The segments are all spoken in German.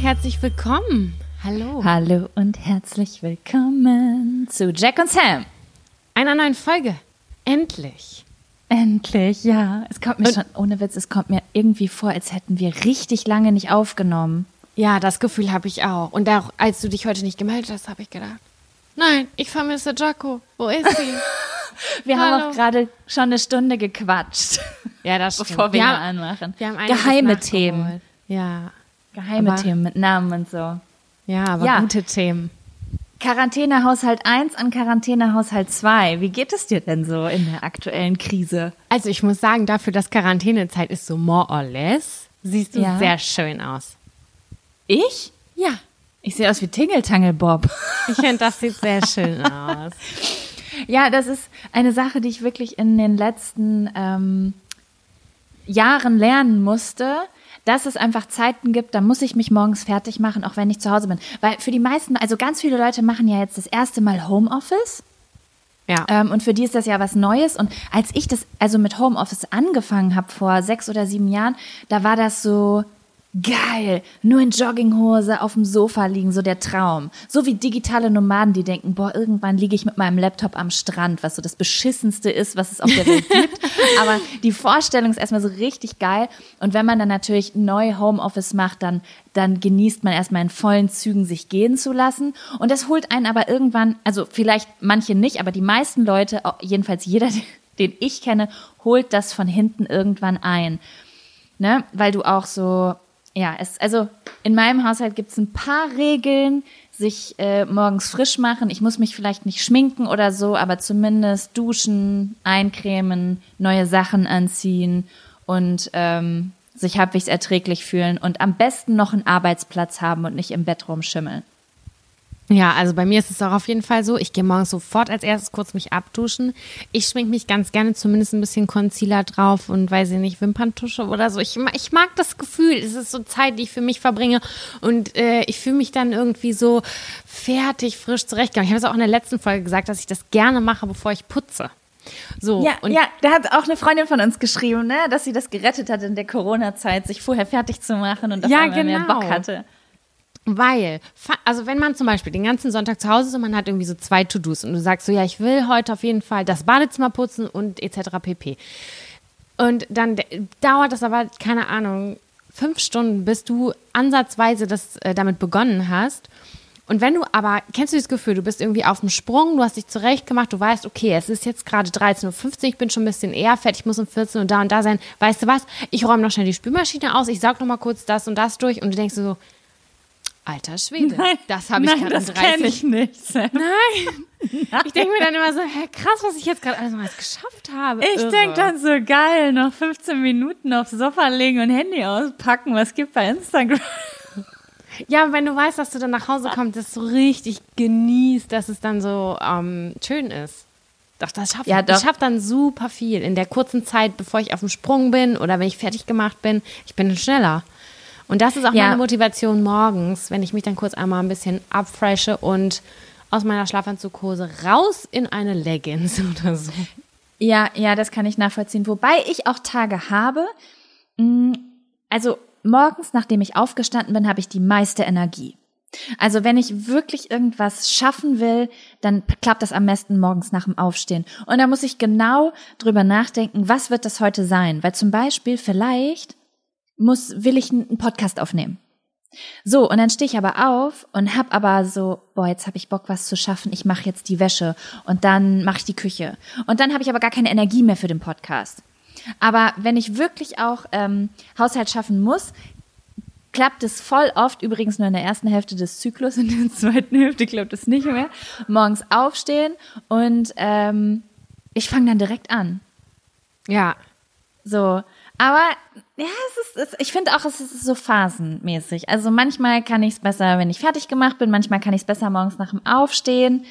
Herzlich willkommen. Hallo. Hallo und herzlich willkommen zu Jack und Sam. Einer neuen Folge. Endlich. Endlich, ja. Es kommt mir Und- schon, ohne Witz, es kommt mir irgendwie vor, als hätten wir richtig lange nicht aufgenommen. Ja, das Gefühl habe ich auch. Und auch als du dich heute nicht gemeldet hast, habe ich gedacht, nein, ich vermisse Jaco. Wo ist sie? Wir haben Hallo. auch gerade schon eine Stunde gequatscht, ja, das stimmt. bevor wir wir haben, anmachen. wir haben Geheime. Themen. Ja, Geheime Aber- Themen mit Namen und so. ja, aber Ja. gute Themen. Quarantänehaushalt 1 an Quarantänehaushalt 2. Wie geht es dir denn so in der aktuellen Krise? Also ich muss sagen, dafür, dass Quarantänezeit ist so more or less, siehst du Ja. sehr schön aus. Ich? Ja, Ich sehe aus wie Tingeltangel Bob. ich finde, das sieht sehr schön aus. Ja, das ist eine Sache, die ich wirklich in den letzten ähm, Jahren lernen musste, dass es einfach Zeiten gibt, da muss ich mich morgens fertig machen, auch wenn ich zu Hause bin. Weil für die meisten, also ganz viele Leute machen ja jetzt das erste Mal Homeoffice. Ja. Ähm, und für die ist das ja was Neues. Und als ich das also mit Homeoffice angefangen habe vor sechs oder sieben Jahren, da war das so geil, nur in Jogginghose auf dem Sofa liegen, so der Traum. So wie digitale Nomaden, die denken, boah, irgendwann liege ich mit meinem Laptop am Strand, was so das beschissenste ist, was es auf der Welt gibt. Aber die Vorstellung ist erstmal so richtig geil. Und wenn man dann natürlich neu Homeoffice macht, dann, dann genießt man erstmal in vollen Zügen sich gehen zu lassen. Und das holt einen aber irgendwann, also vielleicht manche nicht, aber die meisten Leute, jedenfalls jeder, den ich kenne, holt das von hinten irgendwann ein ne? Weil du auch so, ja, es, also in meinem Haushalt gibt es ein paar Regeln, sich äh, morgens frisch machen. Ich muss mich vielleicht nicht schminken oder so, aber zumindest duschen, eincremen, neue Sachen anziehen und ähm, sich halbwegs erträglich fühlen und am besten noch einen Arbeitsplatz haben und nicht im Bett rumschimmeln. Ja, also bei mir ist es auch auf jeden Fall so. Ich gehe morgens sofort als erstes kurz mich abduschen. Ich schmink mich ganz gerne zumindest ein bisschen Concealer drauf und weiß ich nicht, Wimperntusche oder so. Ich, ich mag das Gefühl. Es ist so Zeit, die ich für mich verbringe und äh, ich fühle mich dann irgendwie so fertig, frisch zurechtgegangen. Ich habe es auch in der letzten Folge gesagt, dass ich das gerne mache, bevor ich putze. So, Ja, und ja, da hat auch eine Freundin von uns geschrieben, ne, dass sie das gerettet hat in der Corona-Zeit, sich vorher fertig zu machen und auf Ja, einmal mehr genau. Bock hatte. Weil, also wenn man zum Beispiel den ganzen Sonntag zu Hause ist und man hat irgendwie so zwei To-Dos und du sagst so, ja, ich will heute auf jeden Fall das Badezimmer putzen und etc. pp. Und dann dauert das aber, keine Ahnung, fünf Stunden, bis du ansatzweise das äh, damit begonnen hast. Und wenn du aber, kennst du das Gefühl, du bist irgendwie auf dem Sprung, du hast dich zurechtgemacht, du weißt, okay, es ist jetzt gerade 13.15 Uhr, ich bin schon ein bisschen eher fertig, ich muss um 14 Uhr da und da sein. Weißt du was? Ich räume noch schnell die Spülmaschine aus, ich saug noch mal kurz das und das durch und du denkst so, Alter Schwede, Nein, das habe ich nein, gerade kenn 30 ich nicht. Sam. Nein. Ich denke mir dann immer so, hä, krass, was ich jetzt gerade alles mal geschafft habe. Ich denke dann so geil, noch 15 Minuten aufs Sofa legen und Handy auspacken. Was gibt bei Instagram? Ja, wenn du weißt, dass du dann nach Hause kommst, das so richtig genießt, dass es dann so ähm, schön ist. Doch, das schafft Ja, ich doch. schaff dann super viel. In der kurzen Zeit, bevor ich auf dem Sprung bin oder wenn ich fertig gemacht bin, ich bin dann schneller. Und das ist auch Ja. meine Motivation morgens, wenn ich mich dann kurz einmal ein bisschen abfreshe und aus meiner Schlafanzughose raus in eine Leggings oder so. Ja, ja, das kann ich nachvollziehen. Wobei ich auch Tage habe, mh, also morgens, nachdem ich aufgestanden bin, habe ich die meiste Energie. Also wenn ich wirklich irgendwas schaffen will, dann klappt das am besten morgens nach dem Aufstehen. Und da muss ich genau drüber nachdenken, was wird das heute sein? Weil zum Beispiel vielleicht muss, will ich einen Podcast aufnehmen. So, und dann stehe ich aber auf und hab aber so, boah, jetzt habe ich Bock, was zu schaffen. Ich mache jetzt die Wäsche und dann mache ich die Küche. Und dann habe ich aber gar keine Energie mehr für den Podcast. Aber wenn ich wirklich auch ähm, Haushalt schaffen muss, klappt es voll oft, übrigens nur in der ersten Hälfte des Zyklus, in der zweiten Hälfte klappt es nicht mehr, morgens aufstehen und ähm, ich fange dann direkt an. Ja. So, aber ja, es ist, es, ich finde auch, es ist so phasenmäßig. Also manchmal kann ich es besser, wenn ich fertig gemacht bin, manchmal kann ich es besser morgens nach dem Aufstehen.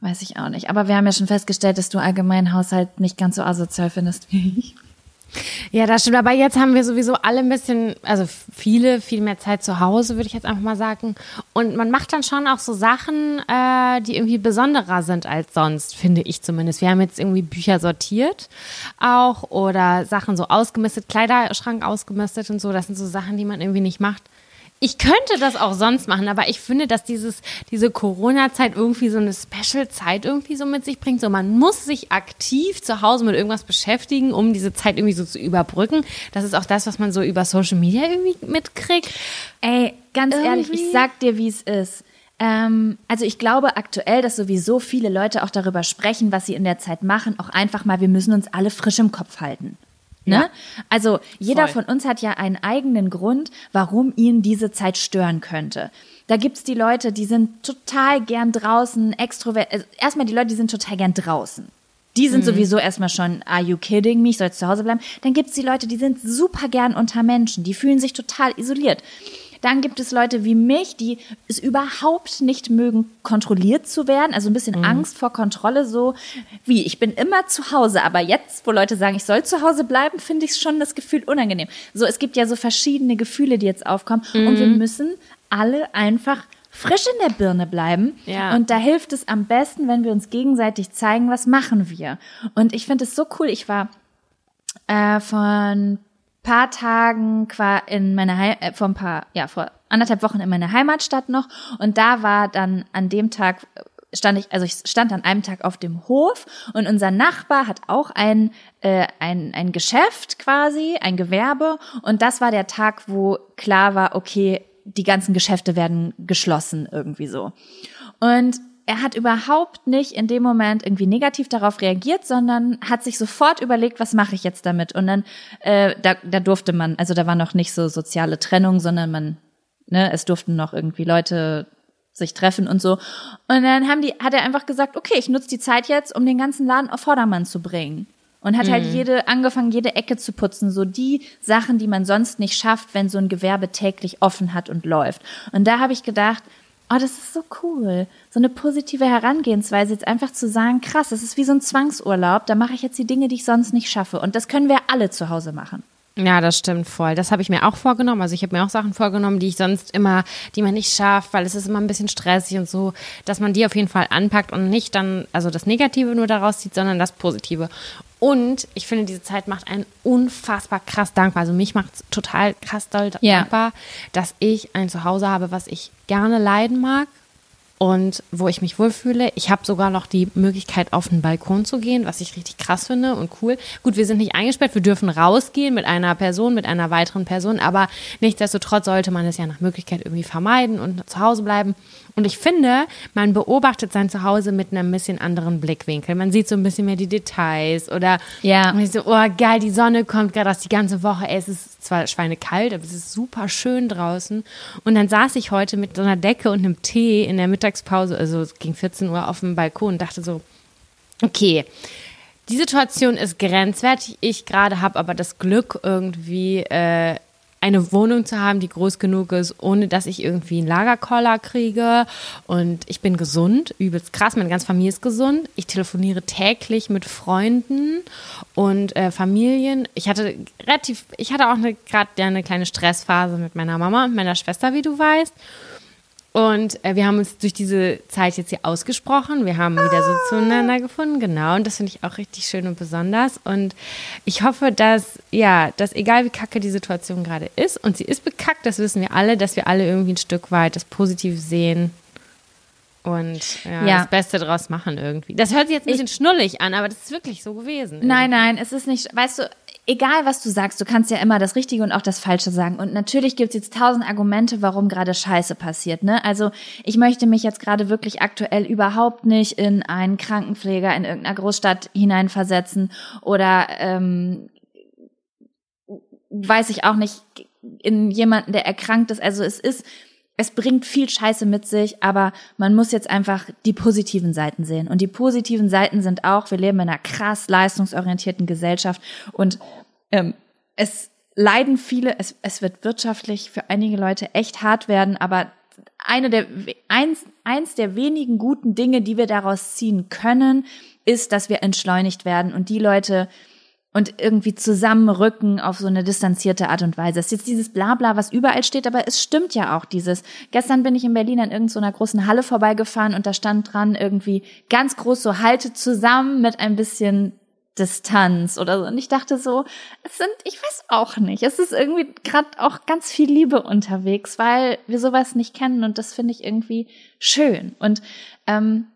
Weiß ich auch nicht. Aber wir haben ja schon festgestellt, dass du allgemein Haushalt nicht ganz so asozial findest wie ich. Ja, das stimmt. Aber jetzt haben wir sowieso alle ein bisschen, also viele, viel mehr Zeit zu Hause, würde ich jetzt einfach mal sagen. Und man macht dann schon auch so Sachen, äh, die irgendwie besonderer sind als sonst, finde ich zumindest. Wir haben jetzt irgendwie Bücher sortiert auch oder Sachen so ausgemistet, Kleiderschrank ausgemistet und so. Das sind so Sachen, die man irgendwie nicht macht. Ich könnte das auch sonst machen, aber ich finde, dass dieses, diese Corona-Zeit irgendwie so eine Special-Zeit irgendwie so mit sich bringt. So, man muss sich aktiv zu Hause mit irgendwas beschäftigen, um diese Zeit irgendwie so zu überbrücken. Das ist auch das, was man so über Social Media irgendwie mitkriegt. Ey, ganz ehrlich, Irgendwie- ich sag dir, wie es ist. Ähm, also ich glaube aktuell, dass sowieso viele Leute auch darüber sprechen, was sie in der Zeit machen, auch einfach mal, wir müssen uns alle frisch im Kopf halten. Ne? Ja. Also jeder Voll. von uns hat ja einen eigenen Grund, warum ihn diese Zeit stören könnte. Da gibt's die Leute, die sind total gern draußen, extrovert. Also erstmal die Leute, die sind total gern draußen. Die sind sowieso erstmal schon, are you kidding me, ich soll jetzt zu Hause bleiben. Dann gibt's die Leute, die sind super gern unter Menschen, die fühlen sich total isoliert. Dann gibt es Leute wie mich, die es überhaupt nicht mögen, kontrolliert zu werden. Also ein bisschen Angst vor Kontrolle, so wie ich bin immer zu Hause. Aber jetzt, wo Leute sagen, ich soll zu Hause bleiben, finde ich schon das Gefühl unangenehm. So, es gibt ja so verschiedene Gefühle, die jetzt aufkommen. Und wir müssen alle einfach frisch in der Birne bleiben. Ja. Und da hilft es am besten, wenn wir uns gegenseitig zeigen, was machen wir. Und ich finde es so cool. Ich war äh, von paar Tagen in meiner Hei äh, vor ein paar ja vor anderthalb Wochen in meiner Heimatstadt noch. Und da war dann an dem Tag äh, stand ich also ich stand an einem Tag auf dem Hof und unser Nachbar hat auch ein äh, ein ein Geschäft quasi ein Gewerbe. Und das war der Tag wo klar war okay die ganzen Geschäfte werden geschlossen irgendwie so. Und er hat überhaupt nicht in dem Moment irgendwie negativ darauf reagiert, sondern hat sich sofort überlegt, was mache ich jetzt damit? Und dann, äh, da, da durfte man, also da war noch nicht so soziale Trennung, sondern man, ne, es durften noch irgendwie Leute sich treffen und so. Und dann haben die, hat er einfach gesagt, okay, ich nutze die Zeit jetzt, um den ganzen Laden auf Vordermann zu bringen. Und hat halt jede, angefangen, jede Ecke zu putzen, so die Sachen, die man sonst nicht schafft, wenn so ein Gewerbe täglich offen hat und läuft. Und da habe ich gedacht, oh, das ist so cool. So eine positive Herangehensweise, jetzt einfach zu sagen, krass, das ist wie so ein Zwangsurlaub, da mache ich jetzt die Dinge, die ich sonst nicht schaffe. Und das können wir alle zu Hause machen. Ja, das stimmt voll. Das habe ich mir auch vorgenommen. Also ich habe mir auch Sachen vorgenommen, die ich sonst immer, die man nicht schafft, weil es ist immer ein bisschen stressig und so, dass man die auf jeden Fall anpackt und nicht dann, also das Negative nur daraus zieht, sondern das Positive. Und ich finde, diese Zeit macht einen unfassbar krass dankbar. Also mich macht es total krass doll dankbar, dass ich ein Zuhause habe, was ich gerne leiden mag und wo ich mich wohlfühle. Ich habe sogar noch die Möglichkeit, auf den Balkon zu gehen, was ich richtig krass finde und cool. Gut, wir sind nicht eingesperrt, wir dürfen rausgehen mit einer Person, mit einer weiteren Person, aber nichtsdestotrotz sollte man es ja nach Möglichkeit irgendwie vermeiden und zu Hause bleiben. Und ich finde, man beobachtet sein Zuhause mit einem bisschen anderen Blickwinkel. Man sieht so ein bisschen mehr die Details oder Ja. so, oh geil, die Sonne kommt gerade aus die ganze Woche, ey, es ist zwar schweinekalt, aber es ist super schön draußen. Und dann saß ich heute mit so einer Decke und einem Tee in der Mittagspause, also es ging 14 Uhr auf dem Balkon und dachte so, okay, die Situation ist grenzwertig. Ich gerade habe aber das Glück, irgendwie äh, eine Wohnung zu haben, die groß genug ist, ohne dass ich irgendwie einen Lagerkoller kriege. Und ich bin gesund, übelst krass. Meine ganze Familie ist gesund. Ich telefoniere täglich mit Freunden und äh, Familien. Ich hatte relativ, ich hatte auch gerade eine kleine Stressphase mit meiner Mama und meiner Schwester, wie du weißt. Und äh, wir haben uns durch diese Zeit jetzt hier ausgesprochen. Wir haben wieder so zueinander gefunden, genau. Und das finde ich auch richtig schön und besonders. Und ich hoffe, dass, ja, dass egal wie kacke die Situation gerade ist, und sie ist bekackt, das wissen wir alle, dass wir alle irgendwie ein Stück weit das Positive sehen und ja, ja. das Beste draus machen irgendwie. Das hört sich jetzt ein bisschen ich, schnullig an, aber das ist wirklich so gewesen. Nein, nein, es ist nicht, weißt du, egal was du sagst, du kannst ja immer das Richtige und auch das Falsche sagen. Und natürlich gibt's jetzt tausend Argumente, warum gerade Scheiße passiert. Ne? Also ich möchte mich jetzt gerade wirklich aktuell überhaupt nicht in einen Krankenpfleger in irgendeiner Großstadt hineinversetzen oder ähm, weiß ich auch nicht in jemanden, der erkrankt ist. Also es ist es bringt viel Scheiße mit sich, aber man muss jetzt einfach die positiven Seiten sehen. Und die positiven Seiten sind auch, wir leben in einer krass leistungsorientierten Gesellschaft und ähm, es leiden viele, es, es wird wirtschaftlich für einige Leute echt hart werden, aber eine der, eins, eins der wenigen guten Dinge, die wir daraus ziehen können, ist, dass wir entschleunigt werden und die Leute, und irgendwie zusammenrücken auf so eine distanzierte Art und Weise. Es ist jetzt dieses Blabla, was überall steht, aber es stimmt ja auch dieses. Gestern bin ich in Berlin an irgendeiner großen Halle vorbeigefahren und da stand dran irgendwie ganz groß so halte zusammen mit ein bisschen Distanz oder so. Und ich dachte so, es sind, ich weiß auch nicht, es ist irgendwie gerade auch ganz viel Liebe unterwegs, weil wir sowas nicht kennen und das finde ich irgendwie schön. Und ähm,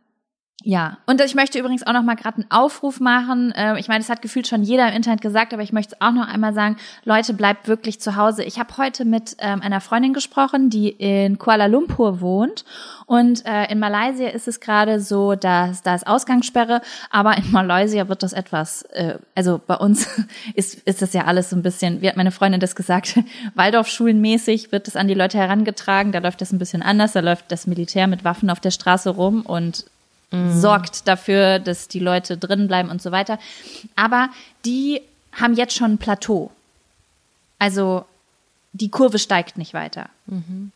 ja, und ich möchte übrigens auch noch mal gerade einen Aufruf machen. Ähm, ich meine, das hat gefühlt schon jeder im Internet gesagt, aber ich möchte es auch noch einmal sagen, Leute, bleibt wirklich zu Hause. Ich habe heute mit ähm, einer Freundin gesprochen, die in Kuala Lumpur wohnt. Und äh, in Malaysia ist es gerade so, dass da ist Ausgangssperre, aber in Malaysia wird das etwas, äh, also bei uns ist, ist das ja alles so ein bisschen, wie hat meine Freundin das gesagt, Waldorfschulenmäßig wird das an die Leute herangetragen. Da läuft das ein bisschen anders. Da läuft das Militär mit Waffen auf der Straße rum und mhm. sorgt dafür, dass die Leute drin bleiben und so weiter. Aber die haben jetzt schon ein Plateau. Also die Kurve steigt nicht weiter. Mhm.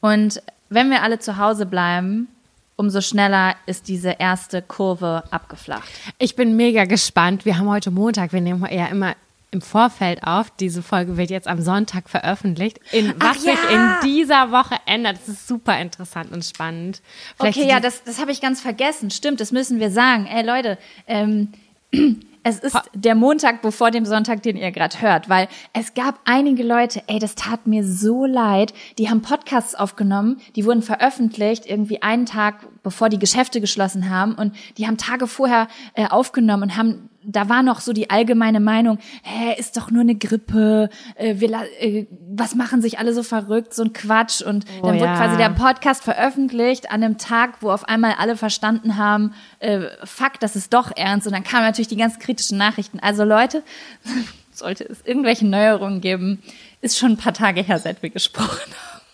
Und wenn wir alle zu Hause bleiben, umso schneller ist diese erste Kurve abgeflacht. Ich bin mega gespannt. Wir haben heute Montag, wir nehmen ja immer im Vorfeld auf. Diese Folge wird jetzt am Sonntag veröffentlicht. In, was ja. sich in dieser Woche ändert. Das ist super interessant und spannend. Vielleicht okay, ja, das, das habe ich ganz vergessen. Stimmt, das müssen wir sagen. Ey, Leute, ähm, es ist der Montag bevor dem Sonntag, den ihr gerade hört, weil es gab einige Leute, ey, das tat mir so leid, die haben Podcasts aufgenommen, die wurden veröffentlicht, irgendwie einen Tag bevor die Geschäfte geschlossen haben und die haben Tage vorher äh, aufgenommen und haben da war noch so die allgemeine Meinung, hä, ist doch nur eine Grippe, äh, wir, äh, was machen sich alle so verrückt, so ein Quatsch. Und oh, dann ja. wurde quasi der Podcast veröffentlicht an einem Tag, wo auf einmal alle verstanden haben, äh, fuck, das ist doch ernst. Und dann kamen natürlich die ganz kritischen Nachrichten. Also Leute, sollte es irgendwelche Neuerungen geben, ist schon ein paar Tage her, seit wir gesprochen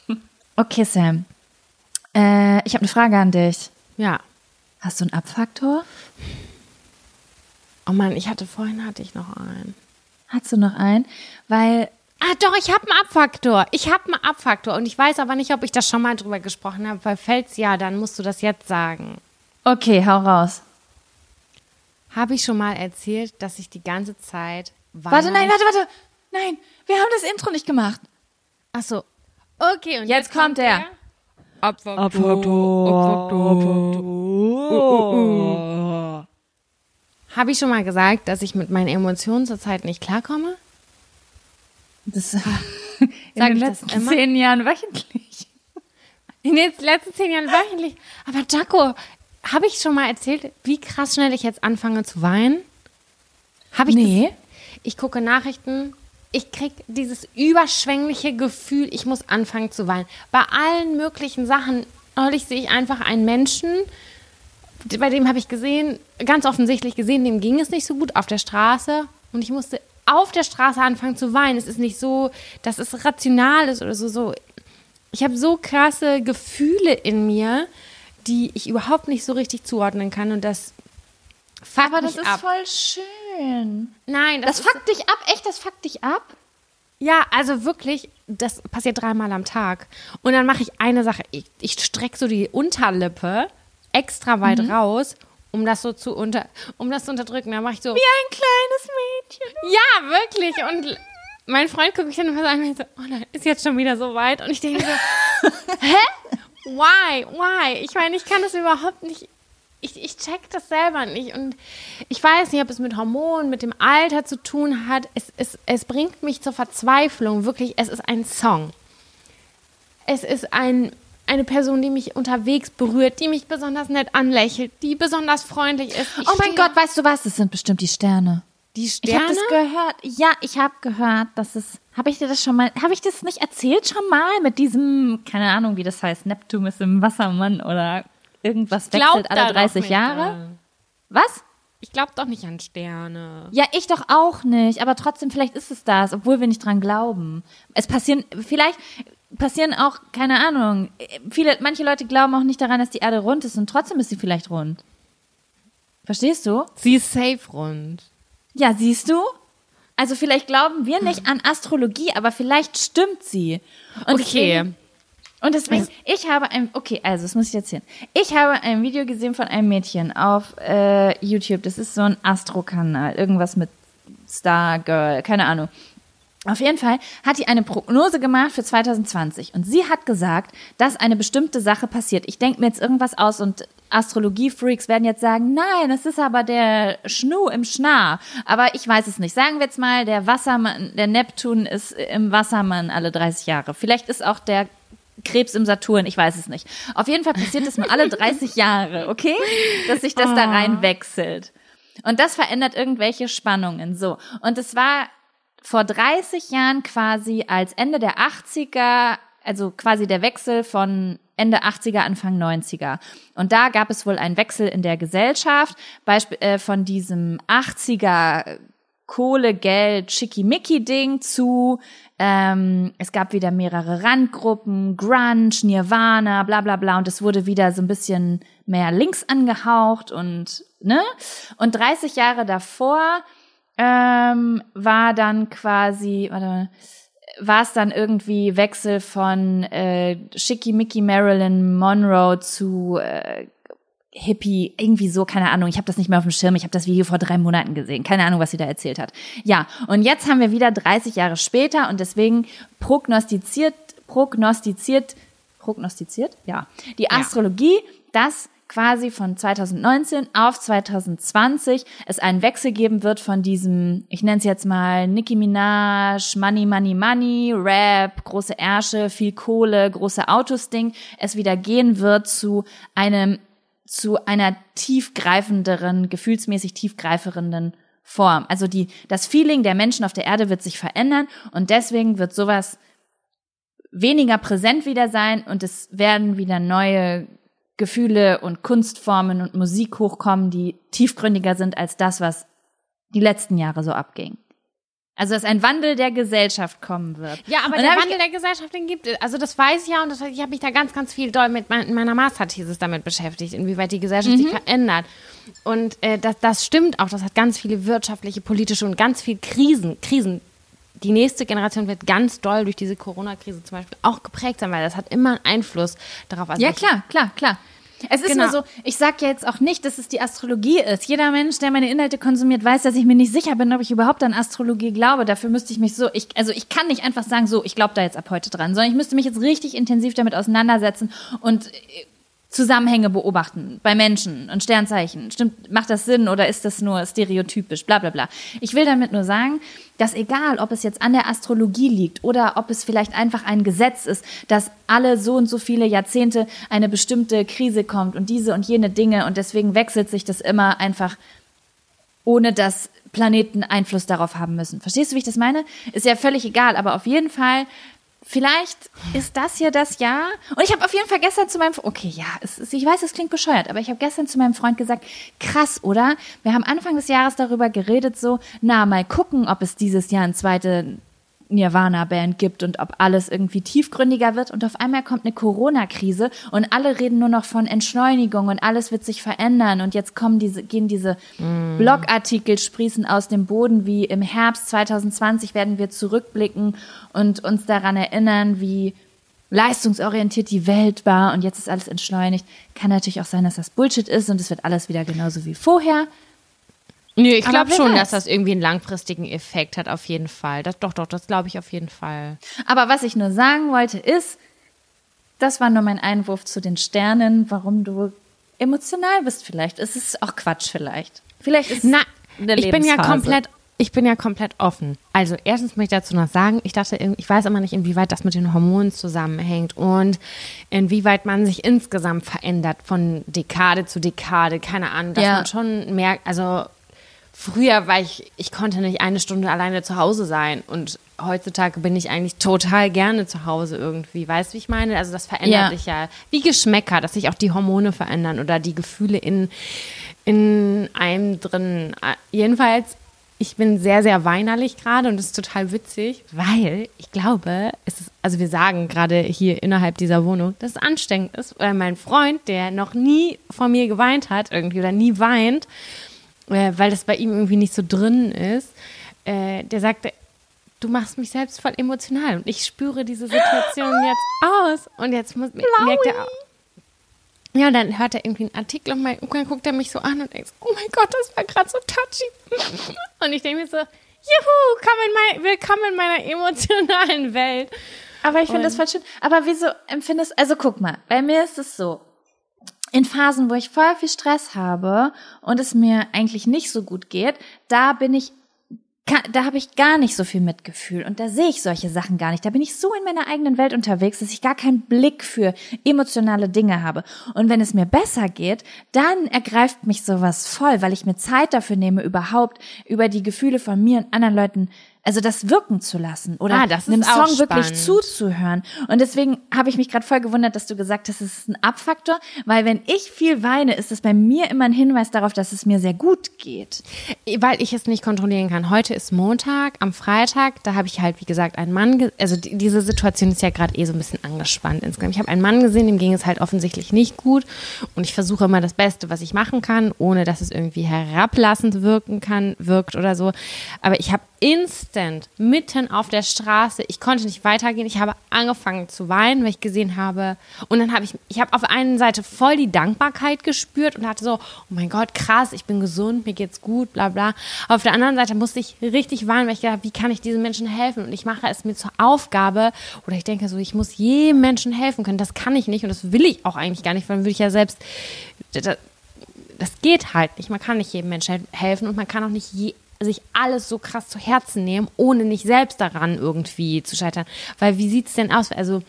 haben. Okay, Sam. Äh, ich habe eine Frage an dich. Ja. Hast du einen Abfaktor? Oh Mann, ich hatte vorhin hatte ich noch einen. Hast du noch einen? Weil Ah, doch, ich habe einen Abfaktor. Ich habe einen Abfaktor und ich weiß aber nicht, ob ich das schon mal drüber gesprochen habe, weil fällt's ja, dann musst du das jetzt sagen. Okay, hau raus. Habe ich schon mal erzählt, dass ich die ganze Zeit Warte, nein, warte, warte. Nein, wir haben das Intro nicht gemacht. Ach so. Okay, und jetzt, jetzt kommt der. Abfaktor. Abfaktor. Abfaktor. Abfaktor. Oh, oh. Habe ich schon mal gesagt, dass ich mit meinen Emotionen zurzeit nicht klarkomme? Das in den letzten zehn Jahren wöchentlich. In den letzten zehn Jahren wöchentlich. Aber Jaco, habe ich schon mal erzählt, wie krass schnell ich jetzt anfange zu weinen? Habe ich Nee. Das? Ich gucke Nachrichten, ich kriege dieses überschwängliche Gefühl, ich muss anfangen zu weinen. Bei allen möglichen Sachen. Neulich sehe ich einfach einen Menschen, bei dem habe ich gesehen, ganz offensichtlich gesehen, dem ging es nicht so gut auf der Straße und ich musste auf der Straße anfangen zu weinen. Es ist nicht so, dass es rational ist oder so. so. Ich habe so krasse Gefühle in mir, die ich überhaupt nicht so richtig zuordnen kann und das fuckt Aber das mich ist ab. voll schön. Nein, Das das, fuckt dich ab, echt, das fuckt dich ab? ja, also wirklich, das passiert dreimal am Tag. Und dann mache ich eine Sache. Ich, ich strecke so die Unterlippe extra weit Mhm. raus, um das so zu unter, um das zu unterdrücken. Dann mache ich so. Wie ein kleines Mädchen. Ja, wirklich. Und mein Freund guckt mich dann immer so an und so, oh nein, ist jetzt schon wieder so weit. Und ich denke so, hä? Why? Why? Ich meine, ich kann das überhaupt nicht. Ich, ich check das selber nicht. Und ich weiß nicht, ob es mit Hormonen, mit dem Alter zu tun hat. Es, es, es bringt mich zur Verzweiflung. Wirklich, es ist ein Song. Es ist ein, eine Person, die mich unterwegs berührt, die mich besonders nett anlächelt, die besonders freundlich ist. Ich Oh mein Gott, weißt du was? Das sind bestimmt die Sterne. die Ich Sterne. habe das gehört. Ja, ich habe gehört, dass es. Habe ich dir das schon mal? Habe ich das nicht erzählt schon mal mit diesem? Keine Ahnung, wie das heißt. Neptun ist im Wassermann oder irgendwas wechselt alle doch 30 nicht Jahre. dran. Was? Ich glaube doch nicht an Sterne. Ja, ich doch auch nicht. Aber trotzdem, vielleicht ist es das, obwohl wir nicht dran glauben. Es passieren, vielleicht passieren auch, keine Ahnung. Viele, manche Leute glauben auch nicht daran, dass die Erde rund ist und trotzdem ist sie vielleicht rund. Verstehst du? Sie ist safe rund. Ja, siehst du? Also vielleicht glauben wir nicht an Astrologie, aber vielleicht stimmt sie. Und Okay. Deswegen, und deswegen, ich habe ein, okay, also das muss ich erzählen. Ich habe ein Video gesehen von einem Mädchen auf äh, YouTube. Das ist so ein Astro-Kanal, irgendwas mit Star Girl, keine Ahnung. Auf jeden Fall hat die eine Prognose gemacht für 2020 und sie hat gesagt, dass eine bestimmte Sache passiert. Ich denke mir jetzt irgendwas aus und Astrologie-Freaks werden jetzt sagen, nein, es ist aber der Schnu im Schnarr. Aber ich weiß es nicht. Sagen wir jetzt mal, der Wassermann, der Neptun ist im Wassermann alle 30 Jahre. Vielleicht ist auch der Krebs im Saturn, ich weiß es nicht. Auf jeden Fall passiert es mal alle 30 Jahre, okay? Dass sich das da rein wechselt. Und das verändert irgendwelche Spannungen. So. Und es war vor 30 Jahren quasi als Ende der 80er, also quasi der Wechsel von Ende 80er, Anfang 90er. Und da gab es wohl einen Wechsel in der Gesellschaft, Beispiel äh, von diesem 80er Kohle, Geld, Schickimicki-Ding zu, ähm, es gab wieder mehrere Randgruppen, Grunge, Nirvana, bla bla bla, und es wurde wieder so ein bisschen mehr links angehaucht und, ne? Und 30 Jahre davor ähm, war dann quasi, warte mal, war es dann irgendwie Wechsel von äh, Schickimicki Marilyn Monroe zu äh, Hippie, irgendwie so, keine Ahnung, ich habe das nicht mehr auf dem Schirm, ich habe das Video vor drei Monaten gesehen, keine Ahnung, was sie da erzählt hat. Ja, und jetzt haben wir wieder 30 Jahre später und deswegen prognostiziert, prognostiziert, prognostiziert, ja, die Astrologie, dass quasi von 2019 auf 2020 es einen Wechsel geben wird von diesem, ich nenne es jetzt mal Nicki Minaj, Money, Money, Money, Rap, große Ärsche, viel Kohle, große Autos Ding, es wieder gehen wird zu einem zu einer tiefgreifenderen, gefühlsmäßig tiefgreifenden Form. Also die, das Feeling der Menschen auf der Erde wird sich verändern und deswegen wird sowas weniger präsent wieder sein und es werden wieder neue Gefühle und Kunstformen und Musik hochkommen, die tiefgründiger sind als das, was die letzten Jahre so abging. Also dass ein Wandel der Gesellschaft kommen wird. Ja, aber Und der Wandel der Gesellschaft, den gibt es. Also das weiß ich ja und das, ich habe mich da ganz, ganz viel doll mit mein, meiner Masterthesis damit beschäftigt, inwieweit die Gesellschaft Mhm. sich verändert. Und äh, das, das stimmt auch. Das hat ganz viele wirtschaftliche, politische und ganz viel Krisen. Krisen. Die nächste Generation wird ganz doll durch diese Corona-Krise zum Beispiel auch geprägt sein, weil das hat immer einen Einfluss darauf. Also Ja, klar, klar, klar. Es ist Genau. nur so, ich sag ja jetzt auch nicht, dass es die Astrologie ist. Jeder Mensch, der meine Inhalte konsumiert, weiß, dass ich mir nicht sicher bin, ob ich überhaupt an Astrologie glaube. Dafür müsste ich mich so, ich, also ich kann nicht einfach sagen, so, ich glaube da jetzt ab heute dran, sondern ich müsste mich jetzt richtig intensiv damit auseinandersetzen und äh, Zusammenhänge beobachten bei Menschen und Sternzeichen. Stimmt, macht das Sinn oder ist das nur stereotypisch? Bla bla bla. Ich will damit nur sagen, dass egal, ob es jetzt an der Astrologie liegt oder ob es vielleicht einfach ein Gesetz ist, dass alle so und so viele Jahrzehnte eine bestimmte Krise kommt und diese und jene Dinge und deswegen wechselt sich das immer einfach ohne dass Planeten Einfluss darauf haben müssen. Verstehst du, wie ich das meine? Ist ja völlig egal, aber auf jeden Fall vielleicht ist das hier das Jahr. Und ich habe auf jeden Fall gestern zu meinem, okay, ja, es ich weiß, es klingt bescheuert, aber ich habe gestern zu meinem Freund gesagt, krass, oder? Wir haben Anfang des Jahres darüber geredet, so, na, mal gucken, ob es dieses Jahr ein zweite Nirvana-Band gibt und ob alles irgendwie tiefgründiger wird. Und auf einmal kommt eine Corona-Krise und alle reden nur noch von Entschleunigung und alles wird sich verändern. Und jetzt kommen diese, gehen diese mm. Blogartikel, sprießen aus dem Boden, wie im Herbst 2020 werden wir zurückblicken und uns daran erinnern, wie leistungsorientiert die Welt war und jetzt ist alles entschleunigt. Kann natürlich auch sein, dass das Bullshit ist und es wird alles wieder genauso wie vorher. Nö, ich glaube schon, weiß. dass das irgendwie einen langfristigen Effekt hat, auf jeden Fall. Das, doch, doch, das glaube ich auf jeden Fall. Aber was ich nur sagen wollte, ist, das war nur mein Einwurf zu den Sternen, warum du emotional bist vielleicht. Es ist auch Quatsch vielleicht. Vielleicht ist Na, eine ich bin ja komplett ich bin ja komplett offen. Also erstens möchte ich dazu noch sagen, ich dachte, ich weiß immer nicht, inwieweit das mit den Hormonen zusammenhängt und inwieweit man sich insgesamt verändert von Dekade zu Dekade. Keine Ahnung, dass ja. man schon merkt, also früher war ich, ich konnte nicht eine Stunde alleine zu Hause sein und heutzutage bin ich eigentlich total gerne zu Hause irgendwie. Weißt du, wie ich meine? Also das verändert ja. sich ja. Wie Geschmäcker, dass sich auch die Hormone verändern oder die Gefühle in, in einem drin. Jedenfalls, ich bin sehr, sehr weinerlich gerade und das ist total witzig, weil ich glaube, es ist, also wir sagen gerade hier innerhalb dieser Wohnung, dass es anstrengend ist, weil mein Freund, der noch nie vor mir geweint hat irgendwie oder nie weint, äh, weil das bei ihm irgendwie nicht so drin ist, äh, der sagte, du machst mich selbst voll emotional und ich spüre diese Situation jetzt aus und jetzt muss, merkt er auch. Ja, und dann hört er irgendwie einen Artikel und, mein, und dann guckt er mich so an und denkt, oh mein Gott, das war gerade so touchy. Und ich denke mir so, juhu, komm in mein, willkommen in meiner emotionalen Welt. Aber ich finde das voll schön. Aber wieso empfindest, also guck mal, bei mir ist es so, in Phasen, wo ich voll viel Stress habe und es mir eigentlich nicht so gut geht, da bin ich da habe ich gar nicht so viel Mitgefühl und da sehe ich solche Sachen gar nicht. Da bin ich so in meiner eigenen Welt unterwegs, dass ich gar keinen Blick für emotionale Dinge habe. Und wenn es mir besser geht, dann ergreift mich sowas voll, weil ich mir Zeit dafür nehme, überhaupt über die Gefühle von mir und anderen Leuten also das wirken zu lassen oder ah, einem Song wirklich zuzuhören. Und deswegen habe ich mich gerade voll gewundert, dass du gesagt hast, es ist ein Abfaktor, weil wenn ich viel weine, ist es bei mir immer ein Hinweis darauf, dass es mir sehr gut geht. Weil ich es nicht kontrollieren kann. Heute ist Montag, am Freitag, da habe ich halt, wie gesagt, einen Mann, also die, diese Situation ist ja gerade eh so ein bisschen angespannt insgesamt. Ich habe einen Mann gesehen, dem ging es halt offensichtlich nicht gut und ich versuche immer das Beste, was ich machen kann, ohne dass es irgendwie herablassend wirken kann, wirkt oder so. Aber ich habe instant mitten auf der Straße. Ich konnte nicht weitergehen. Ich habe angefangen zu weinen, weil ich gesehen habe. Und dann habe ich, ich habe auf der einen Seite voll die Dankbarkeit gespürt und hatte so, oh mein Gott, krass, ich bin gesund, mir geht's gut, bla bla. Auf der anderen Seite musste ich richtig weinen, weil ich gedacht, wie kann ich diesen Menschen helfen? Und ich mache es mir zur Aufgabe oder ich denke so, ich muss jedem Menschen helfen können. Das kann ich nicht und das will ich auch eigentlich gar nicht, weil dann würde ich ja selbst das geht halt nicht. Man kann nicht jedem Menschen helfen und man kann auch nicht je, sich alles so krass zu Herzen nehmen, ohne nicht selbst daran irgendwie zu scheitern. Weil wie sieht es denn aus? Also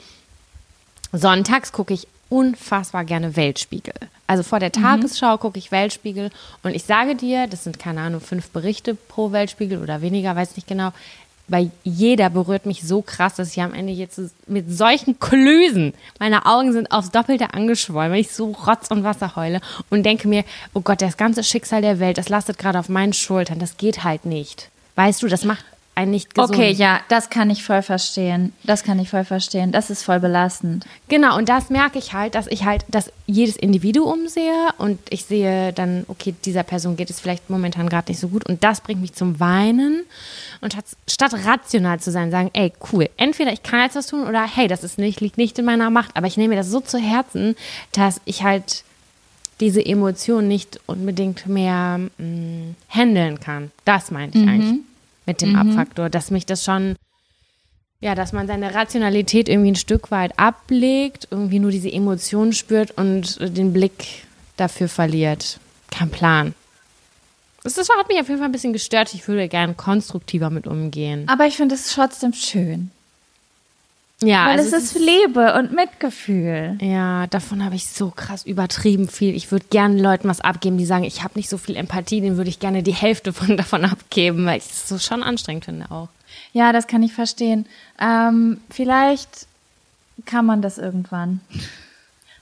sonntags gucke ich unfassbar gerne Weltspiegel. Also vor der mhm. Tagesschau mhm. gucke ich Weltspiegel und ich sage dir, das sind keine Ahnung, fünf Berichte pro Weltspiegel oder weniger, weiß nicht genau weil jeder berührt mich so krass, dass ich am Ende jetzt mit solchen Klösen, meine Augen sind aufs Doppelte angeschwollen, weil ich so Rotz und Wasser heule und denke mir, oh Gott, das ganze Schicksal der Welt, das lastet gerade auf meinen Schultern, das geht halt nicht. Weißt du, das macht einen nicht gesund. Okay, ja, das kann ich voll verstehen. Das kann ich voll verstehen. Das ist voll belastend. Genau, und das merke ich halt, dass ich halt, dass jedes Individuum sehe und ich sehe dann, okay, dieser Person geht es vielleicht momentan gerade nicht so gut und das bringt mich zum Weinen. Und statt rational zu sein, sagen, ey, cool, entweder ich kann jetzt was tun oder hey, das ist nicht, liegt nicht in meiner Macht, aber ich nehme mir das so zu Herzen, dass ich halt diese Emotion nicht unbedingt mehr mh, mm, handeln kann. Das meinte ich mhm. eigentlich mit dem mhm. Abfaktor, dass mich das schon, ja, dass man seine Rationalität irgendwie ein Stück weit ablegt, irgendwie nur diese Emotionen spürt und den Blick dafür verliert. Kein Plan. Das, das hat mich auf jeden Fall ein bisschen gestört. Ich würde gerne konstruktiver mit umgehen. Aber ich finde es trotzdem schön. Ja, Weil also es ist Liebe und Mitgefühl. Ja, davon habe ich so krass übertrieben viel. Ich würde gerne Leuten was abgeben, die sagen, ich habe nicht so viel Empathie, denen würde ich gerne die Hälfte von davon abgeben, weil ich es so schon anstrengend finde auch. Ja, das kann ich verstehen. Ähm, vielleicht kann man das irgendwann.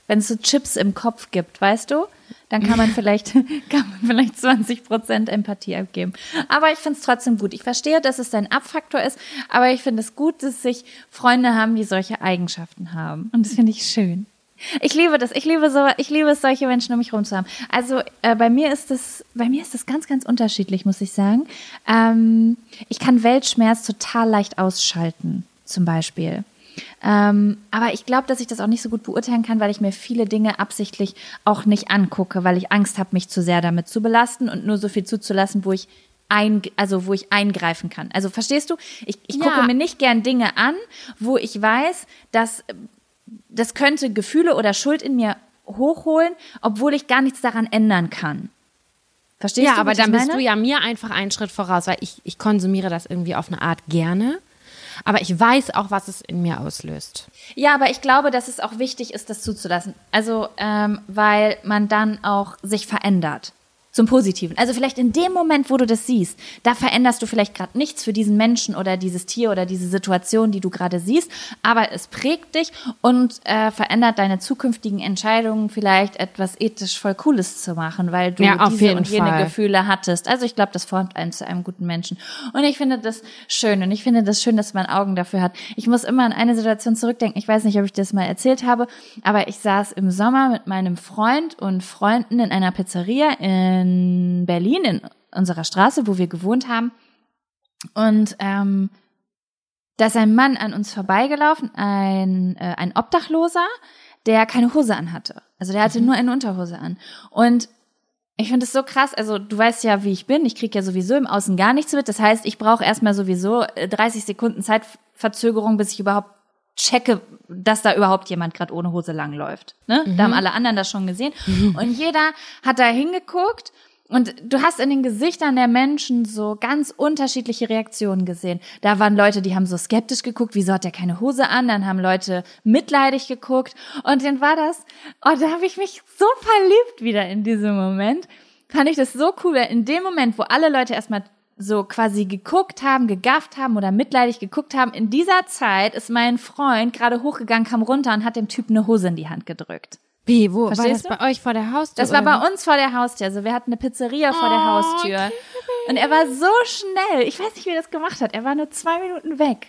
Wenn es so Chips im Kopf gibt, weißt du? Dann kann man vielleicht, kann man vielleicht 20 Prozent Empathie abgeben. Aber ich finde es trotzdem gut. Ich verstehe, dass es ein Abfaktor ist, aber ich finde es gut, dass sich Freunde haben, die solche Eigenschaften haben. Und das finde ich schön. Ich liebe das. Ich liebe so, ich liebe es, solche Menschen um mich herum zu haben. Also äh, bei mir ist das, bei mir ist das ganz, ganz unterschiedlich, muss ich sagen. Ähm, ich kann Weltschmerz total leicht ausschalten, zum Beispiel. Ähm, aber ich glaube, dass ich das auch nicht so gut beurteilen kann, weil ich mir viele Dinge absichtlich auch nicht angucke, weil ich Angst habe, mich zu sehr damit zu belasten und nur so viel zuzulassen, wo ich ein, also wo ich eingreifen kann. Also verstehst du? Ich, ich gucke Ja. mir nicht gern Dinge an, wo ich weiß, dass das könnte Gefühle oder Schuld in mir hochholen, obwohl ich gar nichts daran ändern kann. Verstehst Ja, du? aber was ich dann bist du ja mir einfach einen Schritt voraus, weil ich, ich konsumiere das irgendwie auf eine Art gerne. Aber ich weiß auch, was es in mir auslöst. Ja, aber ich glaube, dass es auch wichtig ist, das zuzulassen. Also, ähm, weil man dann auch sich verändert. Zum Positiven. Also vielleicht in dem Moment, wo du das siehst, da veränderst du vielleicht gerade nichts für diesen Menschen oder dieses Tier oder diese Situation, die du gerade siehst, aber es prägt dich und äh, verändert deine zukünftigen Entscheidungen, vielleicht etwas ethisch voll Cooles zu machen, weil du Ja, auf diese und jene Fall. Gefühle hattest. Also ich glaube, das formt einen zu einem guten Menschen. Und ich finde das schön und ich finde das schön, dass man Augen dafür hat. Ich muss immer an eine Situation zurückdenken. Ich weiß nicht, ob ich das mal erzählt habe, aber ich saß im Sommer mit meinem Freund und Freunden in einer Pizzeria in Berlin, in unserer Straße, wo wir gewohnt haben. Und ähm, da ist ein Mann an uns vorbeigelaufen, ein, äh, ein Obdachloser, der keine Hose anhatte. Also der hatte nur eine Unterhose an. Und ich finde es so krass, also du weißt ja, wie ich bin, ich kriege ja sowieso im Außen gar nichts mit. Das heißt, ich brauche erstmal sowieso äh, 30 Sekunden Zeitverzögerung, bis ich überhaupt checke, dass da überhaupt jemand gerade ohne Hose langläuft. Ne? Da haben alle anderen das schon gesehen. Und jeder hat da hingeguckt und du hast in den Gesichtern der Menschen so ganz unterschiedliche Reaktionen gesehen. Da waren Leute, die haben so skeptisch geguckt, wieso hat der keine Hose an? Dann haben Leute mitleidig geguckt. Und dann war das, oh, da habe ich mich so verliebt wieder in diesem Moment. Fand ich das so cool, weil in dem Moment, wo alle Leute erstmal so quasi geguckt haben, gegafft haben oder mitleidig geguckt haben, in dieser Zeit ist mein Freund gerade hochgegangen, kam runter und hat dem Typ eine Hose in die Hand gedrückt. Wie, wo? Verstehst war das bei euch vor der Haustür? Das war bei uns vor der Haustür. Also wir hatten eine Pizzeria vor der Haustür. Und er war so schnell. Ich weiß nicht, wie er das gemacht hat. Er war nur zwei Minuten weg.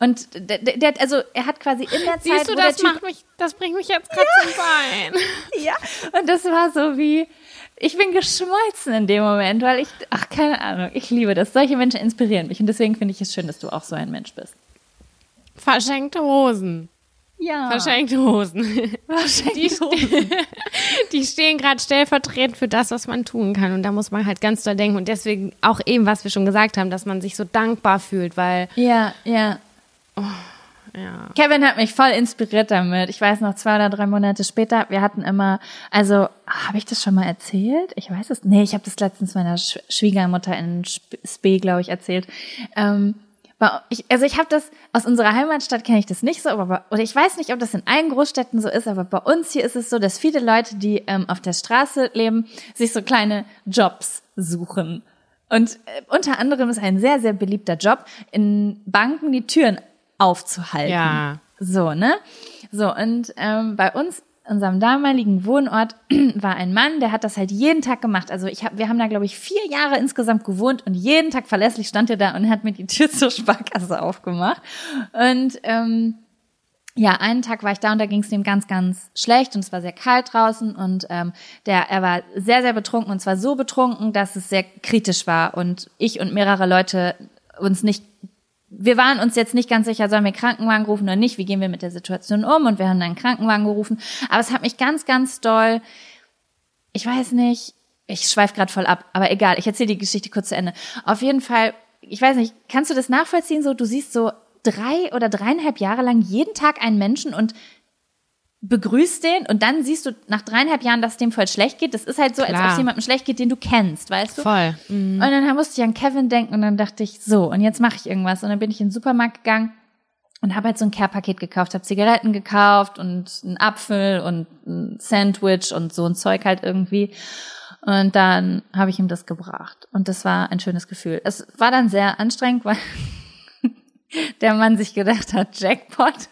Und der, der, also er hat quasi in der Zeit, Siehst du, das Typ, macht mich, das bringt mich jetzt gerade zum Bein. ja, und das war so wie, ich bin geschmolzen in dem Moment, weil ich, ach keine Ahnung, ich liebe das. Solche Menschen inspirieren mich und deswegen finde ich es schön, dass du auch so ein Mensch bist. Verschenkte Hosen. Ja. Verschenkte Hosen. Verschenkt. Die stehen gerade stellvertretend für das, was man tun kann. Und da muss man halt ganz doll denken. Und deswegen auch eben, was wir schon gesagt haben, dass man sich so dankbar fühlt, weil, Ja, ja. Ja. Kevin hat mich voll inspiriert damit. Ich weiß noch zwei oder drei Monate später, wir hatten immer, also habe ich das schon mal erzählt? Ich weiß es. Nee, ich habe das letztens meiner Sch Schwiegermutter in Sp- Spee, glaube ich, erzählt. Ähm, ich, also ich habe das aus unserer Heimatstadt kenne ich das nicht so, aber oder ich weiß nicht, ob das in allen Großstädten so ist, aber bei uns hier ist es so, dass viele Leute, die ähm, auf der Straße leben, sich so kleine Jobs suchen. Und äh, unter anderem ist ein sehr, sehr beliebter Job, in Banken die Türen aufzuhalten. Ja. So, ne? So, und ähm, bei uns, unserem damaligen Wohnort, war ein Mann, der hat das halt jeden Tag gemacht. Also ich hab, wir haben da, glaube ich, vier Jahre insgesamt gewohnt und jeden Tag verlässlich stand er da und hat mir die Tür zur Sparkasse aufgemacht. Und ähm, ja, einen Tag war ich da und da ging es ihm ganz, ganz schlecht und es war sehr kalt draußen und ähm, der, er war sehr, sehr betrunken und zwar so betrunken, dass es sehr kritisch war und ich und mehrere Leute uns nicht wir waren uns jetzt nicht ganz sicher, sollen wir Krankenwagen rufen oder nicht, wie gehen wir mit der Situation um und wir haben dann Krankenwagen gerufen. Aber es hat mich ganz, ganz doll, ich weiß nicht, ich schweife gerade voll ab, aber egal, ich erzähle die Geschichte kurz zu Ende. Auf jeden Fall, ich weiß nicht, kannst du das nachvollziehen so, du siehst so drei oder dreieinhalb Jahre lang jeden Tag einen Menschen und begrüßt den und dann siehst du nach dreieinhalb Jahren, dass dem voll schlecht geht. Das ist halt so, als ob Klar. es jemandem schlecht geht, den du kennst, weißt du? Voll. Und dann musste ich an Kevin denken und dann dachte ich, so, und jetzt mache ich irgendwas. Und dann bin ich in den Supermarkt gegangen und habe halt so ein Care-Paket gekauft, habe Zigaretten gekauft und einen Apfel und ein Sandwich und so ein Zeug halt irgendwie. Und dann habe ich ihm das gebracht. Und das war ein schönes Gefühl. Es war dann sehr anstrengend, weil der Mann sich gedacht hat, Jackpot.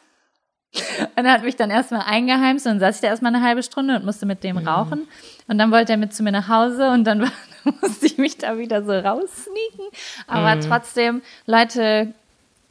Und er hat mich dann erstmal eingeheimst und dann saß ich da erstmal eine halbe Stunde und musste mit dem mhm. rauchen. Und dann wollte er mit zu mir nach Hause und dann musste ich mich da wieder so raussneaken. Aber mhm. trotzdem, Leute,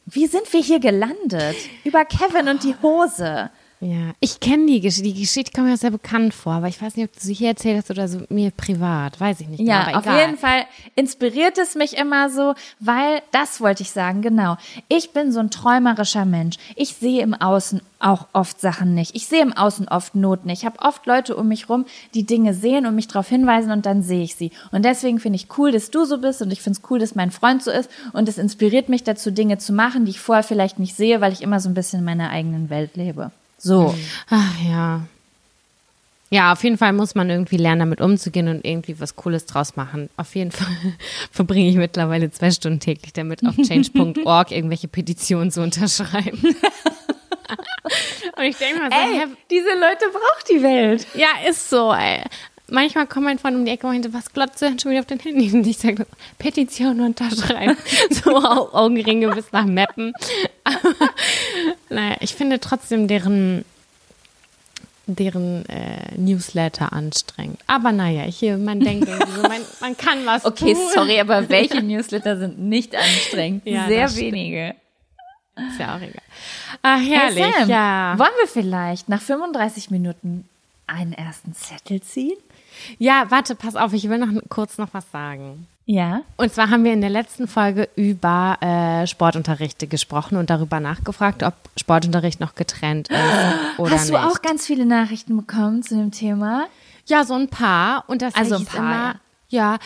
wie sind wir hier gelandet? Über Kevin und die Hose. Ja, ich kenne die Geschichte. Die Geschichte kommt mir sehr bekannt vor, aber ich weiß nicht, ob du sie hier erzählt hast oder so mir privat. Weiß ich nicht. Ja, genau, auf jeden Fall inspiriert es mich immer so, weil das wollte ich sagen, genau. Ich bin so ein träumerischer Mensch. Ich sehe im Außen auch oft Sachen nicht. Ich sehe im Außen oft Not nicht. Ich habe oft Leute um mich rum, die Dinge sehen und mich darauf hinweisen und dann sehe ich sie. Und deswegen finde ich cool, dass du so bist und ich finde es cool, dass mein Freund so ist und es inspiriert mich dazu, Dinge zu machen, die ich vorher vielleicht nicht sehe, weil ich immer so ein bisschen in meiner eigenen Welt lebe. So. Ach ja. Ja, auf jeden Fall muss man irgendwie lernen, damit umzugehen und irgendwie was Cooles draus machen. Auf jeden Fall verbringe ich mittlerweile zwei Stunden täglich damit, auf change.org irgendwelche Petitionen zu unterschreiben. und ich denke mal so, ey, diese Leute braucht die Welt. Ja, ist so, ey. Manchmal kommt mein Freund um die Ecke und meinte, was glotzt du denn schon wieder auf den Handy? Und ich sage, Petition unterschreiben. so Augenringe bis nach Mappen. naja, ich finde trotzdem deren, deren äh, Newsletter anstrengend. Aber naja, hier, man denkt so, man, man kann was Okay, tun. sorry, aber welche Newsletter sind nicht anstrengend? Ja, Sehr wenige. Ist ja auch egal. Ah, herrlich, hey Sam, ja. Wollen wir vielleicht nach 35 Minuten einen ersten Zettel ziehen? Ja, warte, pass auf, ich will noch kurz noch was sagen. Ja. Und zwar haben wir in der letzten Folge über äh, Sportunterrichte gesprochen und darüber nachgefragt, ob Sportunterricht noch getrennt ist oder Hast du nicht. auch ganz viele Nachrichten bekommen zu dem Thema? Ja, so ein paar. Und das also ein paar, immer, ja. ja.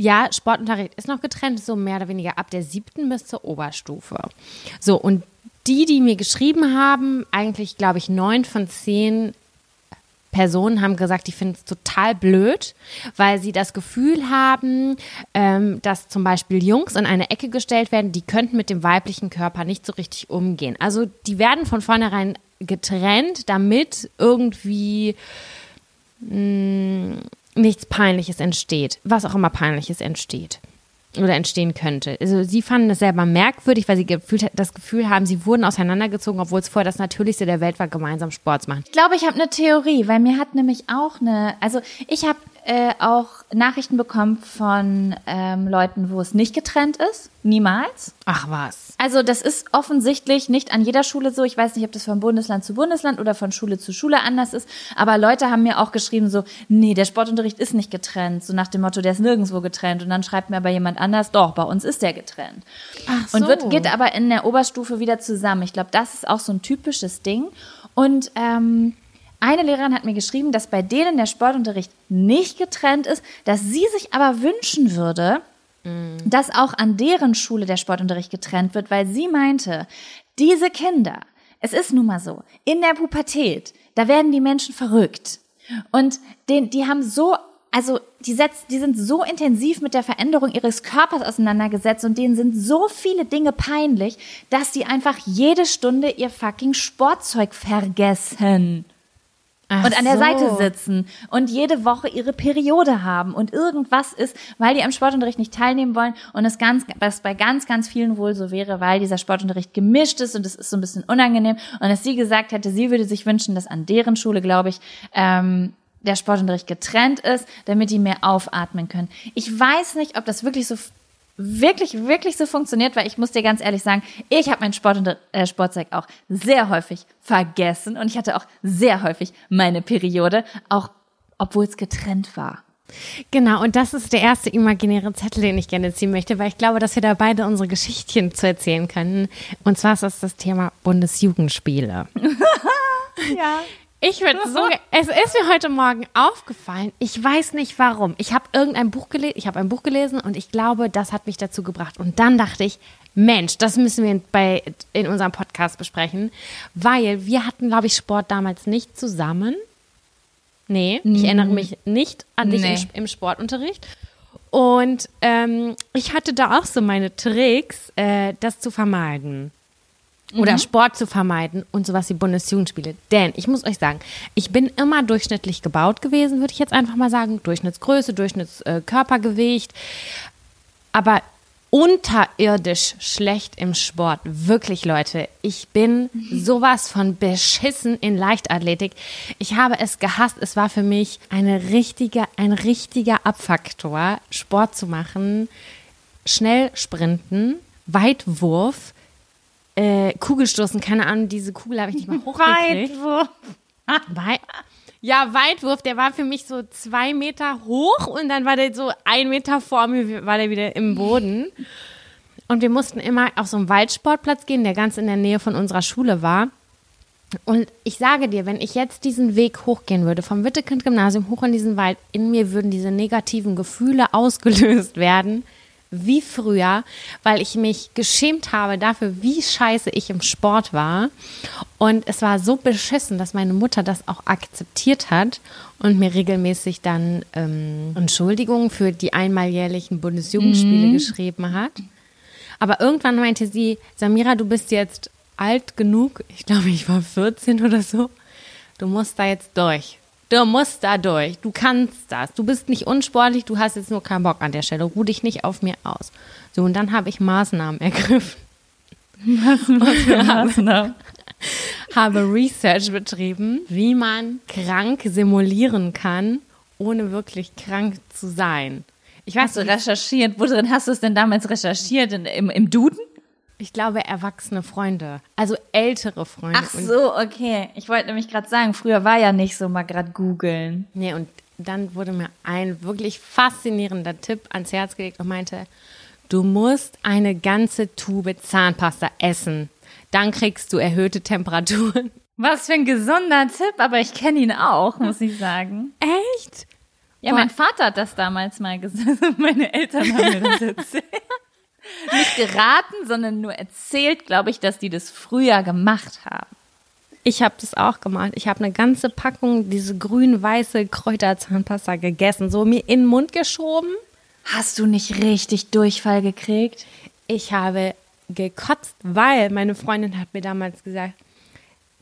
Ja, Sportunterricht ist noch getrennt, so mehr oder weniger ab der siebten bis zur Oberstufe. So, und die, die mir geschrieben haben, eigentlich, glaube ich, neun von zehn Personen haben gesagt, die finden es total blöd, weil sie das Gefühl haben, ähm, dass zum Beispiel Jungs in eine Ecke gestellt werden, die könnten mit dem weiblichen Körper nicht so richtig umgehen. Also die werden von vornherein getrennt, damit irgendwie mh, mm, nichts Peinliches entsteht, was auch immer Peinliches entsteht oder entstehen könnte. Also sie fanden es selber merkwürdig, weil sie gefühlt, das Gefühl haben, sie wurden auseinandergezogen, obwohl es vorher das Natürlichste der Welt war, gemeinsam Sport zu machen. Ich glaube, ich habe eine Theorie, weil mir hat nämlich auch eine, also ich habe äh, auch Nachrichten bekommen von ähm, Leuten, wo es nicht getrennt ist. Niemals. Ach was. Also das ist offensichtlich nicht an jeder Schule so. Ich weiß nicht, ob das von Bundesland zu Bundesland oder von Schule zu Schule anders ist. Aber Leute haben mir auch geschrieben so, nee, der Sportunterricht ist nicht getrennt. So nach dem Motto, der ist nirgendwo getrennt. Und dann schreibt mir aber jemand anders, doch, bei uns ist der getrennt. Ach so. Und wird, geht aber in der Oberstufe wieder zusammen. Ich glaube, das ist auch so ein typisches Ding. Und ähm, eine Lehrerin hat mir geschrieben, dass bei denen der Sportunterricht nicht getrennt ist, dass sie sich aber wünschen würde, mm. dass auch an deren Schule der Sportunterricht getrennt wird, weil sie meinte, diese Kinder, es ist nun mal so, in der Pubertät, da werden die Menschen verrückt. Und den, die haben so, also die, setz, die sind so intensiv mit der Veränderung ihres Körpers auseinandergesetzt und denen sind so viele Dinge peinlich, dass die einfach jede Stunde ihr fucking Sportzeug vergessen. Ach und an der so. Seite sitzen und jede Woche ihre Periode haben und irgendwas ist, weil die am Sportunterricht nicht teilnehmen wollen und es ganz, was bei ganz, ganz vielen wohl so wäre, weil dieser Sportunterricht gemischt ist und es ist so ein bisschen unangenehm und dass sie gesagt hätte, sie würde sich wünschen, dass an deren Schule, glaube ich, ähm, der Sportunterricht getrennt ist, damit die mehr aufatmen können. Ich weiß nicht, ob das wirklich so wirklich, wirklich so funktioniert, weil ich muss dir ganz ehrlich sagen, ich habe mein Sport und, äh, Sportzeug auch sehr häufig vergessen und ich hatte auch sehr häufig meine Periode, auch obwohl es getrennt war. Genau, und das ist der erste imaginäre Zettel, den ich gerne ziehen möchte, weil ich glaube, dass wir da beide unsere Geschichtchen zu erzählen können. Und zwar ist das das Thema Bundesjugendspiele. ja. Ich würde so, es ist mir heute Morgen aufgefallen. Ich weiß nicht warum. Ich habe irgendein Buch gelesen, ich habe ein Buch gelesen und ich glaube, das hat mich dazu gebracht. Und dann dachte ich, Mensch, das müssen wir bei, in unserem Podcast besprechen, weil wir hatten, glaube ich, Sport damals nicht zusammen. Nee, ich erinnere mich nicht an dich nee. im, im, Sportunterricht. Und ähm, ich hatte da auch so meine Tricks, äh, das zu vermeiden oder mhm. Sport zu vermeiden und sowas wie Bundesjugendspiele. Denn ich muss euch sagen, ich bin immer durchschnittlich gebaut gewesen, würde ich jetzt einfach mal sagen. Durchschnittsgröße, Durchschnittskörpergewicht. Äh, Aber unterirdisch schlecht im Sport. Wirklich, Leute. Ich bin sowas von beschissen in Leichtathletik. Ich habe es gehasst. Es war für mich eine richtige, ein richtiger Abfaktor, Sport zu machen. Schnell sprinten, Weitwurf, äh, Kugelstoßen, keine Ahnung, diese Kugel habe ich nicht mal hochgekriegt. Weitwurf. Wei ja, Weitwurf, der war für mich so zwei Meter hoch und dann war der so ein Meter vor mir, war der wieder im Boden. Und wir mussten immer auf so einen Waldsportplatz gehen, der ganz in der Nähe von unserer Schule war. Und ich sage dir, wenn ich jetzt diesen Weg hochgehen würde, vom Wittekind-Gymnasium hoch in diesen Wald, in mir würden diese negativen Gefühle ausgelöst werden, wie früher, weil ich mich geschämt habe dafür, wie scheiße ich im Sport war. Und es war so beschissen, dass meine Mutter das auch akzeptiert hat und mir regelmäßig dann ähm, Entschuldigungen für die einmal jährlichen Bundesjugendspiele geschrieben hat. Aber irgendwann meinte sie, Samira, du bist jetzt alt genug, ich glaube, ich war 14 oder so, du musst da jetzt durch. Du musst da durch. Du kannst das. Du bist nicht unsportlich, du hast jetzt nur keinen Bock an der Stelle. Ruh dich nicht auf mir aus. So, und dann habe ich Maßnahmen ergriffen. Maßnahmen. Habe Research betrieben, wie man krank simulieren kann, ohne wirklich krank zu sein. Ich weiß Hast du recherchiert? Wo drin hast du es denn damals recherchiert? In, im, Im Duden? Ich glaube, erwachsene Freunde, also ältere Freunde. Ach so, okay. Ich wollte nämlich gerade sagen, früher war ja nicht so mal gerade googeln. Nee, und dann wurde mir ein wirklich faszinierender Tipp ans Herz gelegt und meinte, du musst eine ganze Tube Zahnpasta essen. Dann kriegst du erhöhte Temperaturen. Was für ein gesunder Tipp, aber ich kenne ihn auch, muss ich sagen. Echt? Ja, mein Vater hat das damals mal gesagt. Meine Eltern haben mir das erzählt. Nicht geraten, sondern nur erzählt, glaube ich, dass die das früher gemacht haben. Ich habe das auch gemacht. Ich habe eine ganze Packung diese grün-weiße Kräuterzahnpasta gegessen, so mir in den Mund geschoben. Hast du nicht richtig Durchfall gekriegt? Ich habe gekotzt, weil meine Freundin hat mir damals gesagt,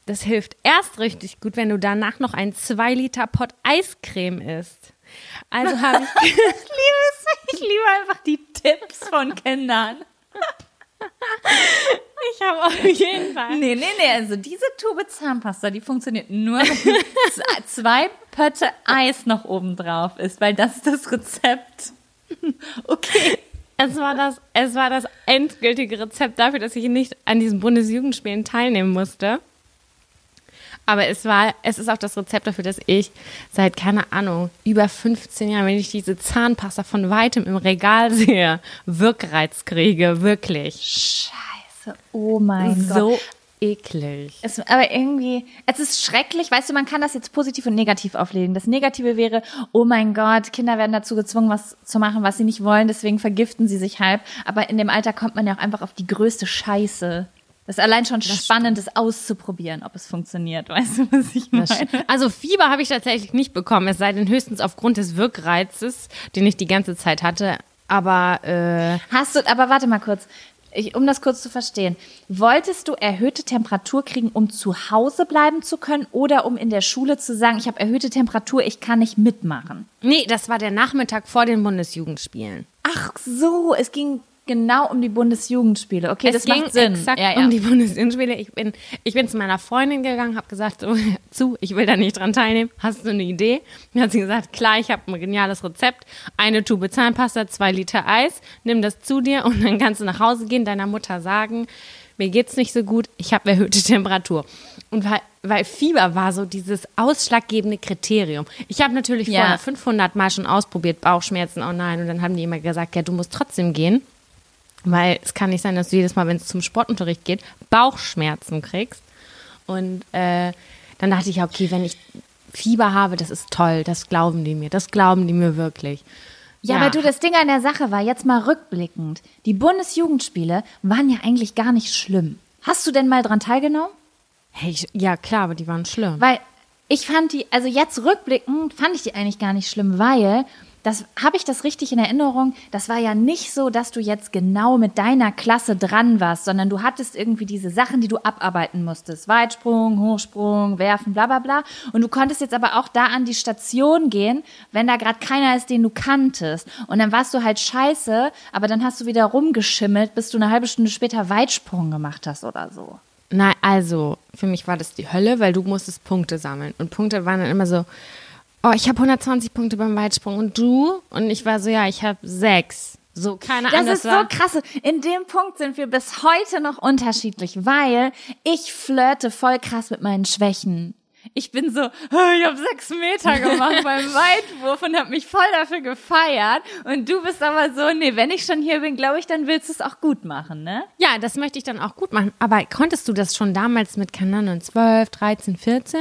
das hilft erst richtig gut, wenn du danach noch ein 2 Liter Pot Eiscreme isst. Also habe ich Ich liebe es. Ich liebe einfach die Tipps von Kindern. Ich habe auf jeden Fall. Nee, nee, nee, also diese Tube Zahnpasta, die funktioniert nur, wenn zwei Pötte Eis noch oben drauf ist, weil das ist das Rezept. Okay. Es war das, es war das endgültige Rezept dafür, dass ich nicht an diesen Bundesjugendspielen teilnehmen musste. Aber es war, es ist auch das Rezept dafür, dass ich seit, keine Ahnung, über 15 Jahren, wenn ich diese Zahnpasta von weitem im Regal sehe, Wirkreiz kriege, wirklich. Scheiße, oh mein Gott. So eklig. Es, aber irgendwie, es ist schrecklich, weißt du, man kann das jetzt positiv und negativ auflegen. Das Negative wäre, oh mein Gott, Kinder werden dazu gezwungen, was zu machen, was sie nicht wollen, deswegen vergiften sie sich halb. Aber in dem Alter kommt man ja auch einfach auf die größte Scheiße. Das ist allein schon spannend, das auszuprobieren, ob es funktioniert. Weißt du, was ich meine? Also Fieber habe ich tatsächlich nicht bekommen, es sei denn höchstens aufgrund des Wirkreizes, den ich die ganze Zeit hatte. Aber äh, Hast du, aber warte mal kurz, ich, um das kurz zu verstehen. Wolltest du erhöhte Temperatur kriegen, um zu Hause bleiben zu können oder um in der Schule zu sagen, ich habe erhöhte Temperatur, ich kann nicht mitmachen? nee, das war der Nachmittag vor den Bundesjugendspielen. Ach so, es ging genau um die Bundesjugendspiele. Okay, das es ging macht Sinn. exakt ja, ja. um die Bundesjugendspiele. Ich bin, ich bin zu meiner Freundin gegangen, habe gesagt, so, zu, ich will da nicht dran teilnehmen. Hast du eine Idee? Dann hat sie gesagt, klar, ich habe ein geniales Rezept. Eine Tube Zahnpasta, zwei Liter Eis. Nimm das zu dir und dann kannst du nach Hause gehen, deiner Mutter sagen, mir geht's nicht so gut, ich habe erhöhte Temperatur. Und weil, weil Fieber war so dieses ausschlaggebende Kriterium. Ich habe natürlich Ja. vorher 500 Mal schon ausprobiert, Bauchschmerzen, oh nein. Und dann haben die immer gesagt, ja, du musst trotzdem gehen. Weil es kann nicht sein, dass du jedes Mal, wenn es zum Sportunterricht geht, Bauchschmerzen kriegst. Und äh, dann dachte ich, ja, okay, wenn ich Fieber habe, das ist toll, das glauben die mir, das glauben die mir wirklich. Ja, aber du, das Ding an der Sache war, jetzt mal rückblickend, die Bundesjugendspiele waren ja eigentlich gar nicht schlimm. Hast du denn mal dran teilgenommen? Hey, ich, ja klar, aber die waren schlimm. Weil ich fand die, also jetzt rückblickend fand ich die eigentlich gar nicht schlimm, weil das habe ich das richtig in Erinnerung. Das war ja nicht so, dass du jetzt genau mit deiner Klasse dran warst, sondern du hattest irgendwie diese Sachen, die du abarbeiten musstest. Weitsprung, Hochsprung, Werfen, bla bla bla. Und du konntest jetzt aber auch da an die Station gehen, wenn da gerade keiner ist, den du kanntest. Und dann warst du halt scheiße, aber dann hast du wieder rumgeschimmelt, bis du eine halbe Stunde später Weitsprung gemacht hast oder so. Nein, also für mich war das die Hölle, weil du musstest Punkte sammeln. Und Punkte waren dann immer so, oh, ich habe 120 Punkte beim Weitsprung und du? Und ich war so, ja, ich habe sechs. So, keine Ahnung. Das ist so krass. In dem Punkt sind wir bis heute noch unterschiedlich, weil ich flirte voll krass mit meinen Schwächen. Ich bin so, ich habe sechs Meter gemacht beim Weitwurf und habe mich voll dafür gefeiert. Und du bist aber so, nee, wenn ich schon hier bin, glaube ich, dann willst du es auch gut machen, ne? Ja, das möchte ich dann auch gut machen. Aber konntest du das schon damals mit Kanonen 12, 13, 14?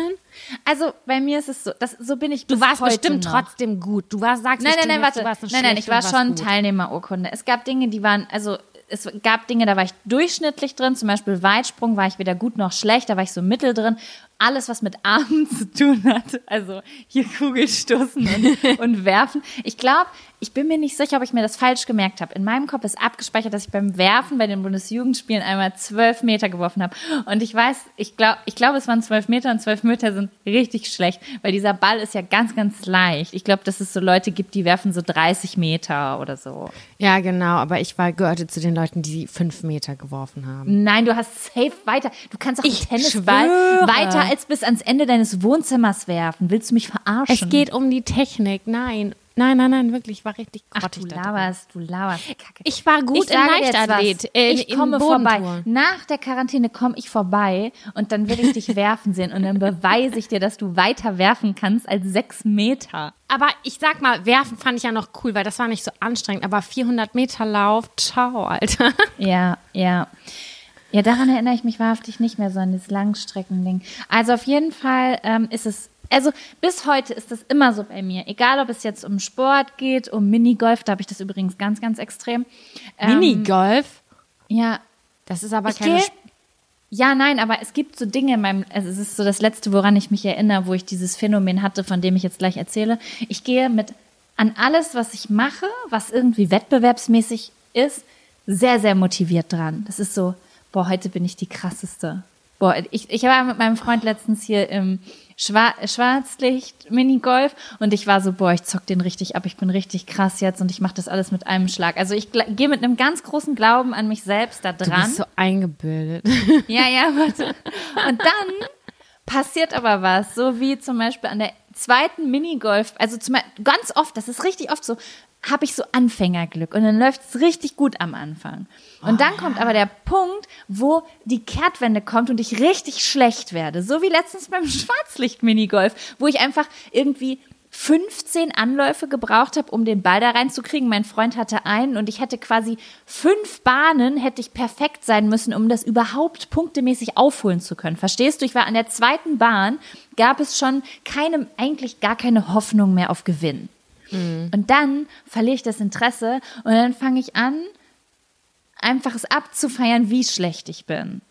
Also bei mir ist es so, das, so bin ich Du warst bestimmt noch. trotzdem gut. Du warst, sagst Nein, nein, nein, warte. du warst Nein, nein, ich war schon. Teilnehmerurkunde. Es gab Dinge, die waren, also es gab Dinge, da war ich durchschnittlich drin, zum Beispiel Weitsprung war ich weder gut noch schlecht, da war ich so mittel drin. Alles, was mit Armen zu tun hat, also hier Kugelstoßen und, und werfen. Ich glaube, ich bin mir nicht sicher, ob ich mir das falsch gemerkt habe. In meinem Kopf ist abgespeichert, dass ich beim Werfen bei den Bundesjugendspielen einmal zwölf Meter geworfen habe. Und ich weiß, ich glaube, ich glaube, es waren zwölf Meter und zwölf Meter sind richtig schlecht, weil dieser Ball ist ja ganz, ganz leicht. Ich glaube, dass es so Leute gibt, die werfen so 30 Meter oder so. Ja, genau. Aber ich war gehörte zu den Leuten, die fünf Meter geworfen haben. Nein, du hast safe weiter. Du kannst auch Ich einen Tennisball schwöre. weiter als bis ans Ende deines Wohnzimmers werfen. Willst du mich verarschen? Es geht um die Technik. Nein. Nein, nein, nein, wirklich. Ich war richtig Ach, grottig du da drin. laberst, du laberst. Kacke. Ich war gut Ich jetzt Leichtathlet. in- ich komme vorbei. Nach der Quarantäne komme ich vorbei und dann will ich dich werfen sehen und dann beweise ich dir, dass du weiter werfen kannst als sechs Meter. Aber ich sag mal, werfen fand ich ja noch cool, weil das war nicht so anstrengend. Aber 400 Meter Lauf, ciao, Alter. Ja, ja. Ja, daran erinnere ich mich wahrhaftig nicht mehr so an dieses Langstreckending. Also auf jeden Fall ähm, ist es, also bis heute ist das immer so bei mir. Egal, ob es jetzt um Sport geht, um Minigolf, da habe ich das übrigens ganz, ganz extrem. Ähm, Minigolf? Ja, Das ist aber ich keine. Ja, nein, aber es gibt so Dinge in meinem, also es ist so das Letzte, woran ich mich erinnere, wo ich dieses Phänomen hatte, von dem ich jetzt gleich erzähle. Ich gehe mit an alles, was ich mache, was irgendwie wettbewerbsmäßig ist, sehr, sehr motiviert dran. Das ist so, boah, heute bin ich die krasseste. Boah, ich, ich war mit meinem Freund letztens hier im Schwa Schwarzlicht Minigolf und ich war so, boah, ich zock den richtig ab, ich bin richtig krass jetzt und ich mache das alles mit einem Schlag. Also ich gehe mit einem ganz großen Glauben an mich selbst da Du dran. bist so eingebildet. Ja, ja, warte. Und dann passiert aber was, so wie zum Beispiel an der zweiten Minigolf, also zum, ganz oft, das ist richtig oft so, habe ich so Anfängerglück und dann läuft es richtig gut am Anfang. Und dann kommt aber der Punkt, wo die Kehrtwende kommt und ich richtig schlecht werde. So wie letztens beim Schwarzlicht-Minigolf, wo ich einfach irgendwie 15 Anläufe gebraucht habe, um den Ball da reinzukriegen. Mein Freund hatte einen und ich hätte quasi fünf Bahnen, hätte ich perfekt sein müssen, um das überhaupt punktemäßig aufholen zu können. Verstehst du? Ich war an der zweiten Bahn, gab es schon keine, eigentlich gar keine Hoffnung mehr auf Gewinn. Und dann verliere ich das Interesse und dann fange ich an, einfach es abzufeiern, wie schlecht ich bin.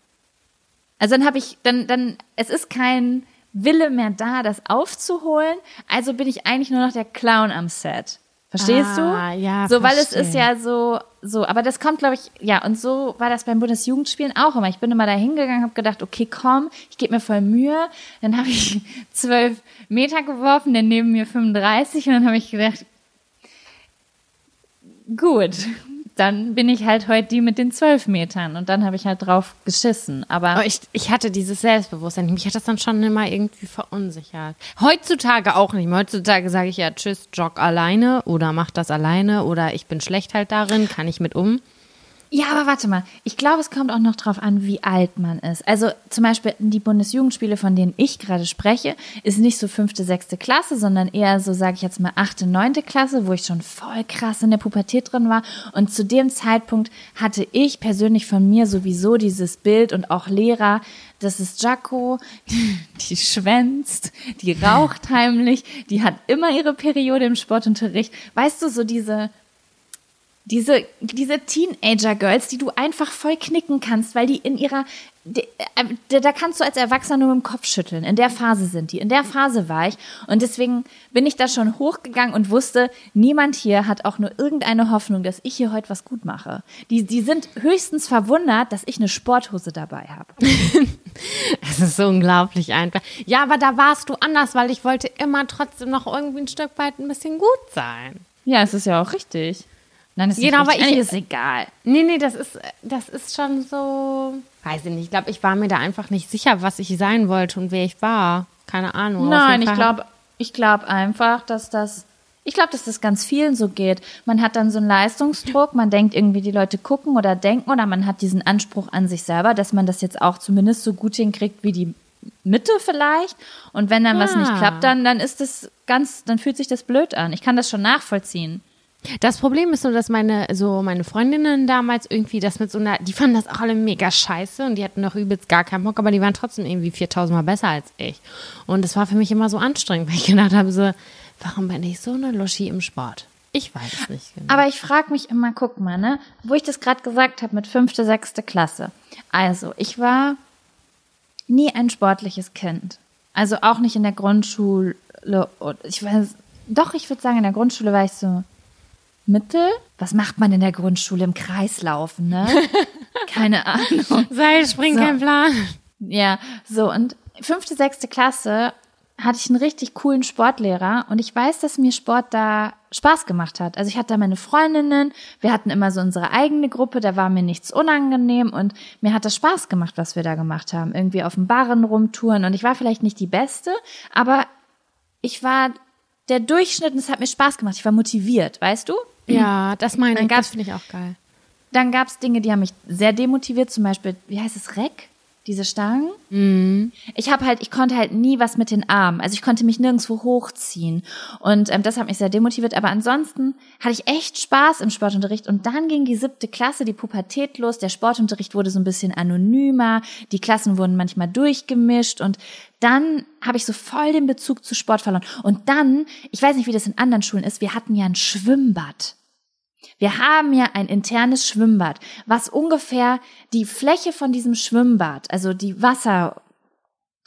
Also dann habe ich, dann, dann, es ist kein Wille mehr da, das aufzuholen. Also bin ich eigentlich nur noch der Clown am Set. Verstehst Ah, du? ja, So, weil es verstehe. ist ja so, so, aber das kommt, glaube ich, ja, und so war das beim Bundesjugendspielen auch immer. Ich bin immer da hingegangen, habe gedacht, okay, komm, ich gebe mir voll Mühe. Dann habe ich zwölf Meter geworfen, dann neben mir 35 und dann habe ich gedacht, gut, dann bin ich halt heute die mit den zwölf Metern und dann habe ich halt drauf geschissen. Aber Aber ich, ich hatte dieses Selbstbewusstsein. Mich hat das dann schon immer irgendwie verunsichert. Heutzutage auch nicht mehr. Heutzutage sage ich ja, tschüss, jog alleine oder mach das alleine oder ich bin schlecht halt darin, kann ich mit um. Ja, aber warte mal. Ich glaube, es kommt auch noch drauf an, wie alt man ist. Also zum Beispiel die Bundesjugendspiele, von denen ich gerade spreche, ist nicht so fünfte, sechste Klasse, sondern eher so, sage ich jetzt mal, achte, neunte Klasse, wo ich schon voll krass in der Pubertät drin war. Und zu dem Zeitpunkt hatte ich persönlich von mir sowieso dieses Bild und auch Lehrer, das ist Jaco, die schwänzt, die raucht heimlich, die hat immer ihre Periode im Sportunterricht. Weißt du, so diese Diese, diese Teenager-Girls, die du einfach voll knicken kannst, weil die in ihrer, äh, da kannst du als Erwachsener nur mit dem Kopf schütteln. In der Phase sind die. In der Phase war ich. Und deswegen bin ich da schon hochgegangen und wusste, niemand hier hat auch nur irgendeine Hoffnung, dass ich hier heute was gut mache. Die, die sind höchstens verwundert, dass ich eine Sporthose dabei habe. Es ist so unglaublich einfach. Ja, aber da warst du anders, weil ich wollte immer trotzdem noch irgendwie ein Stück weit ein bisschen gut sein. Ja, es ist ja auch richtig. Nein, es ist Genau, nicht aber ich- Eigentlich ist egal. Nee, nee, das ist, das ist schon so. Weiß ich nicht. Ich glaube, ich war mir da einfach nicht sicher, was ich sein wollte und wer ich war. Keine Ahnung. Nein, ich glaube ich glaub einfach, dass das. Ich glaube, dass das ganz vielen so geht. Man hat dann so einen Leistungsdruck, man denkt irgendwie, die Leute gucken oder denken oder man hat diesen Anspruch an sich selber, dass man das jetzt auch zumindest so gut hinkriegt wie die Mitte vielleicht. Und wenn dann was nicht Ja. klappt, dann, dann ist das ganz, dann fühlt sich das blöd an. Ich kann das schon nachvollziehen. Das Problem ist nur, dass meine, so meine Freundinnen damals irgendwie das mit so einer, die fanden das auch alle mega scheiße und die hatten noch übelst gar keinen Bock, aber die waren trotzdem irgendwie 4000 Mal besser als ich. Und das war für mich immer so anstrengend, weil ich gedacht habe, so, warum bin ich so eine Luschi im Sport? Ich weiß es nicht genau. Aber ich frage mich immer, guck mal, ne, wo ich das gerade gesagt habe mit fünfte, sechste Klasse. Also, ich war nie ein sportliches Kind. Also auch nicht in der Grundschule. und Ich weiß, doch, ich würde sagen, in der Grundschule war ich so mittel. Was macht man in der Grundschule im Kreis laufen, ne? Keine Ahnung. Seil, spring, So. kein Plan. Ja, so und fünfte, sechste Klasse hatte ich einen richtig coolen Sportlehrer und ich weiß, dass mir Sport da Spaß gemacht hat. Also ich hatte da meine Freundinnen, wir hatten immer so unsere eigene Gruppe, da war mir nichts unangenehm und mir hat das Spaß gemacht, was wir da gemacht haben. Irgendwie auf dem Barren rumtouren und ich war vielleicht nicht die Beste, aber ich war der Durchschnitt und es hat mir Spaß gemacht. Ich war motiviert, weißt du? Ja, das meine ich, das finde ich auch geil. Dann gab es Dinge, die haben mich sehr demotiviert, zum Beispiel, wie heißt es, Reck? Diese Stangen? Ich habe halt, ich konnte halt nie was mit den Armen. Also ich konnte mich nirgendwo hochziehen. Und ähm, das hat mich sehr demotiviert. Aber ansonsten hatte ich echt Spaß im Sportunterricht. Und dann ging die siebte Klasse, die Pubertät los. Der Sportunterricht wurde so ein bisschen anonymer. Die Klassen wurden manchmal durchgemischt. Und dann habe ich so voll den Bezug zu Sport verloren. Und dann, ich weiß nicht, wie das in anderen Schulen ist, wir hatten ja ein Schwimmbad. Wir haben ja ein internes Schwimmbad, was ungefähr die Fläche von diesem Schwimmbad, also die Wasser,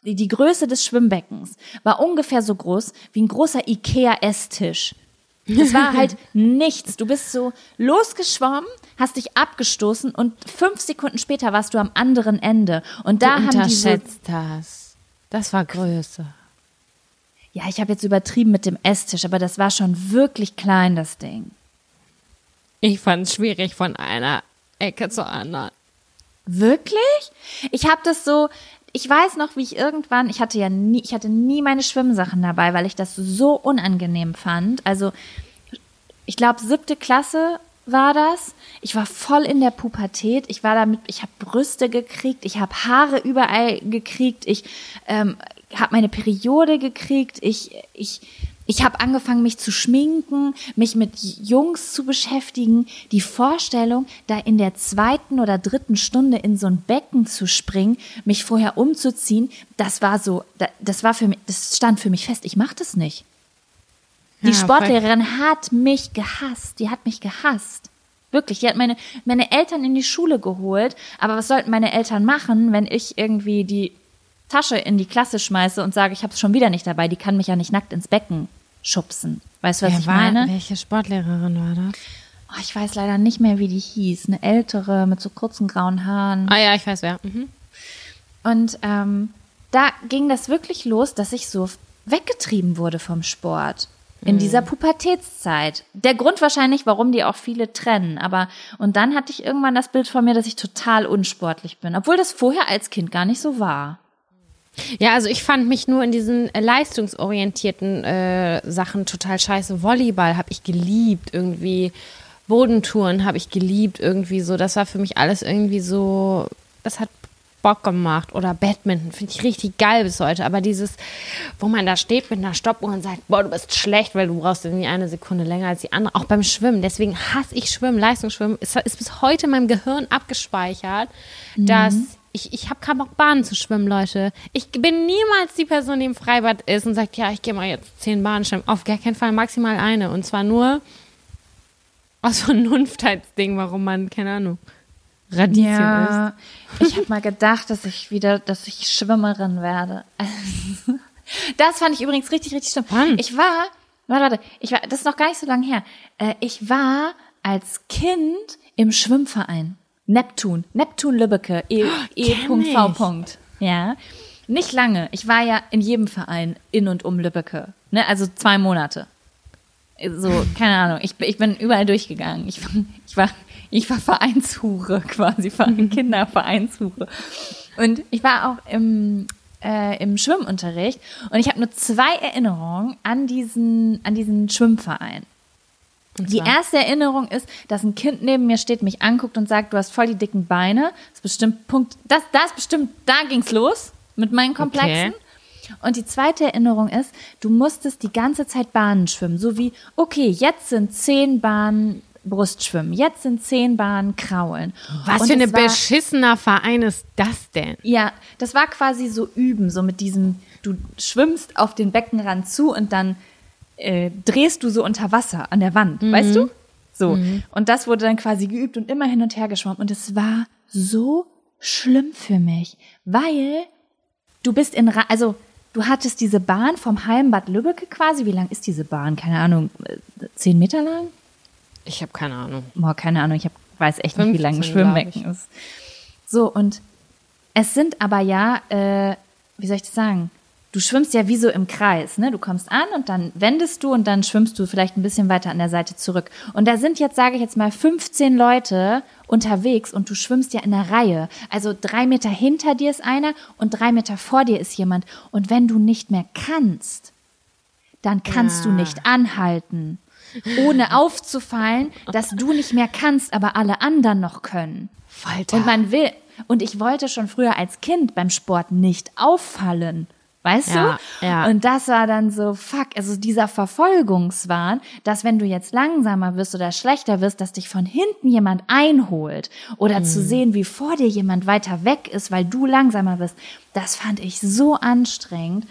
die, die Größe des Schwimmbeckens, war ungefähr so groß wie ein großer Ikea-Esstisch. Das war halt nichts. Du bist so losgeschwommen, hast dich abgestoßen und fünf Sekunden später warst du am anderen Ende. Und da du haben unterschätzt das. Das war Größe. ja, ich habe jetzt übertrieben mit dem Esstisch, aber das war schon wirklich klein, das Ding. Ich fand es schwierig von einer Ecke zur anderen. Wirklich? Ich habe das so, ich weiß noch, wie ich irgendwann, ich hatte ja nie, ich hatte nie meine Schwimmsachen dabei, weil ich das so unangenehm fand. Also, ich glaube, siebte Klasse war das. Ich war voll in der Pubertät. Ich war damit, ich habe Brüste gekriegt, ich habe Haare überall gekriegt, ich ähm, habe meine Periode gekriegt, ich, ich, ich habe angefangen, mich zu schminken, mich mit Jungs zu beschäftigen. Die Vorstellung, da in der zweiten oder dritten Stunde in so ein Becken zu springen, mich vorher umzuziehen, das war so, da- das war für mich, das stand für mich fest. Ich mache das nicht. Die Ja, Sportlehrerin hat mich gehasst. Die hat mich gehasst. Wirklich, die hat meine, meine Eltern in die Schule geholt. Aber was sollten meine Eltern machen, wenn ich irgendwie die Tasche in die Klasse schmeiße und sage, ich habe es schon wieder nicht dabei? Die kann mich ja nicht nackt ins Becken schubsen. Weißt du, was Wer ich war, meine? Welche Sportlehrerin war das? Oh, ich weiß leider nicht mehr, wie die hieß. Eine ältere mit so kurzen grauen Haaren. Ah ja, ich weiß wer. Mhm. Und ähm, da ging das wirklich los, dass ich so weggetrieben wurde vom Sport. In dieser Pubertätszeit. Der Grund wahrscheinlich, warum die auch viele trennen. Aber, und dann hatte ich irgendwann das Bild von mir, dass ich total unsportlich bin. Obwohl das vorher als Kind gar nicht so war. Ja, also ich fand mich nur in diesen äh, leistungsorientierten äh, Sachen total scheiße. Volleyball habe ich geliebt, irgendwie Bodentouren habe ich geliebt, irgendwie so. Das war für mich alles irgendwie so, das hat Bock gemacht. Oder Badminton finde ich richtig geil bis heute. Aber dieses, wo man da steht mit einer Stoppuhr und sagt, boah, du bist schlecht, weil du brauchst irgendwie eine Sekunde länger als die andere. Auch beim Schwimmen. Deswegen hasse ich Schwimmen, Leistungsschwimmen. Es ist bis heute in meinem Gehirn abgespeichert, dass ich, ich habe keinen Bock, Bahnen zu schwimmen, Leute. Ich bin niemals die Person, die im Freibad ist und sagt, ja, ich gehe mal jetzt zehn Bahnen schwimmen. Auf gar keinen Fall, maximal eine. Und zwar nur Aus Vernunftheitsding, warum man, keine Ahnung, Radieschen. Ja, ich habe mal gedacht, dass ich wieder, dass ich Schwimmerin werde. Das fand ich übrigens richtig, richtig schlimm. Wann? Ich war, warte, warte, ich war, das ist noch gar nicht so lange her. Äh, Ich war als Kind im Schwimmverein. Neptun, Neptun Lübbecke, E. E. ich. V. Ja. Nicht lange. Ich war ja in jedem Verein in und um Lübbecke. Ne? Also zwei Monate. So, keine Ahnung. Ich, bin- ich bin überall durchgegangen. Ich, war- ich war, ich war Vereinshure quasi, Verein- Kindervereinshure. Und ich war auch im, äh, im Schwimmunterricht und ich habe nur zwei Erinnerungen an diesen, an diesen Schwimmverein. Die erste Erinnerung ist, dass ein Kind neben mir steht, mich anguckt und sagt, du hast voll die dicken Beine. Das ist bestimmt Punkt, das, das bestimmt, da ging's los mit meinen Komplexen. Und die zweite Erinnerung ist, du musstest die ganze Zeit Bahnen schwimmen, so wie, okay, jetzt sind zehn Bahnen Brustschwimmen, jetzt sind zehn Bahnen Kraulen. Was Und für ein beschissener Verein ist das denn? ja, das war quasi so üben, so mit diesem, du schwimmst auf den Beckenrand zu und dann äh, drehst du so unter Wasser an der Wand, weißt du? So. Und das wurde dann quasi geübt und immer hin und her geschwommen. Und es war so schlimm für mich, weil du bist in, Ra also du hattest diese Bahn vom Heimbad Lübbecke quasi. Wie lang ist diese Bahn? Keine Ahnung, äh, zehn Meter lang? Ich habe keine Ahnung. Boah, keine Ahnung, ich hab, weiß echt nicht, wie lang ein 15, Schwimmbecken ist. So, und es sind aber ja, äh, wie soll ich das sagen? Du schwimmst ja wie so im Kreis, ne? Du kommst an und dann wendest du und dann schwimmst du vielleicht ein bisschen weiter an der Seite zurück. Und da sind jetzt, sage ich jetzt mal, 15 Leute unterwegs und du schwimmst ja in einer Reihe. Also drei Meter hinter dir ist einer und drei Meter vor dir ist jemand. Und wenn du nicht mehr kannst, dann kannst du Ja. nicht anhalten, ohne aufzufallen, dass du nicht mehr kannst, aber alle anderen noch können. Falter. Und man will, und ich wollte schon früher als Kind beim Sport nicht auffallen. Weißt Ja, du? ja. Und das war dann so, fuck, also dieser Verfolgungswahn, dass wenn du jetzt langsamer wirst oder schlechter wirst, dass dich von hinten jemand einholt oder zu Mhm. sehen, wie vor dir jemand weiter weg ist, weil du langsamer bist, das fand ich so anstrengend,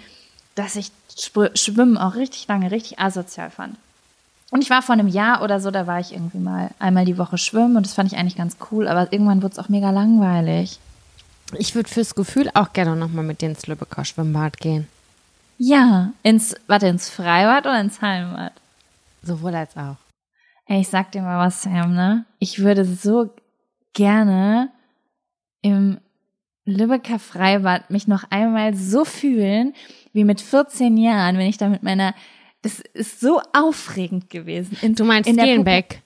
dass ich Schw- Schwimmen auch richtig lange richtig asozial fand. Und ich war vor einem Jahr oder so, da war ich irgendwie mal einmal die Woche schwimmen und das fand ich eigentlich ganz cool, aber irgendwann wurde es auch mega langweilig. Ich würde fürs Gefühl auch gerne nochmal mit dir ins Lübecker Schwimmbad gehen. Ja, ins, warte, ins Freibad oder ins Heimbad? Sowohl als auch. Ey, ich sag dir mal was, Sam, ne? Ich würde so gerne im Lübecker Freibad mich noch einmal so fühlen, wie mit 14 Jahren, wenn ich da mit meiner, das ist so aufregend gewesen. In, Du meinst in der Gelenbeck?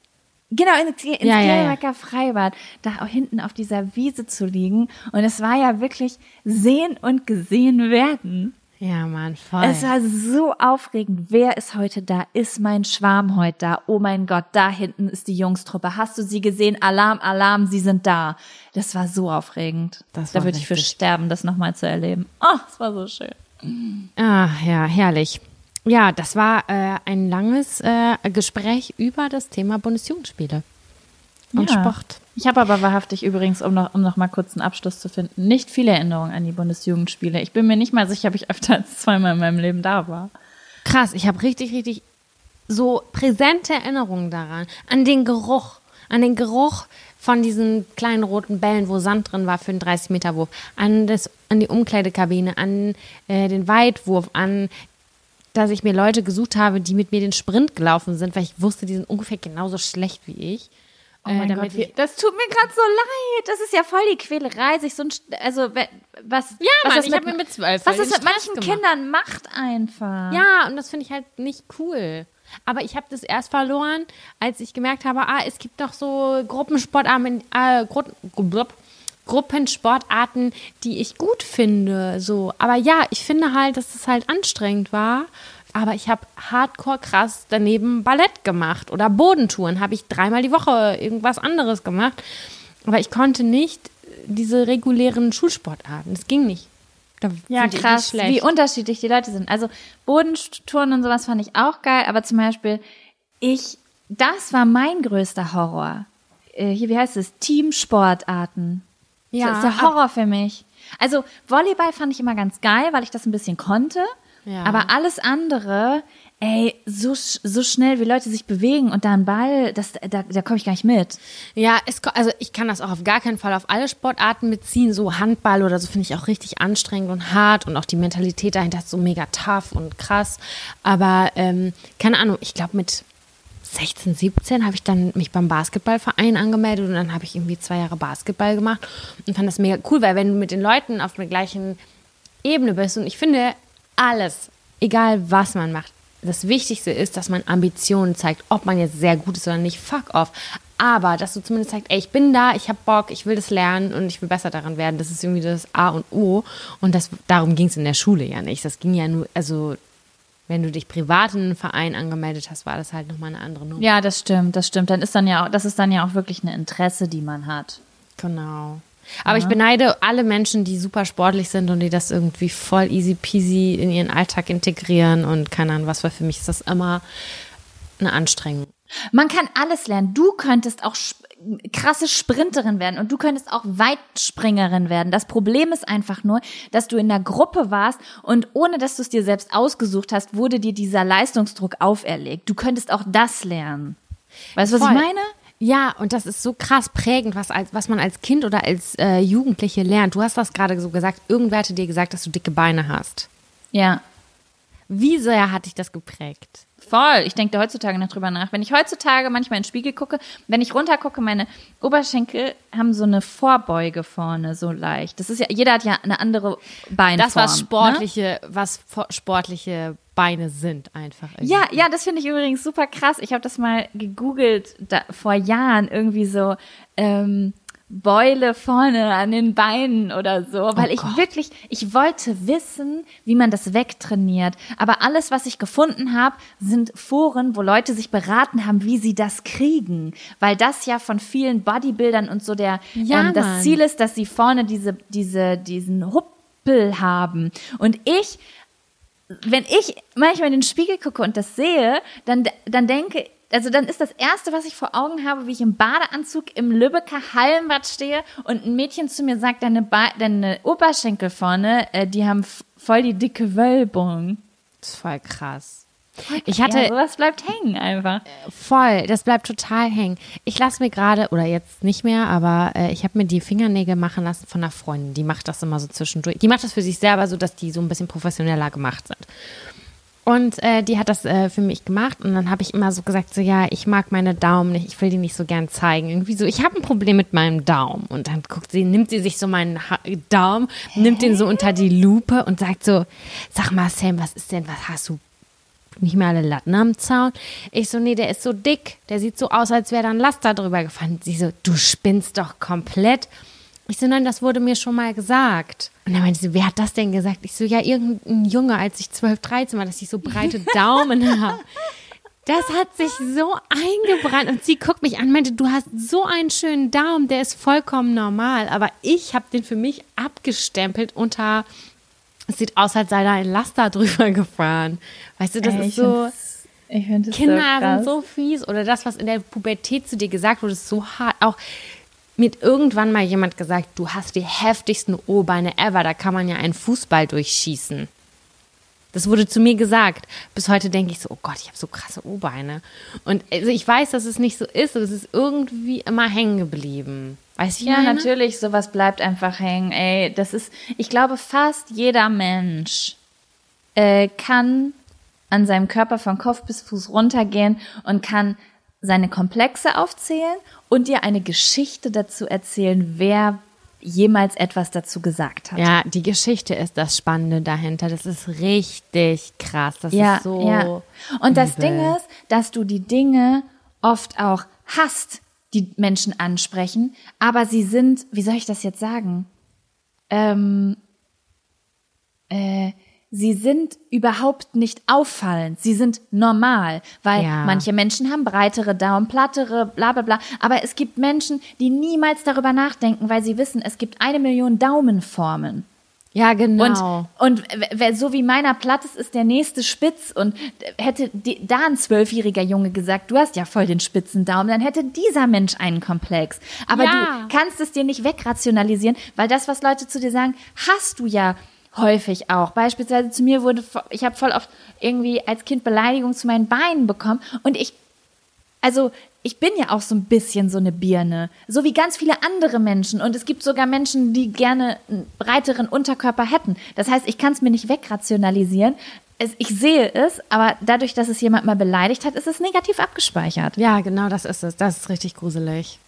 Genau, ins, ins Ja, ja, ja. Gelberger Freibad, da auch hinten auf dieser Wiese zu liegen. Und es war ja wirklich sehen und gesehen werden. Ja, Mann, voll. Es war so aufregend. Wer ist heute da? Ist mein Schwarm heute da? Oh mein Gott, da hinten ist die Jungstruppe. Hast du sie gesehen? Alarm, Alarm, sie sind da. Das war so aufregend. Das da würde ich für sterben, das nochmal zu erleben. Oh, es war so schön. Ah, ja, herrlich. Ja, das war äh, ein langes äh, Gespräch über das Thema Bundesjugendspiele und Ja. Sport. Ich habe aber wahrhaftig übrigens, um noch, um noch mal kurz einen Abschluss zu finden, nicht viele Erinnerungen an die Bundesjugendspiele. Ich bin mir nicht mal sicher, ob ich öfter als zweimal in meinem Leben da war. Krass, ich habe richtig, richtig so präsente Erinnerungen daran. An den Geruch, an den Geruch von diesen kleinen roten Bällen, wo Sand drin war für einen 30-Meter-Wurf, an, das, an die Umkleidekabine, an äh, den Weitwurf, an dass ich mir Leute gesucht habe, die mit mir den Sprint gelaufen sind, weil ich wusste, die sind ungefähr genauso schlecht wie ich. Oh mein Äh, Gott, wie, das tut mir gerade so leid. Das ist ja voll die Quälerei, sich so ein, also was? Ja, was Mann, das ich hab mir mit zwölf was das mit manchen gemacht. Kindern macht einfach. Ja, und das finde ich halt nicht cool. Aber ich habe das erst verloren, als ich gemerkt habe, ah, es gibt doch so Gruppensportarten, äh, Gru Grupp- Gruppensportarten, die ich gut finde. So, aber ja, ich finde halt, dass es halt anstrengend war. Aber ich habe hardcore krass daneben Ballett gemacht oder Bodentouren. Habe ich dreimal die Woche irgendwas anderes gemacht. Aber ich konnte nicht diese regulären Schulsportarten. Das ging nicht. Da Ja, krass, schlecht. wie unterschiedlich die Leute sind. Also Bodentouren und sowas fand ich auch geil, aber zum Beispiel, ich, das war mein größter Horror. Äh, hier, wie heißt es? Teamsportarten. Ja, das ist der Horror für mich. Also Volleyball fand ich immer ganz geil, weil ich das ein bisschen konnte. Ja. Aber alles andere, ey, so, so schnell, wie Leute sich bewegen und da ein Ball, das, da, da komme ich gar nicht mit. Ja, es, also ich kann das auch auf gar keinen Fall auf alle Sportarten beziehen. So Handball oder so finde ich auch richtig anstrengend und hart und auch die Mentalität dahinter ist so mega tough und krass. Aber ähm, keine Ahnung, ich glaube mit 16, 17 habe ich dann mich beim Basketballverein angemeldet und dann habe ich irgendwie zwei Jahre Basketball gemacht und fand das mega cool, weil wenn du mit den Leuten auf der gleichen Ebene bist und ich finde alles, egal was man macht, das Wichtigste ist, dass man Ambitionen zeigt, ob man jetzt sehr gut ist oder nicht, fuck off. Aber dass du zumindest sagst, ey, ich bin da, ich habe Bock, ich will das lernen und ich will besser daran werden. Das ist irgendwie das A und O. Und das, darum ging es in der Schule ja nicht. Das ging ja nur, also wenn du dich privat in einen Verein angemeldet hast, war das halt nochmal eine andere Nummer. Ja, das stimmt, das stimmt. Dann ist dann ja auch, das ist dann ja auch wirklich ein Interesse, die man hat. Genau. Aber ich beneide alle Menschen, die super sportlich sind und die das irgendwie voll easy peasy in ihren Alltag integrieren und keine Ahnung was, weil für mich ist das immer eine Anstrengung. Man kann alles lernen. Du könntest auch krasse Sprinterin werden und du könntest auch Weitspringerin werden. Das Problem ist einfach nur, dass du in der Gruppe warst und ohne dass du es dir selbst ausgesucht hast, wurde dir dieser Leistungsdruck auferlegt. Du könntest auch das lernen. Weißt du, was Voll. ich meine? Ja, und das ist so krass prägend, was, als, was man als Kind oder als äh, Jugendliche lernt. Du hast das gerade so gesagt, irgendwer hatte dir gesagt, dass du dicke Beine hast. Ja. Wie sehr hat dich das geprägt? Voll. Ich denke da heutzutage noch drüber nach. Wenn ich heutzutage manchmal in den Spiegel gucke, wenn ich runtergucke, meine Oberschenkel haben so eine Vorbeuge vorne, so leicht. Das ist ja, jeder hat ja eine andere Beinform. Das, was Ne? sportliche, was fo- sportliche Beine sind, einfach. irgendwie. Ja, ja, das finde ich übrigens super krass. Ich habe das mal gegoogelt da, vor Jahren, irgendwie so ähm, Beule vorne an den Beinen oder so, weil ich wirklich, ich wollte wissen, wie man das wegtrainiert. Aber alles, was ich gefunden habe, sind Foren, wo Leute sich beraten haben, wie sie das kriegen, weil das ja von vielen Bodybuildern und so der Ja, ähm, das. Ziel ist, dass sie vorne diese diese diesen Huppel haben. Und ich wenn ich manchmal in den Spiegel gucke und das sehe, dann, dann denke, also dann ist das Erste, was ich vor Augen habe, wie ich im Badeanzug im Lübecker Hallenbad stehe und ein Mädchen zu mir sagt, deine, ba deine Oberschenkel vorne, äh, die haben voll die dicke Wölbung. Das ist voll krass. Ich hatte ja, sowas bleibt hängen einfach. voll, das bleibt total hängen. Ich lasse mir gerade, oder jetzt nicht mehr, aber äh, ich habe mir die Fingernägel machen lassen von einer Freundin. Die macht das immer so zwischendurch. Die macht das für sich selber so, dass die so ein bisschen professioneller gemacht sind. Und äh, die hat das äh, für mich gemacht und dann habe ich immer so gesagt, so ja, ich mag meine Daumen nicht, ich will die nicht so gern zeigen. Irgendwie so, ich habe ein Problem mit meinem Daumen. Und dann guckt sie, nimmt sie sich so meinen ha Daumen, nimmt den so unter die Lupe und sagt so, sag mal Sam, was ist denn, was hast du nicht mehr alle Latten am Zaun. Ich so, nee, der ist so dick. Der sieht so aus, als wäre da ein Laster drüber gefahren. Sie so, du spinnst doch komplett. Ich so, nein, das wurde mir schon mal gesagt. Und dann meinte sie, wer hat das denn gesagt? Ich so, ja, irgendein Junge, als ich 12, 13 war, dass ich so breite Daumen habe. Das hat sich so eingebrannt und sie guckt mich an, meinte, du hast so einen schönen Daumen, der ist vollkommen normal. Aber ich habe den für mich abgestempelt unter, es sieht aus, als sei da ein Laster drüber gefahren. Weißt du, das Ey, ist so, ich das Kinder so sind so fies oder das, was in der Pubertät zu dir gesagt wurde, ist so hart. Auch mir irgendwann mal jemand gesagt, du hast die heftigsten O-Beine ever, da kann man ja einen Fußball durchschießen. Das wurde zu mir gesagt. Bis heute denke ich so, oh Gott, ich habe so krasse O-Beine. Und also ich weiß, dass es nicht so ist, aber es ist irgendwie immer hängen geblieben. Weißt du, Ja, natürlich, sowas bleibt einfach hängen. Ey, das ist, ich glaube, fast jeder Mensch äh, kann an seinem Körper von Kopf bis Fuß runtergehen und kann seine Komplexe aufzählen und dir eine Geschichte dazu erzählen, wer jemals etwas dazu gesagt hat. Ja, die Geschichte ist das Spannende dahinter. Das ist richtig krass. Das ja, ist so. ja. Und das übel. Ding ist, dass du die Dinge oft auch hast, die Menschen ansprechen, aber sie sind, wie soll ich das jetzt sagen? Ähm, äh, sie sind überhaupt nicht auffallend. Sie sind normal, weil Ja. manche Menschen haben breitere Daumen, plattere, bla bla bla. Aber es gibt Menschen, die niemals darüber nachdenken, weil sie wissen, es gibt eine Million Daumenformen. Ja, genau. Und, und wer so wie meiner platt ist, ist der nächste spitz. Und hätte die, da ein zwölfjähriger Junge gesagt, du hast ja voll den spitzen Daumen, dann hätte dieser Mensch einen Komplex. Aber Ja. du kannst es dir nicht wegrationalisieren, weil das, was Leute zu dir sagen, hast du ja häufig auch. Beispielsweise zu mir wurde, ich habe voll oft irgendwie als Kind Beleidigung zu meinen Beinen bekommen und ich, also ich bin ja auch so ein bisschen so eine Birne, so wie ganz viele andere Menschen. Und es gibt sogar Menschen, die gerne einen breiteren Unterkörper hätten. Das heißt, ich kann es mir nicht wegrationalisieren. Es, ich sehe es, aber dadurch, dass es jemand mal beleidigt hat, ist es negativ abgespeichert. Ja, genau, das ist es. Das ist richtig gruselig.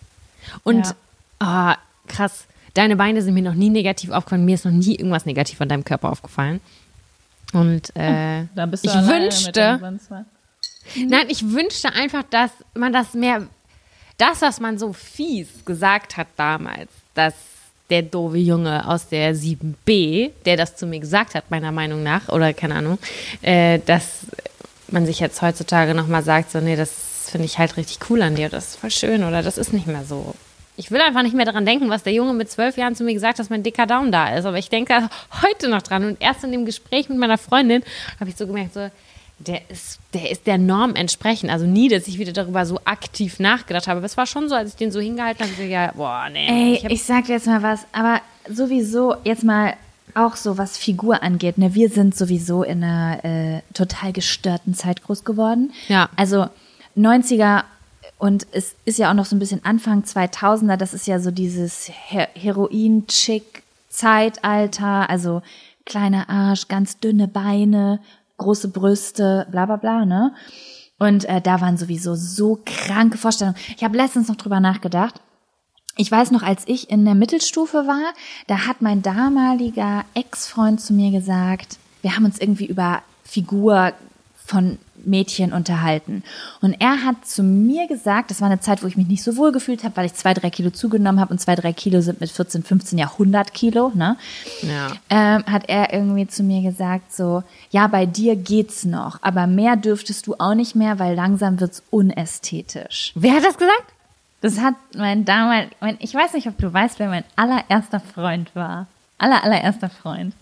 Und ja. oh, krass, deine Beine sind mir noch nie negativ aufgefallen. Mir ist noch nie irgendwas negativ an deinem Körper aufgefallen. Und äh, ich wünschte, Nein, ich wünschte einfach, dass man das mehr, das, was man so fies gesagt hat damals, dass der doofe Junge aus der 7b, der das zu mir gesagt hat, meiner Meinung nach, oder keine Ahnung, äh, dass man sich jetzt heutzutage nochmal sagt, so, nee, das finde ich halt richtig cool an dir, das ist voll schön, oder das ist nicht mehr so. Ich will einfach nicht mehr daran denken, was der Junge mit zwölf Jahren zu mir gesagt hat, dass mein dicker Daumen da ist. Aber ich denke heute noch dran. Und erst in dem Gespräch mit meiner Freundin habe ich so gemerkt, so, der ist, der ist der Norm entsprechend. Also nie, dass ich wieder darüber so aktiv nachgedacht habe. Aber es war schon so, als ich den so hingehalten habe, so, ja, boah, nee. Ey, ich, ich sag dir jetzt mal was, aber sowieso jetzt mal auch so, was Figur angeht. Ne? Wir sind sowieso in einer äh, total gestörten Zeit groß geworden. Ja. Also 90er und es ist ja auch noch so ein bisschen Anfang 2000er. Das ist ja so dieses Her Heroin-Chick-Zeitalter. Also kleiner Arsch, ganz dünne Beine, große Brüste, bla bla bla, ne? Und äh, da waren sowieso so kranke Vorstellungen. Ich habe letztens noch drüber nachgedacht. Ich weiß noch, als ich in der Mittelstufe war, da hat mein damaliger Ex-Freund zu mir gesagt, wir haben uns irgendwie über Figur von Mädchen unterhalten. Und er hat zu mir gesagt, das war eine Zeit, wo ich mich nicht so wohl gefühlt habe, weil ich zwei, drei Kilo zugenommen habe und zwei, drei Kilo sind mit 14, 15 ja 100 Kilo, ne? Ja. Ähm, hat er irgendwie zu mir gesagt so, ja, bei dir geht's noch, aber mehr dürftest du auch nicht mehr, weil langsam wird's unästhetisch. Wer hat das gesagt? Das hat mein damals, mein, ich weiß nicht, ob du weißt, wer mein allererster Freund war. Aller, allererster Freund.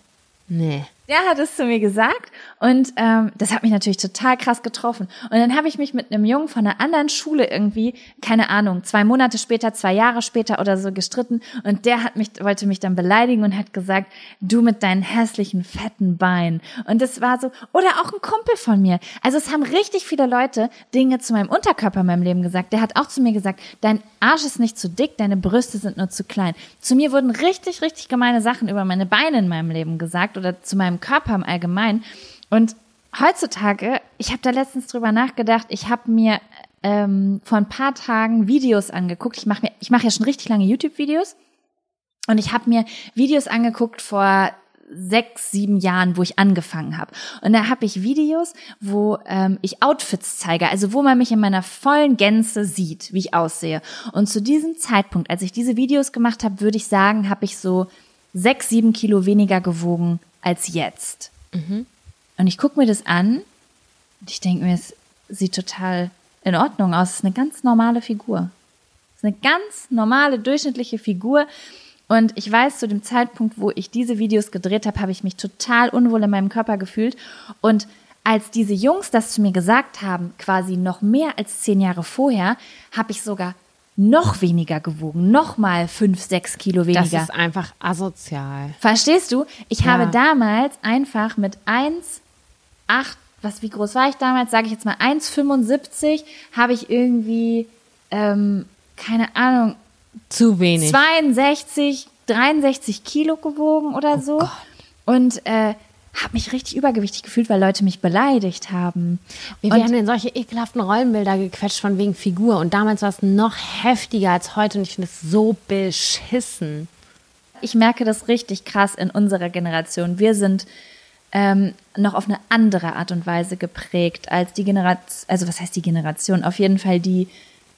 Nee. Der hat es zu mir gesagt und ähm, das hat mich natürlich total krass getroffen. Und dann habe ich mich mit einem Jungen von einer anderen Schule irgendwie, keine Ahnung, zwei Monate später, zwei Jahre später oder so gestritten und der hat mich, wollte mich dann beleidigen und hat gesagt, du mit deinen hässlichen, fetten Beinen. Und das war so, oder auch ein Kumpel von mir. Also es haben richtig viele Leute Dinge zu meinem Unterkörper in meinem Leben gesagt. Der hat auch zu mir gesagt, dein Arsch ist nicht zu dick, deine Brüste sind nur zu klein. Zu mir wurden richtig, richtig gemeine Sachen über meine Beine in meinem Leben gesagt oder zu meinem Körper im Allgemeinen. Und heutzutage, ich habe da letztens drüber nachgedacht, ich habe mir ähm, vor ein paar Tagen Videos angeguckt. Ich mache ich mache ja schon richtig lange YouTube-Videos. Und ich habe mir Videos angeguckt vor sechs, sieben Jahren, wo ich angefangen habe. Und da habe ich Videos, wo ähm, ich Outfits zeige, also wo man mich in meiner vollen Gänze sieht, wie ich aussehe. Und zu diesem Zeitpunkt, als ich diese Videos gemacht habe, würde ich sagen, habe ich so sechs, sieben Kilo weniger gewogen als jetzt. Mhm. Und ich gucke mir das an und ich denke mir, es sieht total in Ordnung aus. Es ist eine ganz normale Figur. Es ist eine ganz normale, durchschnittliche Figur. Und ich weiß, zu dem Zeitpunkt, wo ich diese Videos gedreht habe, habe ich mich total unwohl in meinem Körper gefühlt. Und als diese Jungs das zu mir gesagt haben, quasi noch mehr als zehn Jahre vorher, habe ich sogar noch weniger gewogen, noch mal fünf, sechs Kilo weniger. Das ist einfach asozial. Verstehst du? Ich ja. habe damals einfach mit 1, 8, was, wie groß war ich damals? Sage ich jetzt mal 1,75, habe ich irgendwie, ähm, keine Ahnung, zu wenig. 62, 63 Kilo gewogen oder oh so. Gott. Und äh, habe mich richtig übergewichtig gefühlt, weil Leute mich beleidigt haben. Wir werden in solche ekelhaften Rollenbilder gequetscht von wegen Figur. Und damals war es noch heftiger als heute und ich finde es so beschissen. Ich merke das richtig krass in unserer Generation. Wir sind ähm, noch auf eine andere Art und Weise geprägt als die Generation, also was heißt die Generation? Auf jeden Fall die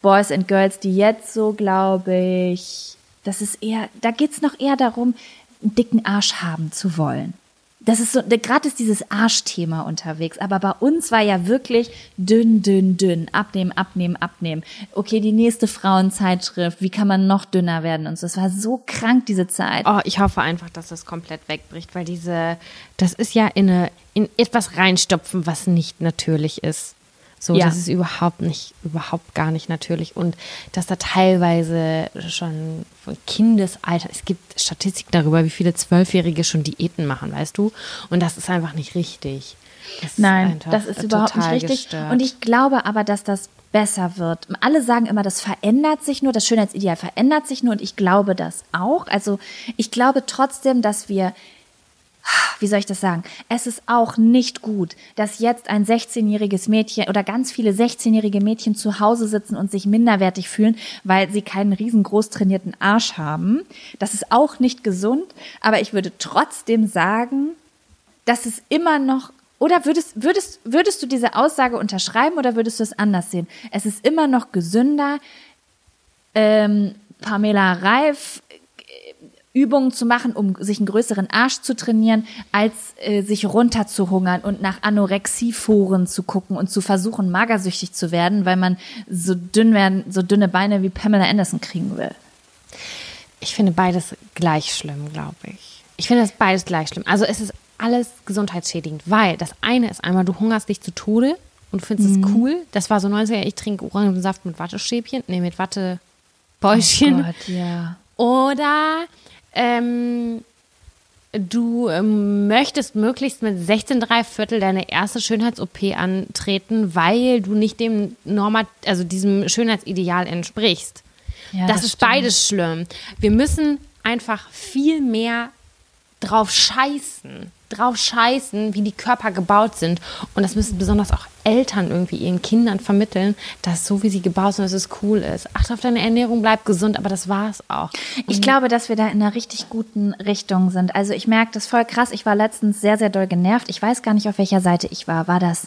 Boys and Girls, die jetzt so, glaube ich, das ist eher, da geht's noch eher darum, einen dicken Arsch haben zu wollen das ist so, gerade ist dieses Arschthema unterwegs, aber bei uns war ja wirklich dünn, dünn, dünn, abnehmen, abnehmen, abnehmen. Okay, die nächste Frauenzeitschrift, wie kann man noch dünner werden und so. Es war so krank, diese Zeit. Oh, ich hoffe einfach, dass das komplett wegbricht, weil diese, das ist ja in, eine, in etwas reinstopfen, was nicht natürlich ist. So, Ja. das ist überhaupt nicht, überhaupt gar nicht natürlich. Und dass da teilweise schon von Kindesalter, es gibt Statistiken darüber, wie viele Zwölfjährige schon Diäten machen, weißt du? Und das ist einfach nicht richtig. Das Nein, einfach das ist überhaupt nicht richtig. gestört. Und ich glaube aber, dass das besser wird. Alle sagen immer, das verändert sich nur, das Schönheitsideal verändert sich nur und ich glaube das auch. Also ich glaube trotzdem, dass wir, wie soll ich das sagen? Es ist auch nicht gut, dass jetzt ein 16-jähriges Mädchen oder ganz viele 16-jährige Mädchen zu Hause sitzen und sich minderwertig fühlen, weil sie keinen riesengroß trainierten Arsch haben. Das ist auch nicht gesund, aber ich würde trotzdem sagen, dass es immer noch oder würdest, würdest, würdest du diese Aussage unterschreiben oder würdest du es anders sehen? Es ist immer noch gesünder, ähm, Pamela Reif Übungen zu machen, um sich einen größeren Arsch zu trainieren, als äh, sich runterzuhungern und nach Anorexieforen zu gucken und zu versuchen, magersüchtig zu werden, weil man so dünn werden, so dünne Beine wie Pamela Anderson kriegen will. Ich finde beides gleich schlimm, glaube ich. Ich finde das beides gleich schlimm. Also es ist alles gesundheitsschädigend, weil das eine ist einmal, du hungerst dich zu Tode und findest es cool. Das war so 90er, ich trinke Orangensaft mit Wattestäbchen, nee, mit Wattebäuschen. Oh Gott, ja. Oder ähm, du ähm, möchtest möglichst mit 16 drei Viertel deine erste Schönheits-OP antreten, weil du nicht dem Normat, also diesem Schönheitsideal entsprichst. Ja, das, das ist stimmt. beides schlimm. Wir müssen einfach viel mehr drauf scheißen, drauf scheißen, wie die Körper gebaut sind. Und das müssen besonders auch Eltern irgendwie ihren Kindern vermitteln, dass so wie sie gebaut sind, dass es cool ist. Achte auf deine Ernährung, bleib gesund, aber das war's auch. Ich glaube, dass wir da in einer richtig guten Richtung sind. Also ich merke das voll krass. Ich war letztens sehr, sehr doll genervt. Ich weiß gar nicht, auf welcher Seite ich war. War das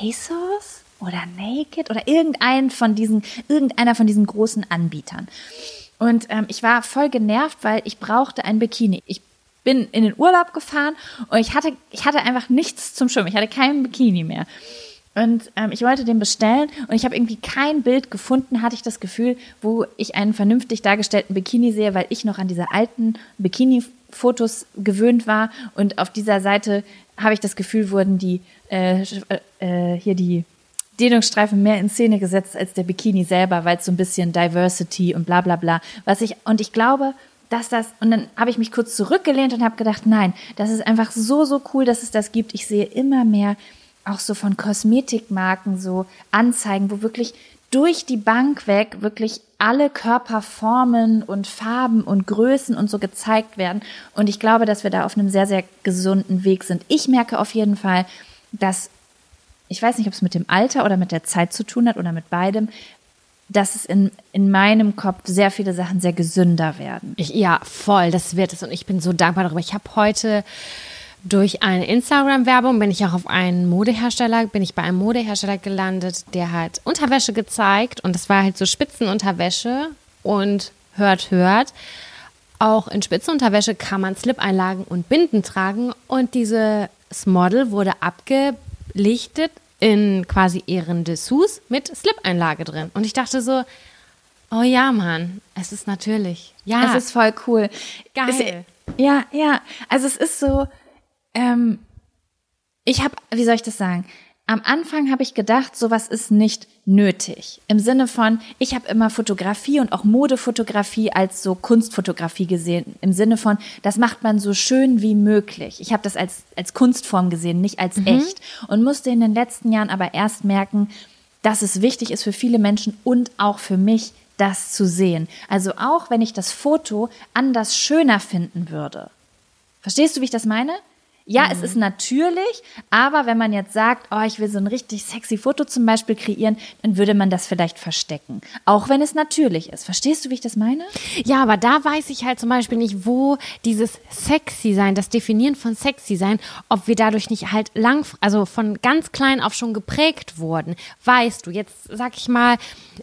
ASOS oder Naked oder irgendein von diesen, irgendeiner von diesen großen Anbietern? Und ähm, ich war voll genervt, weil ich brauchte ein Bikini. Ich bin in den Urlaub gefahren und ich hatte, ich hatte einfach nichts zum Schwimmen. Ich hatte keinen Bikini mehr. Und ähm, ich wollte den bestellen und ich habe irgendwie kein Bild gefunden, hatte ich das Gefühl, wo ich einen vernünftig dargestellten Bikini sehe, weil ich noch an diese alten Bikini-Fotos gewöhnt war. Und auf dieser Seite habe ich das Gefühl, wurden die äh, äh, äh, hier die Dehnungsstreifen mehr in Szene gesetzt als der Bikini selber, weil es so ein bisschen Diversity und bla bla bla. Was ich, und ich glaube, dass das, und dann habe ich mich kurz zurückgelehnt und habe gedacht, nein, das ist einfach so, so cool, dass es das gibt. Ich sehe immer mehr auch so von Kosmetikmarken so Anzeigen, wo wirklich durch die Bank weg wirklich alle Körperformen und Farben und Größen und so gezeigt werden. Und ich glaube, dass wir da auf einem sehr, sehr gesunden Weg sind. Ich merke auf jeden Fall, dass ich weiß nicht, ob es mit dem Alter oder mit der Zeit zu tun hat oder mit beidem, dass es in, in meinem Kopf sehr viele Sachen sehr gesünder werden. Ich, ja, voll, das wird es. Und ich bin so dankbar darüber. Ich habe heute durch eine Instagram-Werbung bin ich auch auf einen Modehersteller, bin ich bei einem Modehersteller gelandet, der hat Unterwäsche gezeigt und das war halt so Spitzenunterwäsche und hört, hört. Auch in Spitzenunterwäsche kann man Slip-Einlagen und Binden tragen und dieses Model wurde abgelichtet in quasi ihren Dessous mit Slip-Einlage drin. Und ich dachte so, oh ja, Mann, es ist natürlich. Ja, Es ist voll cool. Geil. Es, ja, ja. Also es ist so, ähm, ich habe, wie soll ich das sagen? Am Anfang habe ich gedacht, sowas ist nicht nötig. Im Sinne von, ich habe immer Fotografie und auch Modefotografie als so Kunstfotografie gesehen. Im Sinne von, das macht man so schön wie möglich. Ich habe das als, als Kunstform gesehen, nicht als echt. Und musste in den letzten Jahren aber erst merken, dass es wichtig ist für viele Menschen und auch für mich, das zu sehen. Also auch wenn ich das Foto anders schöner finden würde. Verstehst du, wie ich das meine? Ja, es ist natürlich, aber wenn man jetzt sagt, oh, ich will so ein richtig sexy Foto zum Beispiel kreieren, dann würde man das vielleicht verstecken. Auch wenn es natürlich ist. Verstehst du, wie ich das meine? Ja, aber da weiß ich halt zum Beispiel nicht, wo dieses sexy sein, das Definieren von sexy sein, ob wir dadurch nicht halt lang, also von ganz klein auf schon geprägt wurden. Weißt du, jetzt sag ich mal,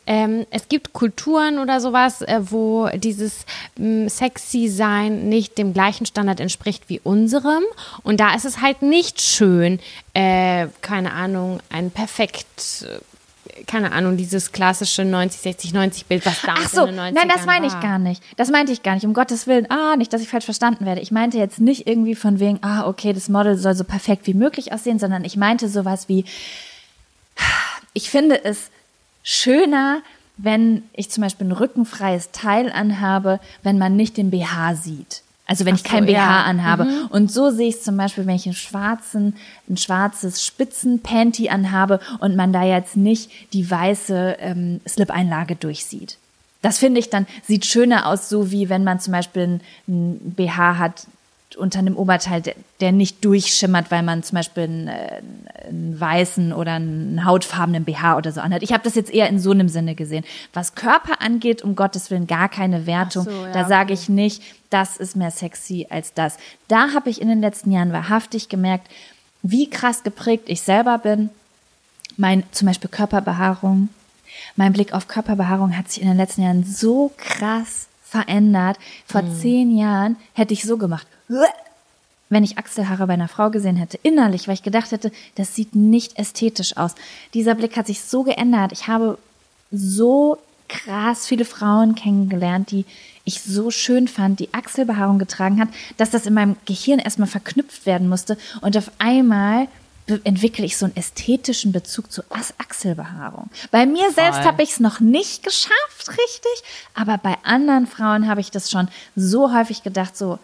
ähm, es gibt Kulturen oder sowas, äh, wo dieses ähm, sexy sein nicht dem gleichen Standard entspricht wie unserem. Und da ist es halt nicht schön, äh, keine Ahnung, ein perfekt äh, keine Ahnung, dieses klassische 90, 60, 90 Bild, was damals Ach so, in den 90ern nein, das meine ich war. gar nicht. Das meinte ich gar nicht. Um Gottes Willen. Ah, nicht, dass ich falsch verstanden werde. Ich meinte jetzt nicht irgendwie von wegen, ah, okay, das Model soll so perfekt wie möglich aussehen, sondern ich meinte sowas wie, ich finde es schöner, wenn ich zum Beispiel ein rückenfreies Teil anhabe, wenn man nicht den BH sieht. Also wenn ich so, kein BH ja. anhabe. Mhm. Und so sehe ich es zum Beispiel, wenn ich einen schwarzen, ein schwarzes Spitzenpanty anhabe und man da jetzt nicht die weiße ähm, Slip-Einlage durchsieht. Das finde ich dann, sieht schöner aus, so wie wenn man zum Beispiel ein, BH hat unter einem Oberteil, der, der nicht durchschimmert, weil man zum Beispiel einen, äh, einen weißen oder einen hautfarbenen BH oder so anhat. Ich habe das jetzt eher in so einem Sinne gesehen. Was Körper angeht, um Gottes Willen gar keine Wertung. Ach so, ja, da sage ich nicht, das ist mehr sexy als das. Da habe ich in den letzten Jahren wahrhaftig gemerkt, wie krass geprägt ich selber bin. Mein zum Beispiel Körperbehaarung. Mein Blick auf Körperbehaarung hat sich in den letzten Jahren so krass verändert. Vor zehn Jahren hätte ich so gemacht. Wenn ich Achselhaare bei einer Frau gesehen hätte, innerlich, weil ich gedacht hätte, das sieht nicht ästhetisch aus. Dieser Blick hat sich so geändert. Ich habe so krass viele Frauen kennengelernt, die ich so schön fand, die Achselbehaarung getragen hat, dass das in meinem Gehirn erstmal verknüpft werden musste. Und auf einmal entwickle ich so einen ästhetischen Bezug zu Achselbehaarung. Bei mir selbst habe ich es noch nicht geschafft, richtig, aber bei anderen Frauen habe ich das schon so häufig gedacht, so,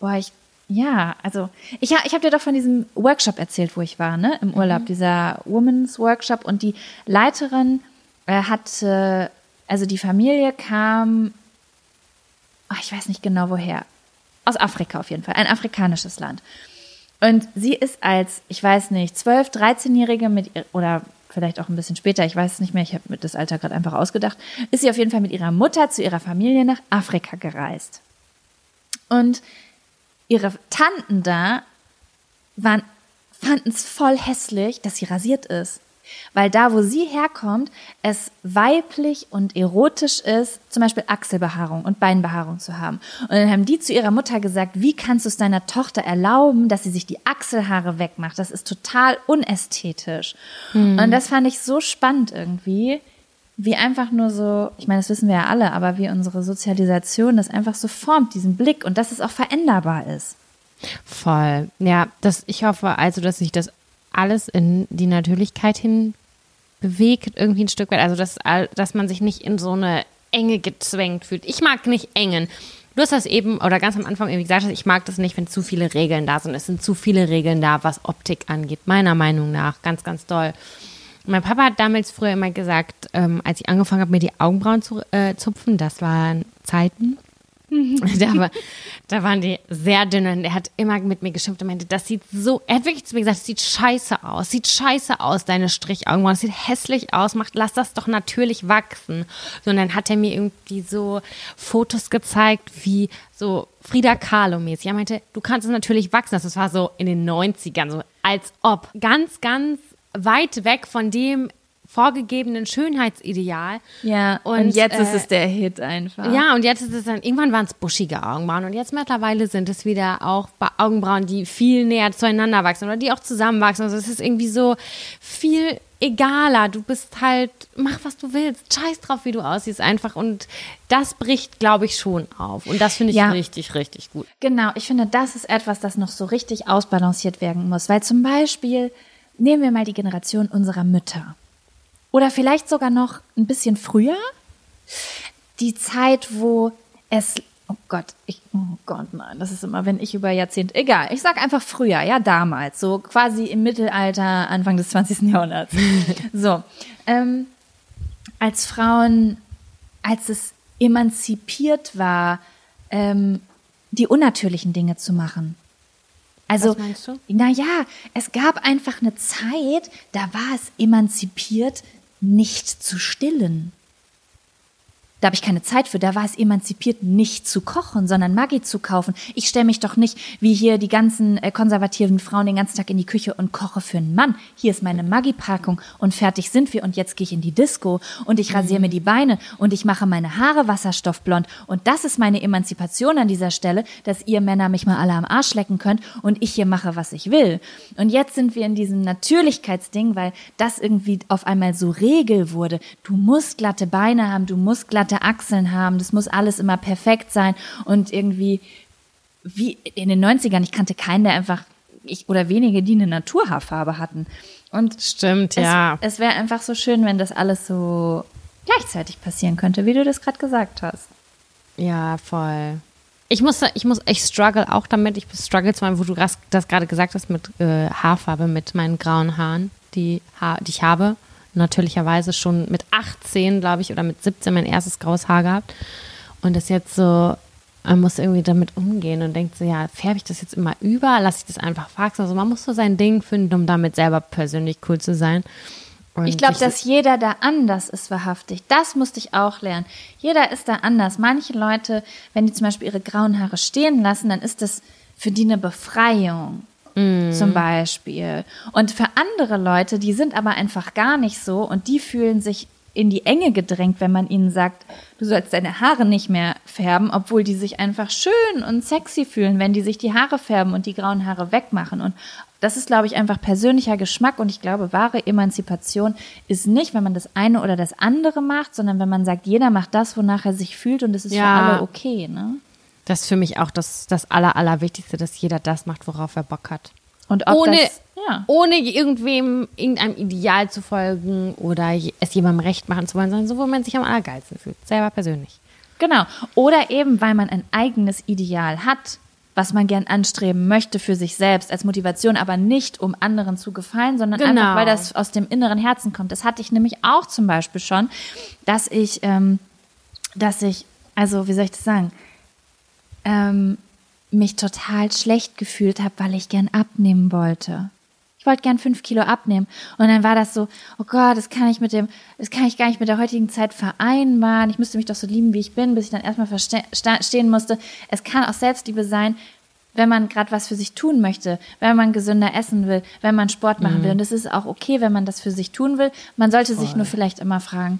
boah, ich, ja, also, ich, ich habe dir doch von diesem Workshop erzählt, wo ich war, ne, im Urlaub, dieser Women's Workshop und die Leiterin äh, hatte, also die Familie kam, ach, ich weiß nicht genau woher, aus Afrika auf jeden Fall, ein afrikanisches Land. Und sie ist als, ich weiß nicht, 12-, 13-Jährige mit oder vielleicht auch ein bisschen später, ich weiß es nicht mehr, ich habe mir das Alter gerade einfach ausgedacht, ist sie auf jeden Fall mit ihrer Mutter zu ihrer Familie nach Afrika gereist. Und ihre Tanten da waren, fanden es voll hässlich, dass sie rasiert ist. Weil da, wo sie herkommt, es weiblich und erotisch ist, zum Beispiel Achselbehaarung und Beinbehaarung zu haben. Und dann haben die zu ihrer Mutter gesagt, wie kannst du es deiner Tochter erlauben, dass sie sich die Achselhaare wegmacht? Das ist total unästhetisch. Und das fand ich so spannend irgendwie, wie einfach nur so, ich meine, das wissen wir ja alle, aber wie unsere Sozialisation das einfach so formt, diesen Blick und dass es auch veränderbar ist. Voll. Ja, das, ich hoffe also, dass sich das alles in die Natürlichkeit hin bewegt, irgendwie ein Stück weit. Also, dass, dass man sich nicht in so eine Enge gezwängt fühlt. Ich mag nicht engen. Du hast das eben, oder ganz am Anfang irgendwie gesagt, ich mag das nicht, wenn zu viele Regeln da sind. Es sind zu viele Regeln da, was Optik angeht, meiner Meinung nach. Ganz, ganz doll. Mein Papa hat damals früher immer gesagt, ähm, als ich angefangen habe, mir die Augenbrauen zu äh, zupfen, das waren Zeiten. da, war, da waren die sehr dünn und er hat immer mit mir geschimpft und meinte, das sieht so, er hat wirklich zu mir gesagt, das sieht scheiße aus, sieht scheiße aus, deine Strichaugenbrauen, das sieht hässlich aus, macht, lass das doch natürlich wachsen. So, und dann hat er mir irgendwie so Fotos gezeigt, wie so Frida Kahlo-mäßig. Er meinte, du kannst es natürlich wachsen. Das war so in den 90ern, so als ob. Ganz, ganz weit weg von dem vorgegebenen Schönheitsideal. Ja, und, Und, jetzt ist äh, es der Hit einfach. Ja, und jetzt ist es dann, irgendwann waren es buschige Augenbrauen und jetzt mittlerweile sind es wieder auch Augenbrauen, die viel näher zueinander wachsen oder die auch zusammenwachsen. Also es ist irgendwie so viel egaler. Du bist halt, mach was du willst, scheiß drauf, wie du aussiehst einfach und das bricht, glaube ich, schon auf und das finde ich Ja. richtig, richtig gut. Genau, ich finde, das ist etwas, das noch so richtig ausbalanciert werden muss. Weil zum Beispiel, nehmen wir mal die Generation unserer Mütter. Oder vielleicht sogar noch ein bisschen früher. Die Zeit, wo es, oh Gott, ich, oh Gott, nein, das ist immer, wenn ich über Jahrzehnte, egal, ich sag einfach früher, ja, damals, so quasi im Mittelalter, Anfang des 20. Jahrhunderts. so, ähm, als Frauen, als es emanzipiert war, ähm, die unnatürlichen Dinge zu machen. Also, Was meinst du? naja, es gab einfach eine Zeit, da war es emanzipiert, nicht zu stillen. Da habe ich keine Zeit für. Da war es emanzipiert, nicht zu kochen, sondern Maggi zu kaufen. Ich stelle mich doch nicht wie hier die ganzen äh, konservativen Frauen den ganzen Tag in die Küche und koche für einen Mann. Hier ist meine Maggi-Packung und fertig sind wir und jetzt gehe ich in die Disco und ich rasiere mir die Beine und ich mache meine Haare wasserstoffblond und das ist meine Emanzipation an dieser Stelle, dass ihr Männer mich mal alle am Arsch lecken könnt und ich hier mache, was ich will. Und jetzt sind wir in diesem Natürlichkeitsding, weil das irgendwie auf einmal so Regel wurde. Du musst glatte Beine haben, du musst glatte Achseln haben, das muss alles immer perfekt sein und irgendwie wie in den 90ern, ich kannte keinen, der einfach ich, oder wenige, die eine Naturhaarfarbe hatten. Und Stimmt, es, ja. es wäre einfach so schön, wenn das alles so gleichzeitig passieren könnte, wie du das gerade gesagt hast. Ja, voll. Ich muss, ich muss, ich struggle auch damit. Ich struggle zwar, wo du das gerade gesagt hast mit äh, Haarfarbe, mit meinen grauen Haaren, die, ha die ich habe. Natürlicherweise schon mit 18, glaube ich, oder mit 17 mein erstes graues Haar gehabt. Und das jetzt so, man muss irgendwie damit umgehen und denkt so, ja, färbe ich das jetzt immer über, lasse ich das einfach wachsen. Also man muss so sein Ding finden, um damit selber persönlich cool zu sein. Und Ich glaube, dass jeder da anders ist, wahrhaftig. Das musste ich auch lernen. Jeder ist da anders. Manche Leute, wenn die zum Beispiel ihre grauen Haare stehen lassen, dann ist das für die eine Befreiung. Zum Beispiel. Und für andere Leute, die sind aber einfach gar nicht so und die fühlen sich in die Enge gedrängt, wenn man ihnen sagt, du sollst deine Haare nicht mehr färben, obwohl die sich einfach schön und sexy fühlen, wenn die sich die Haare färben und die grauen Haare wegmachen. Und das ist, glaube ich, einfach persönlicher Geschmack und ich glaube, wahre Emanzipation ist nicht, wenn man das eine oder das andere macht, sondern wenn man sagt, jeder macht das, wonach er sich fühlt und es ist Ja. für alle okay, ne? Das ist für mich auch das, das Aller, Allerwichtigste, dass jeder das macht, worauf er Bock hat. Und ohne, das, ja. ohne irgendwem, irgendeinem Ideal zu folgen oder es jemandem recht machen zu wollen, sondern so, wo man sich am allergeilsten fühlt. Selber persönlich. Genau. Oder eben, weil man ein eigenes Ideal hat, was man gern anstreben möchte für sich selbst als Motivation, aber nicht um anderen zu gefallen, sondern Genau. einfach, weil das aus dem inneren Herzen kommt. Das hatte ich nämlich auch zum Beispiel schon, dass ich, ähm, dass ich, also wie soll ich das sagen, ähm, mich total schlecht gefühlt habe, weil ich gern abnehmen wollte. Ich wollte gern fünf Kilo abnehmen. Und dann war das so, oh Gott, das kann ich mit dem, das kann ich gar nicht mit der heutigen Zeit vereinbaren. Ich müsste mich doch so lieben, wie ich bin, bis ich dann erstmal verstehen musste. Es kann auch Selbstliebe sein, wenn man gerade was für sich tun möchte, wenn man gesünder essen will, wenn man Sport machen will. Und es ist auch okay, wenn man das für sich tun will. Man sollte sich nur vielleicht immer fragen,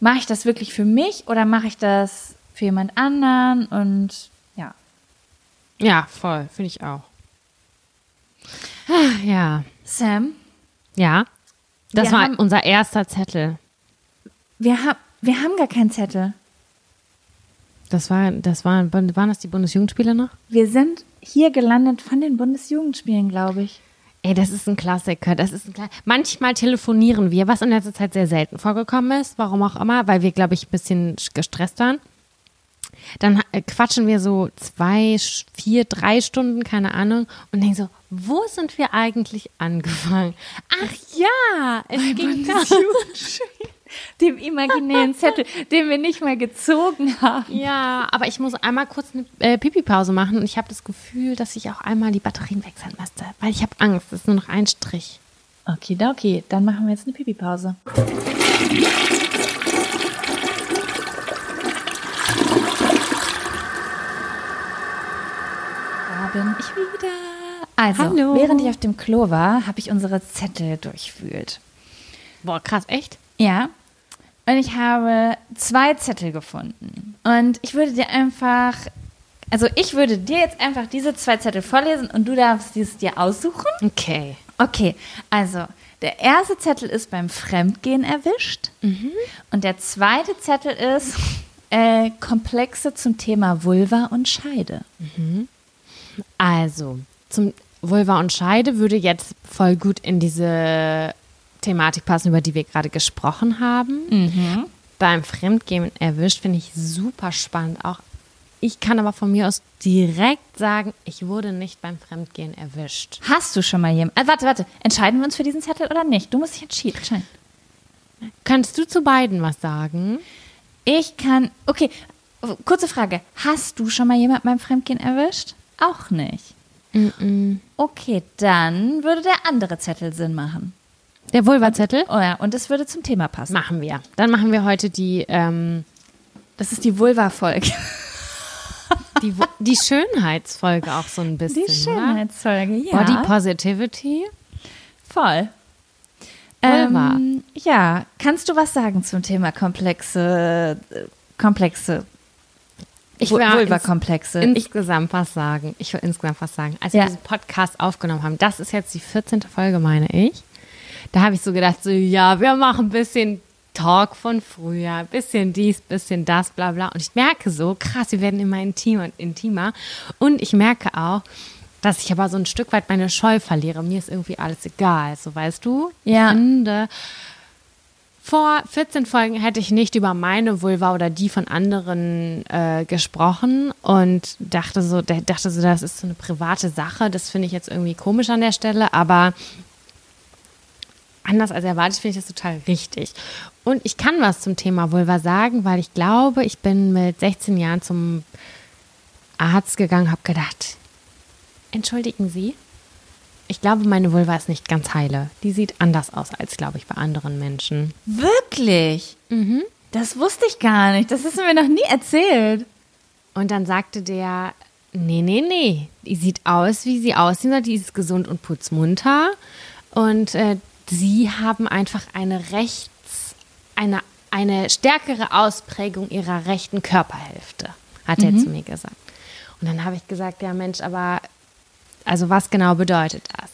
mache ich das wirklich für mich oder mache ich das für jemand anderen? Und ja. Ja, voll. Finde ich auch. Ah, Ja. Sam, Ja. Das war haben- unser erster Zettel. wir, haben wir haben gar keinen Zettel. Das war, das war, waren das die Bundesjugendspiele noch? Wir sind hier gelandet von den Bundesjugendspielen, glaube ich. Ey, das ist ein Klassiker. Das ist ein Kla Manchmal telefonieren wir, was in letzter Zeit sehr selten vorgekommen ist, warum auch immer, weil wir, glaube ich, ein bisschen gestresst waren. Dann äh, quatschen wir so zwei, vier, drei Stunden, keine Ahnung, und denken so, wo sind wir eigentlich angefangen? Ach ja, es ging da. Dem imaginären Zettel, den wir nicht mal gezogen haben. Ja, aber ich muss einmal kurz eine äh, Pipi-Pause machen und ich habe das Gefühl, dass ich auch einmal die Batterien wechseln müsste, weil ich habe Angst, es ist nur noch ein Strich. Okay, okay, dann machen wir jetzt eine Pipi-Pause. Bin ich wieder. Also, Hallo. während ich auf dem Klo war, habe ich unsere Zettel durchwühlt. Boah, krass, echt? Ja. Und ich habe zwei Zettel gefunden. Und ich würde dir einfach, also ich würde dir jetzt einfach diese zwei Zettel vorlesen und du darfst dieses dir aussuchen. Okay. Okay, also der erste Zettel ist beim Fremdgehen erwischt. Und der zweite Zettel ist äh, Komplexe zum Thema Vulva und Scheide. Also, zum Vulva und Scheide würde jetzt voll gut in diese Thematik passen, über die wir gerade gesprochen haben. Beim Fremdgehen erwischt finde ich super spannend. Auch ich kann aber von mir aus direkt sagen, ich wurde nicht beim Fremdgehen erwischt. Hast du schon mal jemanden? Äh, warte, warte. Entscheiden wir uns für diesen Zettel oder nicht? Du musst dich entschieden- entscheiden. Kannst du zu beiden was sagen? Ich kann. Okay, kurze Frage. Hast du schon mal jemanden beim Fremdgehen erwischt? Auch nicht. Okay, dann würde der andere Zettel Sinn machen. Der Vulva-Zettel? Oh ja, und es würde zum Thema passen. Machen wir. Dann machen wir heute die, ähm, Das ist die Vulva-Folge. die, die Schönheitsfolge auch so ein bisschen. Die Schönheitsfolge, ja. Body Positivity. Voll. Vulva. Ähm, ja, kannst du was sagen zum Thema komplexe, äh, komplexe, Ich will Vulva-Komplexe? Ich, insgesamt was sagen. Ich will insgesamt was sagen. Als wir Ja. diesen Podcast aufgenommen haben, das ist jetzt die 14. Folge, meine ich. Da habe ich so gedacht, so, ja, wir machen ein bisschen Talk von früher, ein bisschen dies, bisschen das, bla bla. Und ich merke so, krass, wir werden immer intimer und intimer. Und ich merke auch, dass ich aber so ein Stück weit meine Scheu verliere. Mir ist irgendwie alles egal, so weißt du? Ja. Ich finde, vor 14 Folgen hätte ich nicht über meine Vulva oder die von anderen äh, gesprochen und dachte so, dachte so, das ist so eine private Sache. Das finde ich jetzt irgendwie komisch an der Stelle, aber anders als erwartet finde ich das total richtig. Und ich kann was zum Thema Vulva sagen, weil ich glaube, ich bin mit 16 Jahren zum Arzt gegangen, habe gedacht, entschuldigen Sie, ich glaube, meine Vulva ist nicht ganz heile. Die sieht anders aus als, glaube ich, bei anderen Menschen. Wirklich? Mhm. Das wusste ich gar nicht. Das hast du mir noch nie erzählt. Und dann sagte der, nee, nee, nee, die sieht aus, wie sie aussehen soll. Die ist gesund und putzmunter. Und äh, sie haben einfach eine rechts, eine, eine stärkere Ausprägung ihrer rechten Körperhälfte, hat er zu mir gesagt. Und dann habe ich gesagt, ja Mensch, aber also was genau bedeutet das?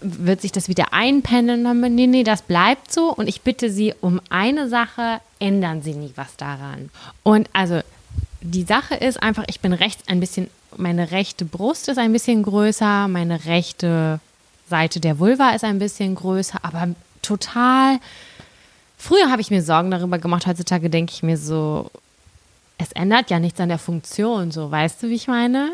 Wird sich das wieder einpendeln? Nee, nee, das bleibt so. Und ich bitte Sie um eine Sache, ändern Sie nie was daran. Und also die Sache ist einfach, ich bin rechts ein bisschen, meine rechte Brust ist ein bisschen größer, meine rechte Seite der Vulva ist ein bisschen größer, aber total. Früher habe ich mir Sorgen darüber gemacht, heutzutage denke ich mir so, es ändert ja nichts an der Funktion, so weißt du, wie ich meine?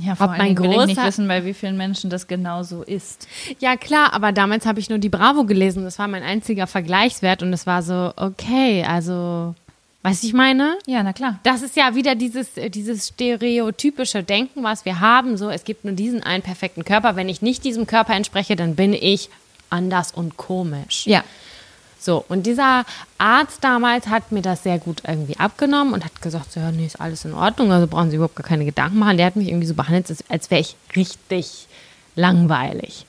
Ja, vor Ob mein ich nicht wissen, bei wie vielen Menschen das genau so ist. Ja, klar, aber damals habe ich nur die Bravo gelesen. Das war mein einziger Vergleichswert und es war so, okay, also, weißt du, ich meine? Ja, na klar. Das ist ja wieder dieses, dieses stereotypische Denken, was wir haben. So, es gibt nur diesen einen perfekten Körper. Wenn ich nicht diesem Körper entspreche, dann bin ich anders und komisch. Ja. So, und dieser Arzt damals hat mir das sehr gut irgendwie abgenommen und hat gesagt, so, ja, nee, ist alles in Ordnung, also brauchen Sie überhaupt gar keine Gedanken machen. Der hat mich irgendwie so behandelt, als, wäre ich richtig langweilig.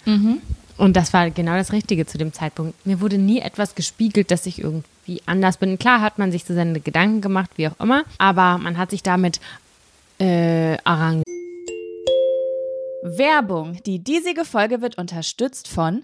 Und das war genau das Richtige zu dem Zeitpunkt. Mir wurde nie etwas gespiegelt, dass ich irgendwie anders bin. Klar hat man sich so seine Gedanken gemacht, wie auch immer, aber man hat sich damit äh, arrangiert. Werbung. Die diesige Folge wird unterstützt von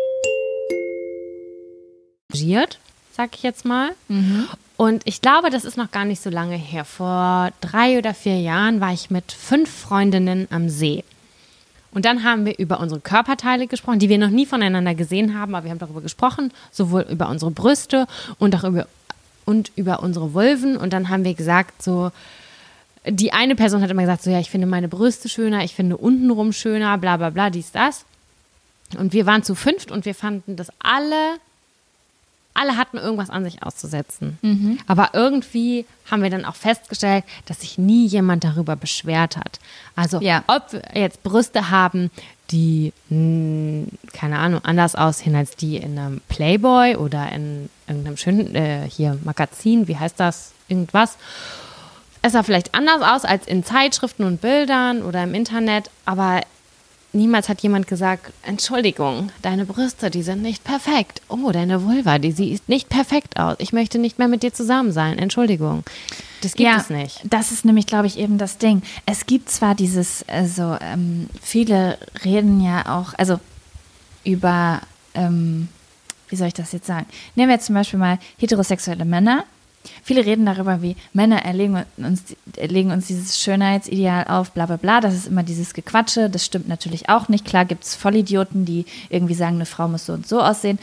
Sag ich jetzt mal. Und ich glaube, das ist noch gar nicht so lange her. Vor drei oder vier Jahren war ich mit fünf Freundinnen am See. Und dann haben wir über unsere Körperteile gesprochen, die wir noch nie voneinander gesehen haben, aber wir haben darüber gesprochen, sowohl über unsere Brüste und auch über, und über unsere Vulven. Und dann haben wir gesagt, so, die eine Person hat immer gesagt, so, ja, ich finde meine Brüste schöner, ich finde untenrum schöner, bla, bla, bla, dies, das. Und wir waren zu fünft und wir fanden, dass alle, alle hatten irgendwas an sich auszusetzen. Aber irgendwie haben wir dann auch festgestellt, dass sich nie jemand darüber beschwert hat. Also, Ja. ob wir jetzt Brüste haben, die, mh, keine Ahnung, anders aussehen als die in einem Playboy oder in irgendeinem schönen, äh, hier, Magazin, wie heißt das? Irgendwas. Es sah vielleicht anders aus als in Zeitschriften und Bildern oder im Internet, aber niemals hat jemand gesagt, Entschuldigung, deine Brüste, die sind nicht perfekt. Oh, deine Vulva, die sieht nicht perfekt aus. Ich möchte nicht mehr mit dir zusammen sein. Entschuldigung. Das gibt ja, es nicht. Das ist nämlich, glaube ich, eben das Ding. Es gibt zwar dieses, also ähm, viele reden ja auch, also über, ähm, wie soll ich das jetzt sagen? Nehmen wir jetzt zum Beispiel mal heterosexuelle Männer. Viele reden darüber, wie Männer erlegen uns, erlegen uns dieses Schönheitsideal auf, bla bla bla. Das ist immer dieses Gequatsche. Das stimmt natürlich auch nicht. Klar gibt es Vollidioten, die irgendwie sagen, eine Frau muss so und so aussehen.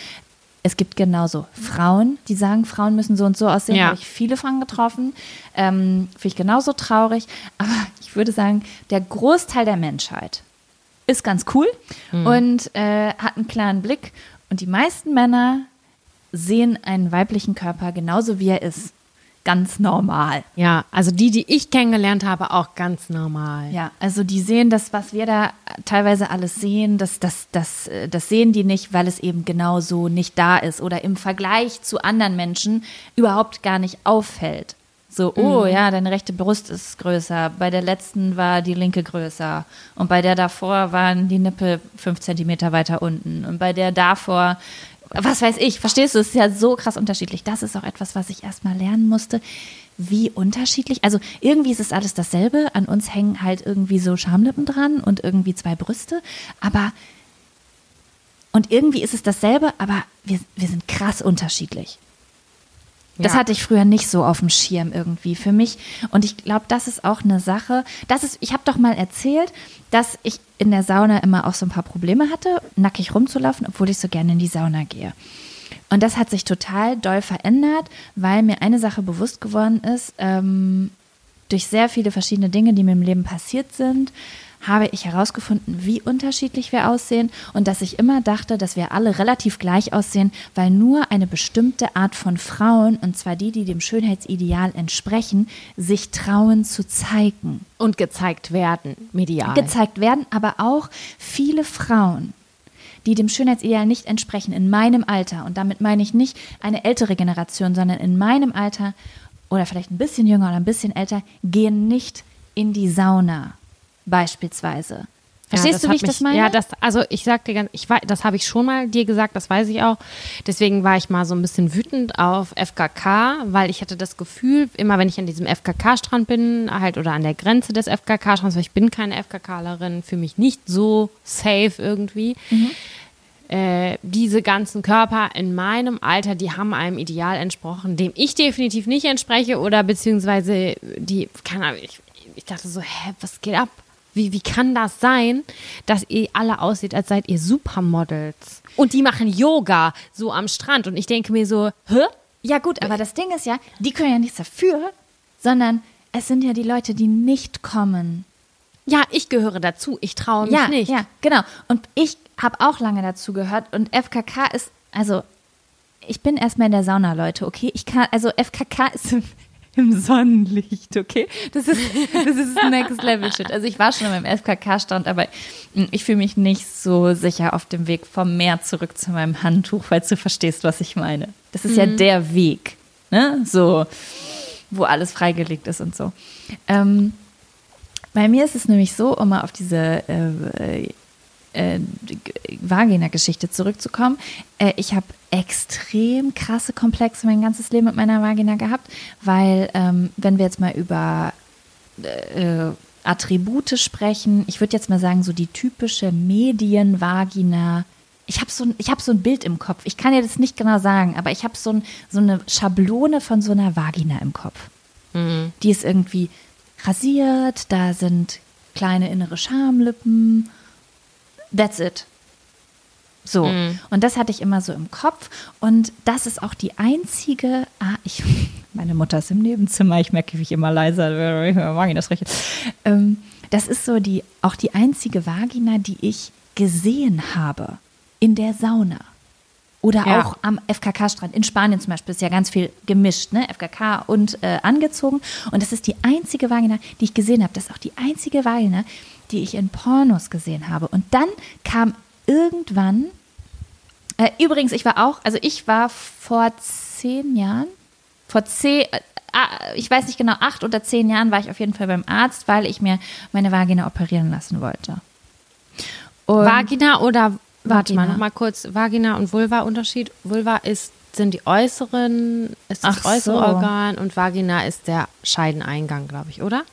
Es gibt genauso Frauen, die sagen, Frauen müssen so und so aussehen. Ja. Habe ich viele von getroffen. Ähm, Finde ich genauso traurig. Aber ich würde sagen, der Großteil der Menschheit ist ganz cool mhm. und äh, hat einen klaren Blick. Und die meisten Männer sehen einen weiblichen Körper genauso wie er ist. Ganz normal. Ja, also die, die ich kennengelernt habe, auch ganz normal. Ja, also die sehen das, was wir da teilweise alles sehen, das, das, das, das sehen die nicht, weil es eben genau so nicht da ist oder im Vergleich zu anderen Menschen überhaupt gar nicht auffällt. So, oh mhm. ja, deine rechte Brust ist größer. Bei der letzten war die linke größer. Und bei der davor waren die Nippel fünf Zentimeter weiter unten. Und bei der davor was weiß ich, verstehst du, es ist ja so krass unterschiedlich. Das ist auch etwas, was ich erstmal lernen musste. Wie unterschiedlich. Also irgendwie ist es alles dasselbe. An uns hängen halt irgendwie so Schamlippen dran und irgendwie zwei Brüste. Aber und irgendwie ist es dasselbe, aber wir, wir sind krass unterschiedlich. Das ja. hatte ich früher nicht so auf dem Schirm irgendwie für mich. Und ich glaube, das ist auch eine Sache. Das ist, ich habe doch mal erzählt, dass ich in der Sauna immer auch so ein paar Probleme hatte, nackig rumzulaufen, obwohl ich so gerne in die Sauna gehe. Und das hat sich total doll verändert, weil mir eine Sache bewusst geworden ist, ähm, durch sehr viele verschiedene Dinge, die mir im Leben passiert sind, habe ich herausgefunden, wie unterschiedlich wir aussehen und dass ich immer dachte, dass wir alle relativ gleich aussehen, weil nur eine bestimmte Art von Frauen, und zwar die, die dem Schönheitsideal entsprechen, sich trauen zu zeigen. Und gezeigt werden, medial. Gezeigt werden, aber auch viele Frauen die dem Schönheitsideal nicht entsprechen, in meinem Alter, und damit meine ich nicht eine ältere Generation, sondern in meinem Alter oder vielleicht ein bisschen jünger oder ein bisschen älter, gehen nicht in die Sauna beispielsweise. Verstehst ja, du, wie ich mich, das meine? Ja, das, also ich sag dir ganz, ich weiß, das habe ich schon mal dir gesagt, das weiß ich auch. Deswegen war ich mal so ein bisschen wütend auf FKK, weil ich hatte das Gefühl, immer wenn ich an diesem FKK-Strand bin, halt oder an der Grenze des FKK-Strands, weil ich bin keine FKKlerin, für mich nicht so safe irgendwie. Mhm. Äh, diese ganzen Körper in meinem Alter, die haben einem Ideal entsprochen, dem ich definitiv nicht entspreche oder beziehungsweise die, keine Ahnung, ich, ich dachte so, hä, was geht ab? Wie, wie kann das sein, dass ihr alle aussieht, als seid ihr Supermodels? Und die machen Yoga so am Strand. Und ich denke mir so, hä? Ja, gut, aber das Ding ist ja, die können ja nichts dafür, sondern es sind ja die Leute, die nicht kommen. Ja, ich gehöre dazu. Ich traue mich ja, nicht. Ja, genau. Und ich habe auch lange dazu gehört. Und FKK ist, also, ich bin erstmal in der Sauna, Leute, okay? Ich kann, also FKK ist im Sonnenlicht, okay? Das ist, das ist Next Level Shit. Also ich war schon meinem FKK-Stand, aber ich fühle mich nicht so sicher auf dem Weg vom Meer zurück zu meinem Handtuch, falls du verstehst, was ich meine. Das ist mhm. ja der Weg, ne? So, wo alles freigelegt ist und so. Ähm, bei mir ist es nämlich so, um mal auf diese äh, äh, Vagina-Geschichte zurückzukommen. Äh, ich habe extrem krasse Komplexe mein ganzes Leben mit meiner Vagina gehabt, weil ähm, wenn wir jetzt mal über äh, Attribute sprechen, ich würde jetzt mal sagen, so die typische Medienvagina. Ich habe so, ein, hab so ein Bild im Kopf. Ich kann dir das nicht genau sagen, aber ich habe so, ein, so eine Schablone von so einer Vagina im Kopf. Mhm. Die ist irgendwie rasiert, da sind kleine innere Schamlippen. That's it. So. Mhm. Und das hatte ich immer so im Kopf. Und das ist auch die einzige. Ah, ich. Meine Mutter ist im Nebenzimmer. Ich merke, wie ich immer leiser. Vagina spreche. Ähm, das ist so die, auch die einzige Vagina, die ich gesehen habe in der Sauna. Oder ja. auch am FKK-Strand. In Spanien zum Beispiel ist ja ganz viel gemischt, ne? FKK und äh, angezogen. Und das ist die einzige Vagina, die ich gesehen habe. Das ist auch die einzige Vagina, die ich in Pornos gesehen habe. Und dann kam irgendwann, äh, übrigens, ich war auch, also ich war vor zehn Jahren, vor zehn, äh, ah, ich weiß nicht genau, acht oder zehn Jahren war ich auf jeden Fall beim Arzt, weil ich mir meine Vagina operieren lassen wollte. Und Vagina oder, warte Vagina. mal, noch mal kurz, Vagina und Vulva Unterschied. Vulva ist, sind die äußeren, ist das Ach äußere so. Organ und Vagina ist der Scheideneingang, glaube ich, oder?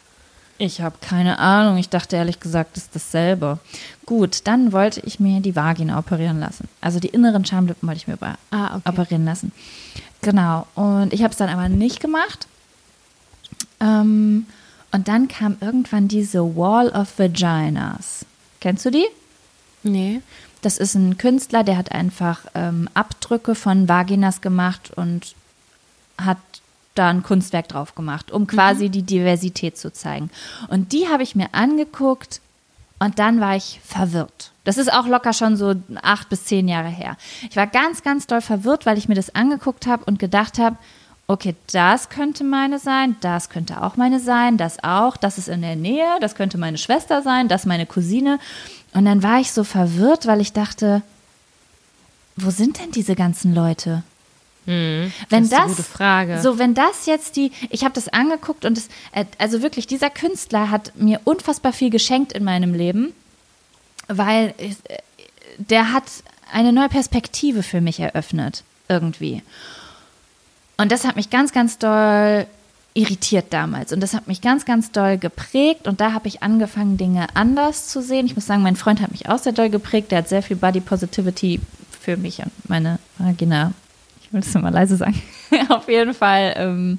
Ich habe keine Ahnung. Ich dachte ehrlich gesagt, das ist dasselbe. Gut, dann wollte ich mir die Vagina operieren lassen. Also die inneren Schamlippen wollte ich mir Ah, okay. operieren lassen. Genau. Und ich habe es dann aber nicht gemacht. Ähm, und dann kam irgendwann diese Wall of Vaginas. Kennst du die? Nee. Das ist ein Künstler, der hat einfach ähm, Abdrücke von Vaginas gemacht und hat da ein Kunstwerk drauf gemacht, um quasi die Diversität zu zeigen. Und die habe ich mir angeguckt und dann war ich verwirrt. Das ist auch locker schon so acht bis zehn Jahre her. Ich war ganz, ganz doll verwirrt, weil ich mir das angeguckt habe und gedacht habe, okay, das könnte meine sein, das könnte auch meine sein, das auch, das ist in der Nähe, das könnte meine Schwester sein, das meine Cousine. Und dann war ich so verwirrt, weil ich dachte, wo sind denn diese ganzen Leute? Wenn das ist eine gute Frage. so wenn das jetzt die, ich habe das angeguckt und es, äh, also wirklich dieser Künstler hat mir unfassbar viel geschenkt in meinem Leben, weil äh, der hat eine neue Perspektive für mich eröffnet irgendwie. Und das hat mich ganz, ganz doll irritiert damals. Und das hat mich ganz, ganz doll geprägt. Und da habe ich angefangen, Dinge anders zu sehen. Ich muss sagen, mein Freund hat mich auch sehr doll geprägt. Der hat sehr viel Body Positivity für mich und meine Vagina. Ich will das mal leise sagen. Auf jeden Fall, ähm,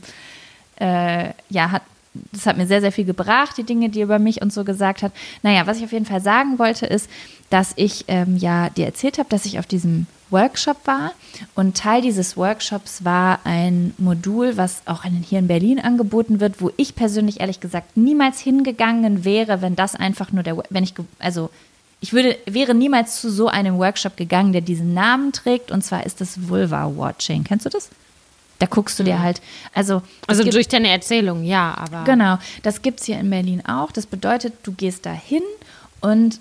äh, ja, hat, das hat mir sehr, sehr viel gebracht, die Dinge, die er über mich und so gesagt hat. Naja, was ich auf jeden Fall sagen wollte, ist, dass ich ähm, ja dir erzählt habe, dass ich auf diesem Workshop war und Teil dieses Workshops war ein Modul, was auch hier in Berlin angeboten wird, wo ich persönlich ehrlich gesagt niemals hingegangen wäre, wenn das einfach nur der, wenn ich, also ich würde, wäre niemals zu so einem Workshop gegangen, der diesen Namen trägt und zwar ist das Vulva Watching. Kennst du das? Da guckst du dir halt, also Also gibt- durch deine Erzählung, ja, aber. Genau, das gibt es hier in Berlin auch. Das bedeutet, du gehst da hin und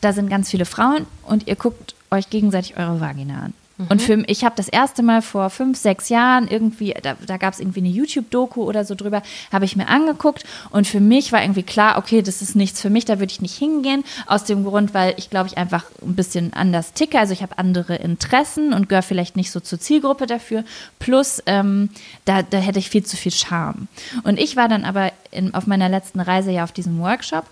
da sind ganz viele Frauen und ihr guckt euch gegenseitig eure Vagina an. Und für, ich habe das erste Mal vor fünf, sechs Jahren irgendwie, da, da gab es irgendwie eine YouTube-Doku oder so drüber, habe ich mir angeguckt. Und für mich war irgendwie klar, okay, das ist nichts für mich, da würde ich nicht hingehen, aus dem Grund, weil ich glaube, ich einfach ein bisschen anders ticke, also ich habe andere Interessen und gehöre vielleicht nicht so zur Zielgruppe dafür, plus ähm, da, da hätte ich viel zu viel Charme. Und ich war dann aber in, auf meiner letzten Reise ja auf diesem Workshop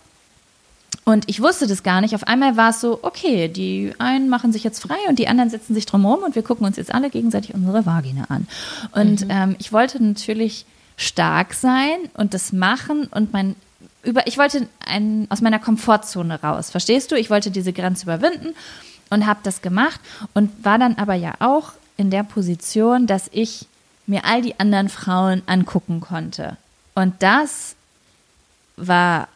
und ich wusste das gar nicht. Auf einmal war es so, okay, die einen machen sich jetzt frei und die anderen setzen sich drumherum und wir gucken uns jetzt alle gegenseitig unsere Vagina an. Und ähm, ich wollte natürlich stark sein und das machen und mein über, ich wollte ein, aus meiner Komfortzone raus, verstehst du? Ich wollte diese Grenze überwinden und habe das gemacht und war dann aber ja auch in der Position, dass ich mir all die anderen Frauen angucken konnte. Und das war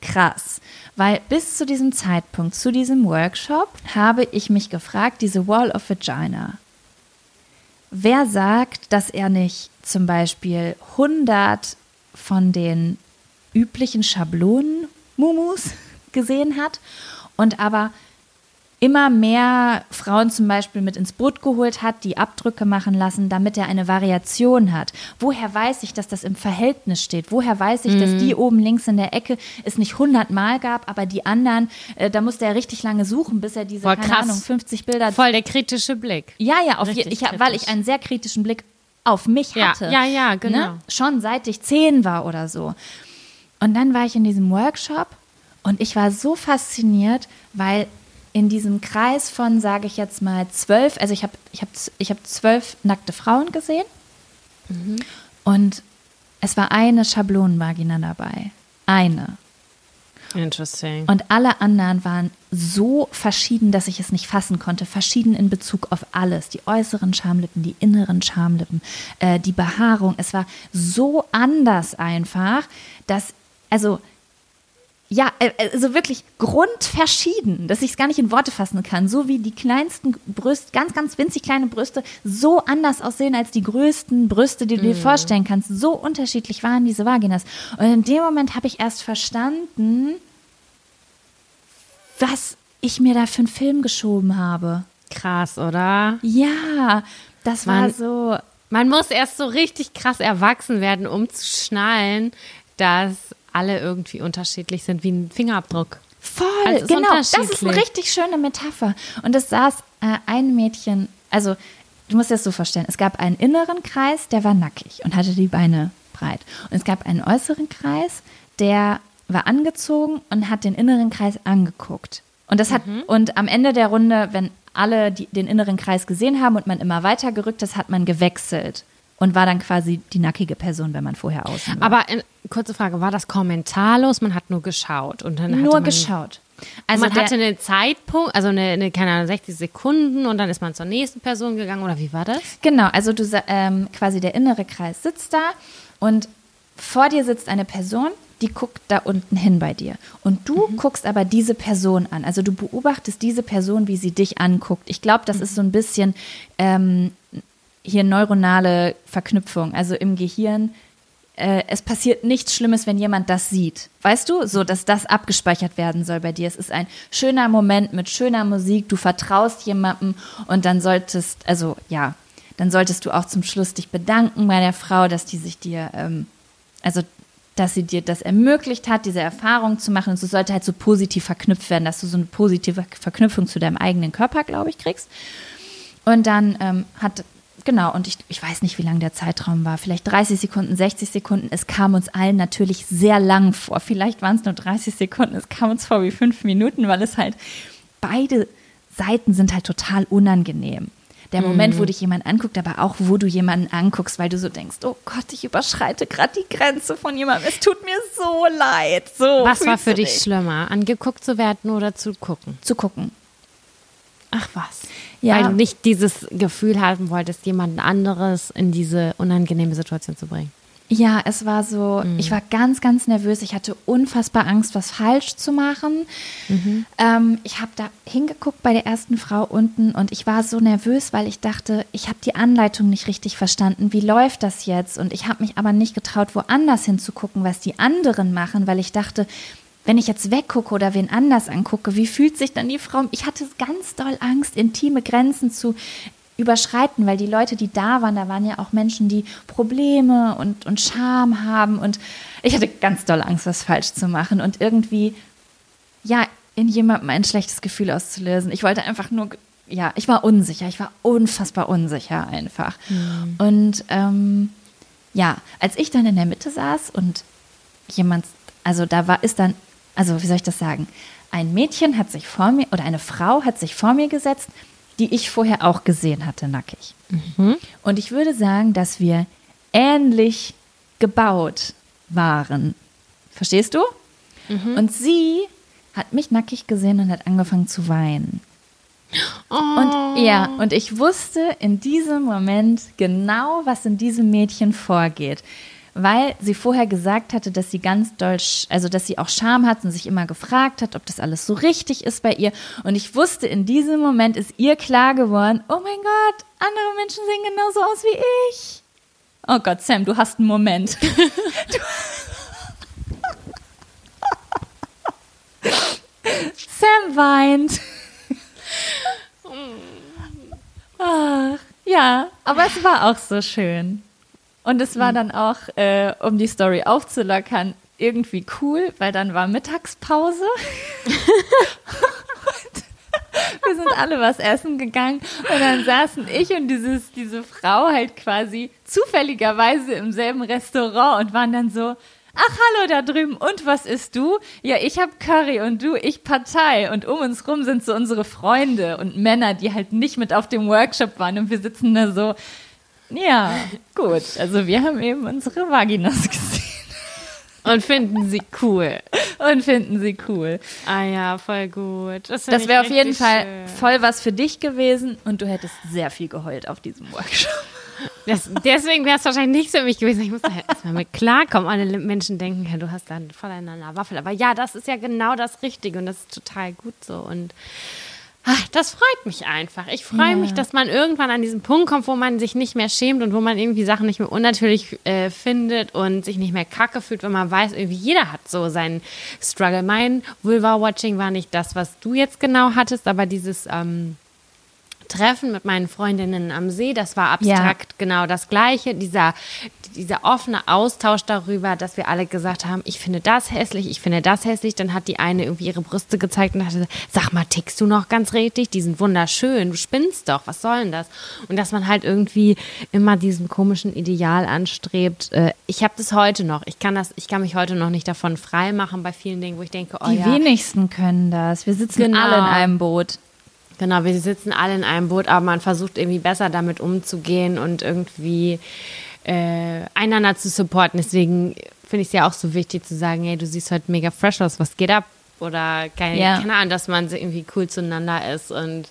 krass, weil bis zu diesem Zeitpunkt, zu diesem Workshop, habe ich mich gefragt, diese Wall of Vagina, wer sagt, dass er nicht zum Beispiel 100 von den üblichen Schablonen Mumus gesehen hat und aber immer mehr Frauen zum Beispiel mit ins Boot geholt hat, die Abdrücke machen lassen, damit er eine Variation hat. Woher weiß ich, dass das im Verhältnis steht? Woher weiß ich, dass die oben links in der Ecke es nicht 100 Mal gab, aber die anderen, äh, da musste er richtig lange suchen, bis er diese, Voll keine krass. Ahnung, 50 Bilder Voll der kritische Blick. ja, ja, auf je, ich, weil ich einen sehr kritischen Blick auf mich Ja, hatte. ja, ja, genau. Ne? Schon seit ich zehn war oder so. Und dann war ich in diesem Workshop und ich war so fasziniert, weil in diesem Kreis von, sage ich jetzt mal, zwölf, also ich habe ich hab, ich hab zwölf nackte Frauen gesehen Mhm. und es war eine Schablonenvagina dabei. Eine. Interesting. Und alle anderen waren so verschieden, dass ich es nicht fassen konnte. Verschieden in Bezug auf alles. Die äußeren Schamlippen, die inneren Schamlippen, äh, die Behaarung. Es war so anders einfach, dass, also, ja, äh, also wirklich grundverschieden, dass ich es gar nicht in Worte fassen kann. So wie die kleinsten Brüste, ganz, ganz winzig kleine Brüste, so anders aussehen als die größten Brüste, die du dir vorstellen kannst. So unterschiedlich waren diese Vaginas. Und in dem Moment habe ich erst verstanden, was ich mir da für einen Film geschoben habe. Krass, oder? Ja, das war Man- so. Man muss erst so richtig krass erwachsen werden, um zu schnallen, dass alle irgendwie unterschiedlich sind wie ein Fingerabdruck. Voll, Also genau. Das ist eine richtig schöne Metapher. Und es saß äh, ein Mädchen, also du musst dir das so vorstellen, es gab einen inneren Kreis, der war nackig und hatte die Beine breit. Und es gab einen äußeren Kreis, der war angezogen und hat den inneren Kreis angeguckt. Und das hat, und am Ende der Runde, wenn alle die, den inneren Kreis gesehen haben und man immer weiter gerückt ist, hat man gewechselt und war dann quasi die nackige Person, wenn man vorher außen war. Aber in, kurze Frage, war das kommentarlos? Man hat nur geschaut und dann Nur geschaut. Also man der- hatte einen Zeitpunkt, also eine, eine, keine Ahnung, 60 Sekunden und dann ist man zur nächsten Person gegangen oder wie war das? Genau, also du ähm, quasi der innere Kreis sitzt da und vor dir sitzt eine Person, die guckt da unten hin bei dir. Und du guckst aber diese Person an. Also du beobachtest diese Person, wie sie dich anguckt. Ich glaube, das ist so ein bisschen ähm, hier neuronale Verknüpfung. Also im Gehirn, äh, es passiert nichts Schlimmes, wenn jemand das sieht. Weißt du, so dass das abgespeichert werden soll bei dir. Es ist ein schöner Moment mit schöner Musik. Du vertraust jemandem und dann solltest, also ja, dann solltest du auch zum Schluss dich bedanken bei der Frau, dass die sich dir, ähm, also dass sie dir das ermöglicht hat, diese Erfahrung zu machen. Und es sollte halt so positiv verknüpft werden, dass du so eine positive Verknüpfung zu deinem eigenen Körper, glaube ich, kriegst. Und dann ähm, hat, genau, und ich, ich weiß nicht, wie lang der Zeitraum war, vielleicht 30 Sekunden, 60 Sekunden. Es kam uns allen natürlich sehr lang vor. Vielleicht waren es nur 30 Sekunden, es kam uns vor wie fünf Minuten, weil es halt, beide Seiten sind halt total unangenehm. Der Moment, wo dich jemand anguckt, aber auch, wo du jemanden anguckst, weil du so denkst, oh Gott, ich überschreite gerade die Grenze von jemandem. Es tut mir so leid. So Was war für dich schlimmer, angeguckt zu werden oder zu gucken? Zu gucken. Ach was. Ja. Weil du nicht dieses Gefühl haben wolltest, jemand anderes in diese unangenehme Situation zu bringen. Ja, es war so, ich war ganz, ganz nervös. Ich hatte unfassbar Angst, was falsch zu machen. Ähm, ich habe da hingeguckt bei der ersten Frau unten und ich war so nervös, weil ich dachte, ich habe die Anleitung nicht richtig verstanden. Wie läuft das jetzt? Und ich habe mich aber nicht getraut, woanders hinzugucken, was die anderen machen, weil ich dachte, wenn ich jetzt weggucke oder wen anders angucke, wie fühlt sich dann die Frau? Ich hatte ganz doll Angst, intime Grenzen zu überschreiten, weil die Leute, die da waren, da waren ja auch Menschen, die Probleme und, und Scham haben und ich hatte ganz doll Angst, was falsch zu machen und irgendwie, ja, in jemandem ein schlechtes Gefühl auszulösen. Ich wollte einfach nur, ja, ich war unsicher, ich war unfassbar unsicher einfach. Und ähm, ja, als ich dann in der Mitte saß und jemand, also da war, ist dann, also wie soll ich das sagen? Ein Mädchen hat sich vor mir, oder eine Frau hat sich vor mir gesetzt, die ich vorher auch gesehen hatte, nackig. Und ich würde sagen, dass wir ähnlich gebaut waren. Verstehst du? Und sie hat mich nackig gesehen und hat angefangen zu weinen. Und ja, und ich wusste in diesem Moment genau, was in diesem Mädchen vorgeht. Weil sie vorher gesagt hatte, dass sie ganz doll, also dass sie auch Scham hat und sich immer gefragt hat, ob das alles so richtig ist bei ihr. Und ich wusste, in diesem Moment ist ihr klar geworden, oh mein Gott, andere Menschen sehen genauso aus wie ich. Oh Gott, Sam, du hast einen Moment. Sam weint. Ach, ja, aber es war auch so schön. Und es war dann auch, äh, um die Story aufzulockern, irgendwie cool, weil dann war Mittagspause. und wir sind alle was essen gegangen und dann saßen ich und dieses, diese Frau halt quasi zufälligerweise im selben Restaurant und waren dann so, ach hallo da drüben und was isst du? Ja, ich hab Curry und du, ich Partei und um uns rum sind so unsere Freunde und Männer, die halt nicht mit auf dem Workshop waren und wir sitzen da so, ja, gut, also wir haben eben unsere Vaginas gesehen Und finden sie cool. und finden sie cool. Ah ja, voll gut. Das, Das wäre auf jeden Fall schön. voll was für dich gewesen und du hättest sehr viel geheult auf diesem Workshop. Das, deswegen wäre es wahrscheinlich nicht für mich gewesen. Ich muss da erstmal mit klarkommen. Alle Menschen denken, ja, du hast da voll an einer Waffel. Aber ja, das ist ja genau das Richtige und das ist total gut so. Und ach, das freut mich einfach. Ich freue Ja. mich, dass man irgendwann an diesen Punkt kommt, wo man sich nicht mehr schämt und wo man irgendwie Sachen nicht mehr unnatürlich äh, findet und sich nicht mehr kacke fühlt, wenn man weiß, irgendwie jeder hat so seinen Struggle. Mein Vulva-Watching war nicht das, was du jetzt genau hattest, aber dieses. Ähm, Treffen mit meinen Freundinnen am See. Das war abstrakt ja. genau das Gleiche. Dieser, dieser offene Austausch darüber, dass wir alle gesagt haben, ich finde das hässlich, ich finde das hässlich. Dann hat die eine irgendwie ihre Brüste gezeigt und hatte, sag mal, tickst du noch ganz richtig? Die sind wunderschön, du spinnst doch, was soll denn das? Und dass man halt irgendwie immer diesem komischen Ideal anstrebt. Äh, ich habe das heute noch. Ich kann das, ich kann mich heute noch nicht davon freimachen bei vielen Dingen, wo ich denke, oh Die ja. wenigsten können das. Wir sitzen genau. alle in einem Boot. Genau, wir sitzen alle in einem Boot, aber man versucht irgendwie besser damit umzugehen und irgendwie äh, einander zu supporten. Deswegen finde ich es ja auch so wichtig zu sagen, hey, du siehst heute mega fresh aus, was geht ab? Oder keine, ja. keine Ahnung, dass man irgendwie cool zueinander ist und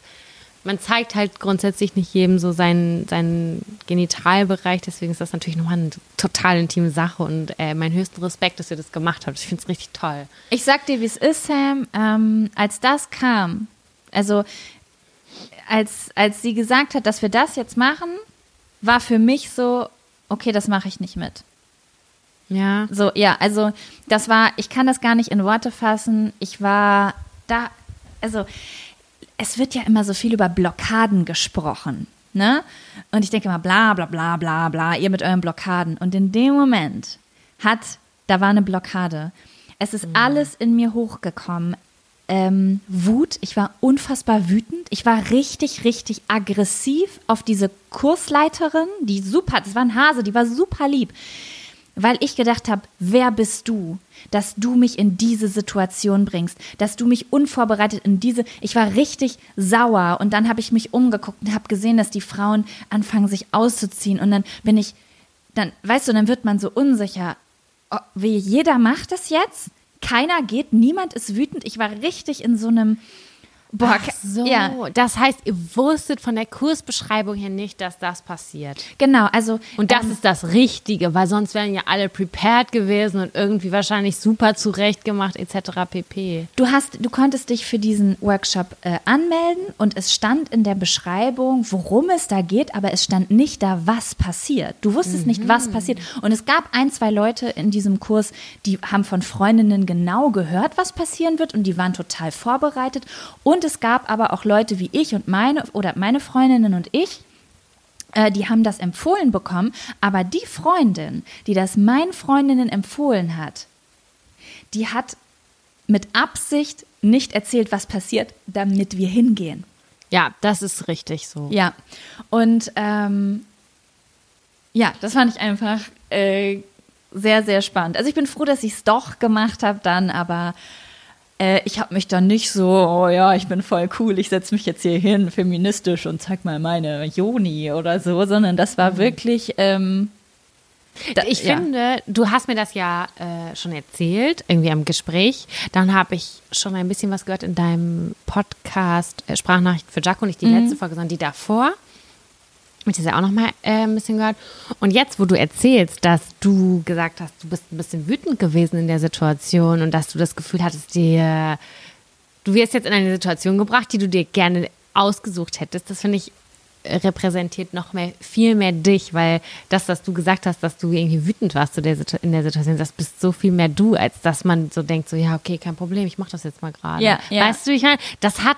man zeigt halt grundsätzlich nicht jedem so seinen, seinen Genitalbereich, deswegen ist das natürlich nochmal eine total intime Sache und äh, mein höchsten Respekt, dass ihr das gemacht habt. Ich finde es richtig toll. Ich sag dir, wie es ist, Sam, ähm, als das kam, also als, als sie gesagt hat, dass wir das jetzt machen, war für mich so, okay, das mache ich nicht mit. Ja. So, ja, also das war, ich kann das gar nicht in Worte fassen. Ich war da, also es wird ja immer so viel über Blockaden gesprochen. Ne? Und ich denke immer, bla bla bla bla bla, ihr mit euren Blockaden. Und in dem Moment hat, da war eine Blockade. Es ist mhm. alles in mir hochgekommen ähm, Wut. Ich war unfassbar wütend. Ich war richtig, richtig aggressiv auf diese Kursleiterin, die super, das war ein Hase, die war super lieb. Weil ich gedacht habe, wer bist du, dass du mich in diese Situation bringst, dass du mich unvorbereitet in diese. Ich war richtig sauer und dann habe ich mich umgeguckt und habe gesehen, dass die Frauen anfangen, sich auszuziehen und dann bin ich, dann, weißt du, dann wird man so unsicher. Oh, wie jeder macht das jetzt? keiner geht, niemand ist wütend. Ich war richtig in so einem Boah, Ach so. Ja. Das heißt, ihr wusstet von der Kursbeschreibung her nicht, dass das passiert. Genau, also. Und das ähm, ist das Richtige, weil sonst wären ja alle prepared gewesen und irgendwie wahrscheinlich super zurechtgemacht, etc. pp. Du hast, du konntest dich für diesen Workshop äh, anmelden und es stand in der Beschreibung, worum es da geht, aber es stand nicht da, was passiert. Du wusstest mhm. nicht, was passiert. Und es gab ein, zwei Leute in diesem Kurs, die haben von Freundinnen genau gehört, was passieren wird und die waren total vorbereitet. Und und es gab aber auch Leute wie ich und meine oder meine Freundinnen und ich, äh, die haben das empfohlen bekommen. Aber die Freundin, die das meinen Freundinnen empfohlen hat, die hat mit Absicht nicht erzählt, was passiert, damit wir hingehen. Ja, das ist richtig so. Ja. Und ähm, ja, das fand ich einfach äh, sehr, sehr spannend. Also ich bin froh, dass ich es doch gemacht habe dann, aber äh, ich habe mich dann nicht so, oh ja, ich bin voll cool, ich setze mich jetzt hier hin, feministisch und zeig mal meine Joni oder so, sondern das war mhm. wirklich. Ähm, da, ich ja. finde, du hast mir das ja äh, schon erzählt, irgendwie am Gespräch. Dann habe ich schon ein bisschen was gehört in deinem Podcast äh, Sprachnachricht für Jaco, nicht die mhm. letzte Folge, sondern die davor habe ich das ja auch noch mal äh, ein bisschen gehört. Und jetzt, wo du erzählst, dass du gesagt hast, du bist ein bisschen wütend gewesen in der Situation und dass du das Gefühl hattest, dir, du wirst jetzt in eine Situation gebracht, die du dir gerne ausgesucht hättest, das finde ich repräsentiert noch mehr, viel mehr dich, weil das, was du gesagt hast, dass du irgendwie wütend warst in der Situation, das bist so viel mehr du, als dass man so denkt, so, ja, okay, kein Problem, ich mache das jetzt mal gerade. Ja, ja. Weißt du, ich meine, das hat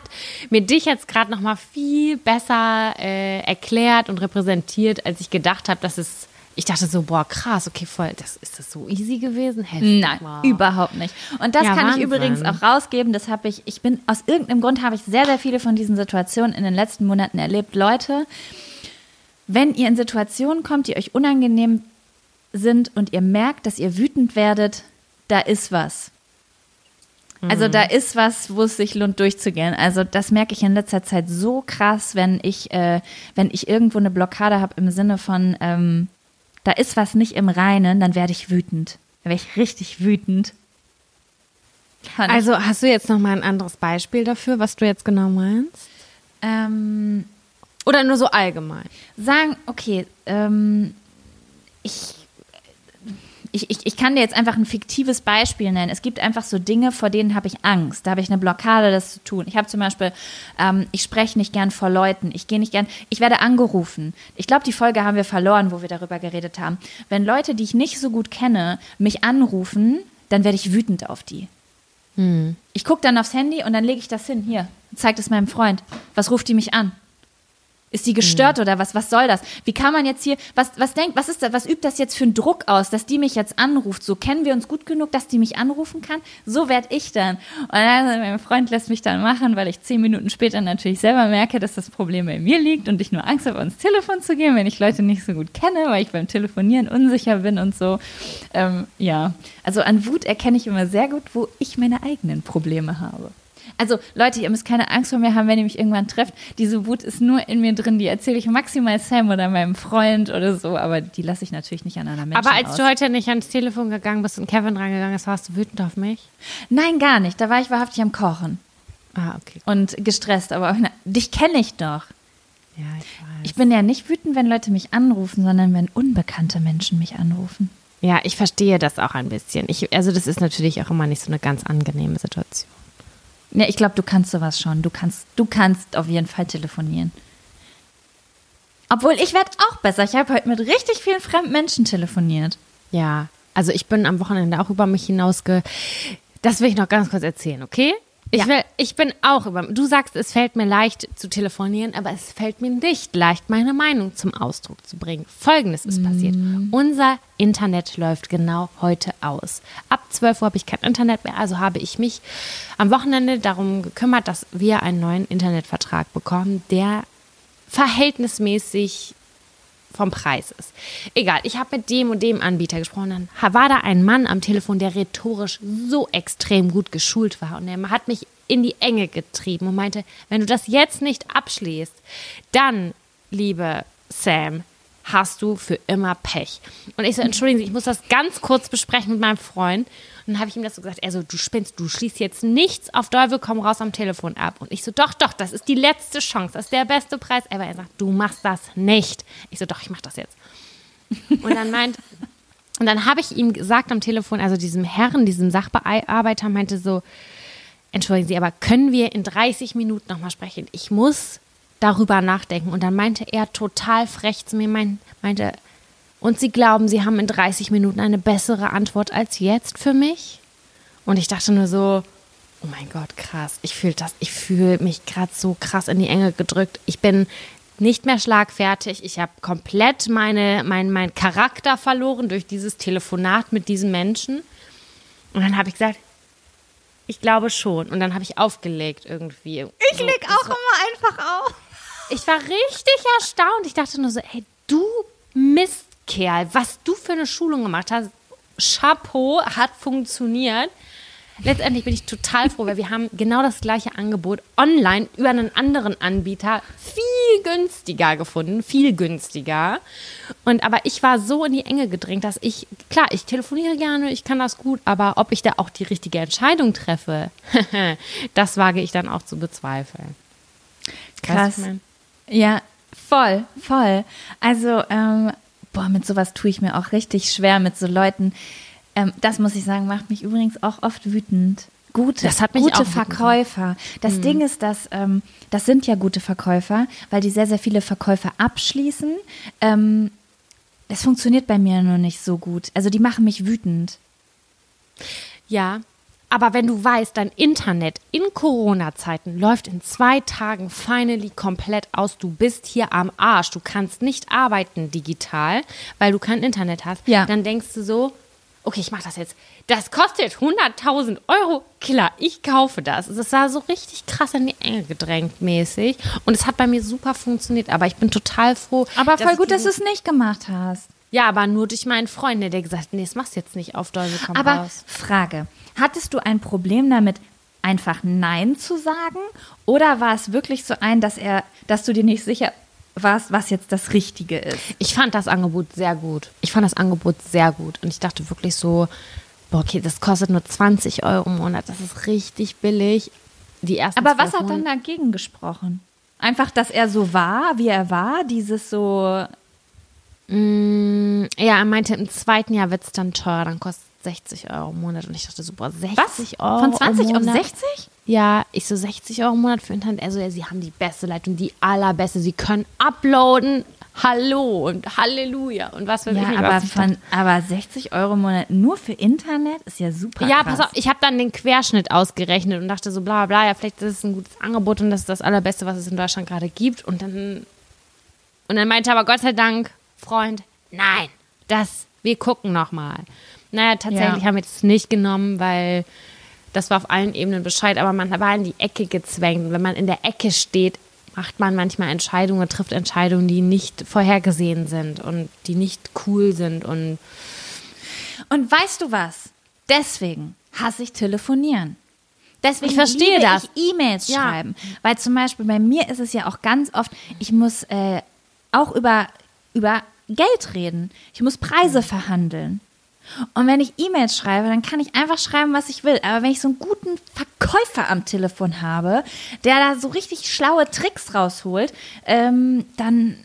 mir dich jetzt gerade noch mal viel besser äh, erklärt und repräsentiert, als ich gedacht habe, dass es ich dachte so, boah, krass, okay, voll, das, ist das so easy gewesen? Heftig, Nein, wow. überhaupt nicht. Und das ja, kann Wahnsinn. ich übrigens auch rausgeben, das habe ich, ich bin, aus irgendeinem Grund habe ich sehr, sehr viele von diesen Situationen in den letzten Monaten erlebt. Leute, wenn ihr in Situationen kommt, die euch unangenehm sind und ihr merkt, dass ihr wütend werdet, da ist was. Also mhm. da ist was, wo es sich lohnt durchzugehen. Also das merke ich in letzter Zeit so krass, wenn ich, äh, wenn ich irgendwo eine Blockade habe im Sinne von, ähm, da ist was nicht im Reinen, dann werde ich wütend. Dann werde ich richtig wütend. Kann also ich. hast du jetzt noch mal ein anderes Beispiel dafür, was du jetzt genau meinst? Ähm, Oder nur so allgemein? Sagen, okay, ähm, ich ich, ich, ich kann dir jetzt einfach ein fiktives Beispiel nennen. Es gibt einfach so Dinge, vor denen habe ich Angst. Da habe ich eine Blockade, das zu tun. Ich habe zum Beispiel, ähm, ich spreche nicht gern vor Leuten. Ich gehe nicht gern, ich werde angerufen. Ich glaube, die Folge haben wir verloren, wo wir darüber geredet haben. Wenn Leute, die ich nicht so gut kenne, mich anrufen, dann werde ich wütend auf die. Hm. Ich gucke dann aufs Handy und dann lege ich das hin. Hier, zeigt es meinem Freund. Was ruft die mich an? Ist die gestört oder was? Was soll das? Wie kann man jetzt hier, was, was denkt, was ist da, was übt das jetzt für einen Druck aus, dass die mich jetzt anruft? So kennen wir uns gut genug, dass die mich anrufen kann? So werd ich dann. Und dann, mein Freund lässt mich dann machen, weil ich zehn Minuten später natürlich selber merke, dass das Problem bei mir liegt und ich nur Angst habe, ans Telefon zu gehen, wenn ich Leute nicht so gut kenne, weil ich beim Telefonieren unsicher bin und so. Ähm, ja, also an Wut erkenne ich immer sehr gut, wo ich meine eigenen Probleme habe. Also Leute, ihr müsst keine Angst vor mir haben, wenn ihr mich irgendwann trefft. Diese Wut ist nur in mir drin. Die erzähle ich maximal Sam oder meinem Freund oder so, aber die lasse ich natürlich nicht an einer Menschen Aber als aus. du heute nicht ans Telefon gegangen bist und Kevin rangegangen ist, warst du wütend auf mich? Nein, gar nicht. Da war ich wahrhaftig am Kochen Ah, okay. und gestresst. Aber na, dich kenne ich doch. Ja, ich weiß. Ich bin ja nicht wütend, wenn Leute mich anrufen, sondern wenn unbekannte Menschen mich anrufen. Ja, ich verstehe das auch ein bisschen. Ich, also das ist natürlich auch immer nicht so eine ganz angenehme Situation. Ja, ich glaube, du kannst sowas schon. Du kannst, du kannst auf jeden Fall telefonieren. Obwohl, ich werde auch besser. Ich habe heute mit richtig vielen fremden Menschen telefoniert. Ja, also ich bin am Wochenende auch über mich hinausge... Das will ich noch ganz kurz erzählen, okay? Ich, Ja. will, ich bin auch über. Du sagst, es fällt mir leicht zu telefonieren, aber es fällt mir nicht leicht, meine Meinung zum Ausdruck zu bringen. Folgendes ist passiert. Unser Internet läuft genau heute aus. Ab 12 Uhr habe ich kein Internet mehr, also habe ich mich am Wochenende darum gekümmert, dass wir einen neuen Internetvertrag bekommen, der verhältnismäßig vom Preis ist. Egal, ich habe mit dem und dem Anbieter gesprochen. Dann war da ein Mann am Telefon, der rhetorisch so extrem gut geschult war. Und er hat mich in die Enge getrieben und meinte, wenn du das jetzt nicht abschließt, dann, liebe Sam, hast du für immer Pech. Und ich so, entschuldigen Sie, ich muss das ganz kurz besprechen mit meinem Freund. Und dann habe ich ihm das so gesagt, er so, du spinnst, du schließt jetzt nichts auf Teufel komm raus am Telefon ab. Und ich so, doch, doch, das ist die letzte Chance, das ist der beste Preis ever. Er sagt, du machst das nicht. Ich so, doch, ich mach das jetzt. Und dann meint, und dann habe ich ihm gesagt am Telefon, also diesem Herrn, diesem Sachbearbeiter, meinte so, entschuldigen Sie, aber können wir in 30 Minuten nochmal sprechen? Ich muss darüber nachdenken. Und dann meinte er total frech zu mir, mein, meinte, und Sie glauben, Sie haben in 30 Minuten eine bessere Antwort als jetzt für mich? Und ich dachte nur so, oh mein Gott, krass. Ich fühle das, ich fühle mich gerade so krass in die Enge gedrückt. Ich bin nicht mehr schlagfertig. Ich habe komplett meine, mein, mein Charakter verloren durch dieses Telefonat mit diesem Menschen. Und dann habe ich gesagt, ich glaube schon. Und dann habe ich aufgelegt irgendwie. Ich leg auch immer einfach auf. Ich war richtig erstaunt. Ich dachte nur so, ey, du Mistkerl, was du für eine Schulung gemacht hast. Chapeau, hat funktioniert. Letztendlich bin ich total froh, weil wir haben genau das gleiche Angebot online über einen anderen Anbieter viel günstiger gefunden, viel günstiger. Und aber ich war so in die Enge gedrängt, dass ich, klar, ich telefoniere gerne, ich kann das gut, aber ob ich da auch die richtige Entscheidung treffe, das wage ich dann auch zu bezweifeln. Weißt du, Ja, voll, voll. Also, ähm, boah, mit sowas tue ich mir auch richtig schwer, mit so Leuten. Ähm, das muss ich sagen, macht mich übrigens auch oft wütend. Gute, Das hat mich gute auch Verkäufer. Das Ding ist, dass ähm, das sind ja gute Verkäufer, weil die sehr, sehr viele Verkäufe abschließen. Ähm, das funktioniert bei mir nur nicht so gut. Also die machen mich wütend. Ja, aber wenn du weißt, dein Internet in Corona-Zeiten läuft in zwei Tagen finally komplett aus, du bist hier am Arsch, du kannst nicht arbeiten digital, weil du kein Internet hast, Ja. dann denkst du so, okay, ich mach das jetzt. Das kostet 100.000 Euro. Klar, ich kaufe das. Es war so richtig krass in die Enge gedrängt mäßig und es hat bei mir super funktioniert, aber ich bin total froh. Aber voll gut, dass du es nicht gemacht hast. Ja, aber nur durch meinen Freund, der gesagt hat, nee, das machst du jetzt nicht auf Teufel komm Aber raus. Frage, hattest du ein Problem damit, einfach Nein zu sagen? Oder war es wirklich so ein, dass er, dass du dir nicht sicher warst, was jetzt das Richtige ist? Ich fand das Angebot sehr gut. Ich fand das Angebot sehr gut. Und ich dachte wirklich so, boah, okay, das kostet nur 20 Euro im Monat. Das ist richtig billig. Die ersten Aber was hat dann dagegen gesprochen? Einfach, dass er so war, wie er war, dieses so. Mm, Ja, er meinte, im zweiten Jahr wird es dann teurer, dann kostet es 60 Euro im Monat. Und ich dachte so, boah, 60 Euro Von 20 im auf Monat? 60? Ja, ich so 60 Euro im Monat für Internet. Also, ja, sie haben die beste Leitung, die allerbeste. Sie können uploaden. Hallo und Halleluja und was für Ja, aber, von, aber 60 Euro im Monat nur für Internet ist ja super. Ja, krass. pass auf, ich habe dann den Querschnitt ausgerechnet und dachte so, bla bla, ja, vielleicht ist es ein gutes Angebot und das ist das Allerbeste, was es in Deutschland gerade gibt. Und dann Und dann meinte aber Gott sei Dank, Freund, nein, das, wir gucken nochmal. Naja, tatsächlich Ja. haben wir das nicht genommen, weil das war auf allen Ebenen Bescheid, aber man war in die Ecke gezwängt. Und wenn man in der Ecke steht, macht man manchmal Entscheidungen, trifft Entscheidungen, die nicht vorhergesehen sind und die nicht cool sind und Und weißt du was? Deswegen hasse ich telefonieren. Deswegen Ich verstehe liebe das. ich E-Mails Ja. schreiben. Weil zum Beispiel bei mir ist es ja auch ganz oft, ich muss äh, auch über, über Geld reden. Ich muss Preise verhandeln. Und wenn ich E-Mails schreibe, dann kann ich einfach schreiben, was ich will. Aber wenn ich so einen guten Verkäufer am Telefon habe, der da so richtig schlaue Tricks rausholt, ähm, dann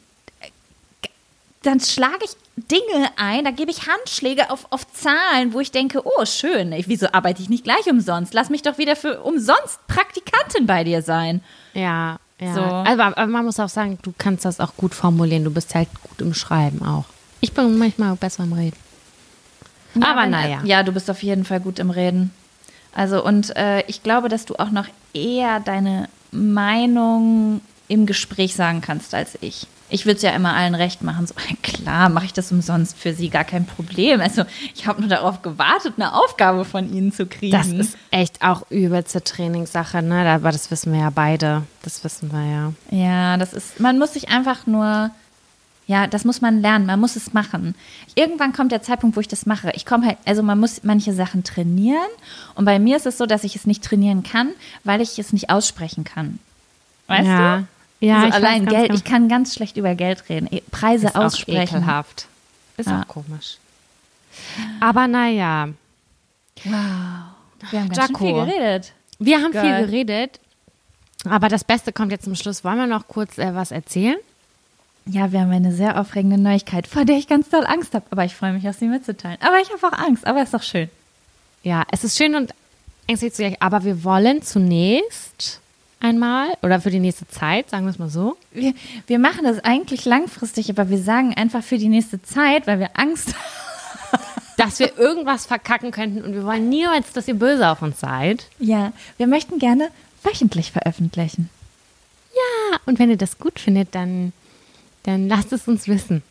dann schlage ich Dinge ein, da gebe ich Handschläge auf, auf Zahlen, wo ich denke, oh, schön, ich, wieso arbeite ich nicht gleich umsonst? Lass mich doch wieder für umsonst Praktikantin bei dir sein. ja, ja. So. Aber, aber man muss auch sagen, du kannst das auch gut formulieren. Du bist halt gut im Schreiben auch. Ich bin manchmal besser im Reden. aber wenn- naja. Ja, du bist auf jeden Fall gut im Reden. Also, und äh, ich glaube, dass du auch noch eher deine Meinung im Gespräch sagen kannst als ich. Ich würde es ja immer allen recht machen. So, klar, mache ich das umsonst für sie, gar kein Problem. Also, ich habe nur darauf gewartet, eine Aufgabe von ihnen zu kriegen. Das ist echt auch übelste Trainingssache, ne? Aber das wissen wir ja beide. Das wissen wir ja. Ja, das ist, man muss sich einfach nur, ja, das muss man lernen, man muss es machen. Irgendwann kommt der Zeitpunkt, wo ich das mache. Ich komme halt, also man muss manche Sachen trainieren und bei mir ist es so, dass ich es nicht trainieren kann, weil ich es nicht aussprechen kann. Weißt ja. du? Ja, also allein Geld, genau. ich kann ganz schlecht über Geld reden. Eh, Preise ist auch aussprechen. ekelhaft. Ist Ja. auch komisch. Aber naja, Wow. Wir haben ganz Jaco. schön viel geredet. wir haben Geil. viel geredet. Aber das Beste kommt jetzt zum Schluss. Wollen wir noch kurz äh, was erzählen? Ja, wir haben eine sehr aufregende Neuigkeit, vor der ich ganz doll Angst habe. Aber ich freue mich, auch sie mitzuteilen. Aber ich habe auch Angst, aber ist doch schön. Ja, es ist schön und ängstlich zugleich, aber wir wollen zunächst einmal oder für die nächste Zeit, sagen wir es mal so. Wir, wir machen das eigentlich langfristig, aber wir sagen einfach für die nächste Zeit, weil wir Angst haben. dass wir irgendwas verkacken könnten und wir wollen niemals, dass ihr böse auf uns seid. Ja, wir möchten gerne wöchentlich veröffentlichen. Ja, und wenn ihr das gut findet, dann, dann lasst es uns wissen.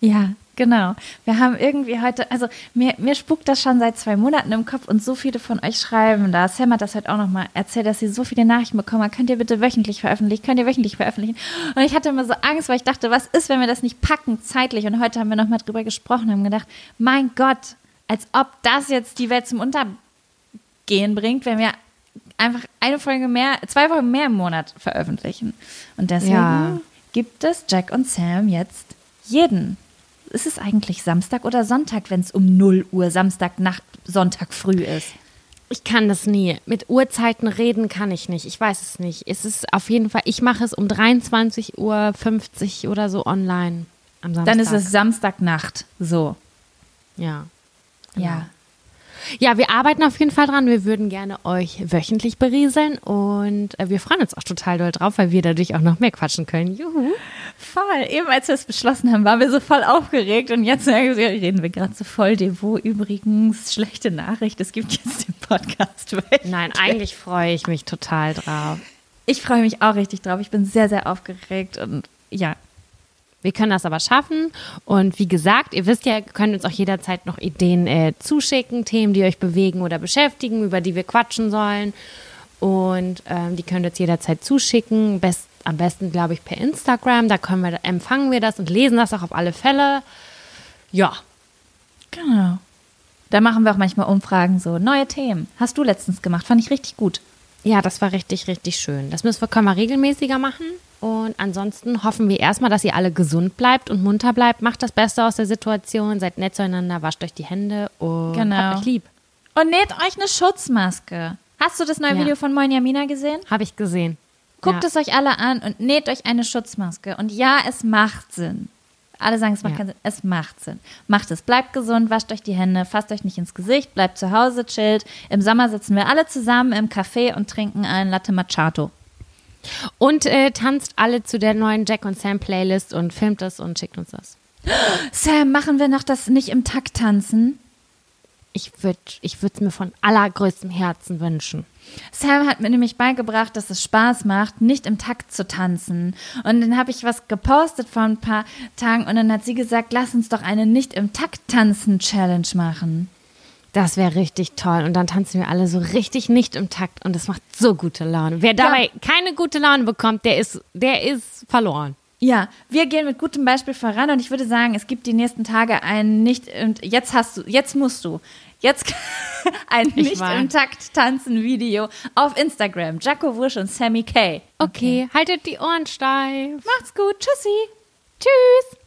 Ja, genau. Wir haben irgendwie heute, also mir, mir spukt das schon seit zwei Monaten im Kopf und so viele von euch schreiben da. Sam hat das heute auch nochmal erzählt, dass sie so viele Nachrichten bekommen. Könnt ihr bitte wöchentlich veröffentlichen? Könnt ihr wöchentlich veröffentlichen? Und ich hatte immer so Angst, weil ich dachte, was ist, wenn wir das nicht packen zeitlich? Und heute haben wir nochmal drüber gesprochen und haben gedacht, mein Gott, als ob das jetzt die Welt zum Untergehen bringt, wenn wir einfach eine Folge mehr, zwei Folgen mehr im Monat veröffentlichen. Und deswegen Ja. gibt es Jack und Sam jetzt jeden. Ist es eigentlich Samstag oder Sonntag, wenn es um 0 Uhr Samstagnacht, Sonntag früh ist? Ich kann das nie. Mit Uhrzeiten reden kann ich nicht. Ich weiß es nicht. Es ist auf jeden Fall, ich mache es um 23.50 Uhr oder so online am Samstag. Dann ist es Samstagnacht. So. Ja. Ja. Ja, wir arbeiten auf jeden Fall dran. Wir würden gerne euch wöchentlich berieseln und äh, wir freuen uns auch total doll drauf, weil wir dadurch auch noch mehr quatschen können. Juhu. Voll. Eben als wir es beschlossen haben, waren wir so voll aufgeregt und jetzt reden wir gerade so voll devot. Übrigens, schlechte Nachricht, es gibt jetzt den Podcast. Nein, eigentlich freue ich mich total drauf. Ich freue mich auch richtig drauf. Ich bin sehr, sehr aufgeregt und ja, Wir können das aber schaffen. Und wie gesagt, ihr wisst ja, ihr könnt uns auch jederzeit noch Ideen äh, zuschicken, Themen, die euch bewegen oder beschäftigen, über die wir quatschen sollen. Und ähm, die könnt ihr jetzt jederzeit zuschicken. Best, am besten, glaube ich, per Instagram. Da können wir, empfangen wir das und lesen das auch auf alle Fälle. Ja. Genau. Da machen wir auch manchmal Umfragen, so neue Themen. Hast du letztens gemacht, fand ich richtig gut. Ja, das war richtig, richtig schön. Das müssen wir, können wir regelmäßiger machen. Und ansonsten hoffen wir erstmal, dass ihr alle gesund bleibt und munter bleibt. Macht das Beste aus der Situation, seid nett zueinander, wascht euch die Hände und Genau. habt euch lieb. Und näht euch eine Schutzmaske. Hast du das neue Ja. Video von Moin Jamina gesehen? Habe ich gesehen. Guckt ja. es euch alle an und näht euch eine Schutzmaske. Und ja, es macht Sinn. Alle sagen, es macht Ja. keinen Sinn. Es macht Sinn. Macht es. Bleibt gesund, wascht euch die Hände, fasst euch nicht ins Gesicht, bleibt zu Hause, chillt. Im Sommer sitzen wir alle zusammen im Café und trinken ein Latte Macchiato. Und äh, tanzt alle zu der neuen Jack und Sam Playlist und filmt das und schickt uns das. Sam, machen wir noch das nicht im Takt tanzen? Ich würde ich es mir von allergrößtem Herzen wünschen. Sam hat mir nämlich beigebracht, dass es Spaß macht, nicht im Takt zu tanzen. Und dann habe ich was gepostet vor ein paar Tagen und dann hat sie gesagt, lass uns doch eine nicht im Takt tanzen Challenge machen. Das wäre richtig toll. Und dann tanzen wir alle so richtig nicht im Takt und das macht so gute Laune. Wer dabei ja. keine gute Laune bekommt, der ist, der ist verloren. Ja, wir gehen mit gutem Beispiel voran und ich würde sagen, es gibt die nächsten Tage ein nicht und jetzt hast du, jetzt musst du, jetzt ein nicht im Takt tanzen Video auf Instagram. Jaco Wusch und Sammy K. Okay, okay, haltet die Ohren steif. Macht's gut. Tschüssi. Tschüss.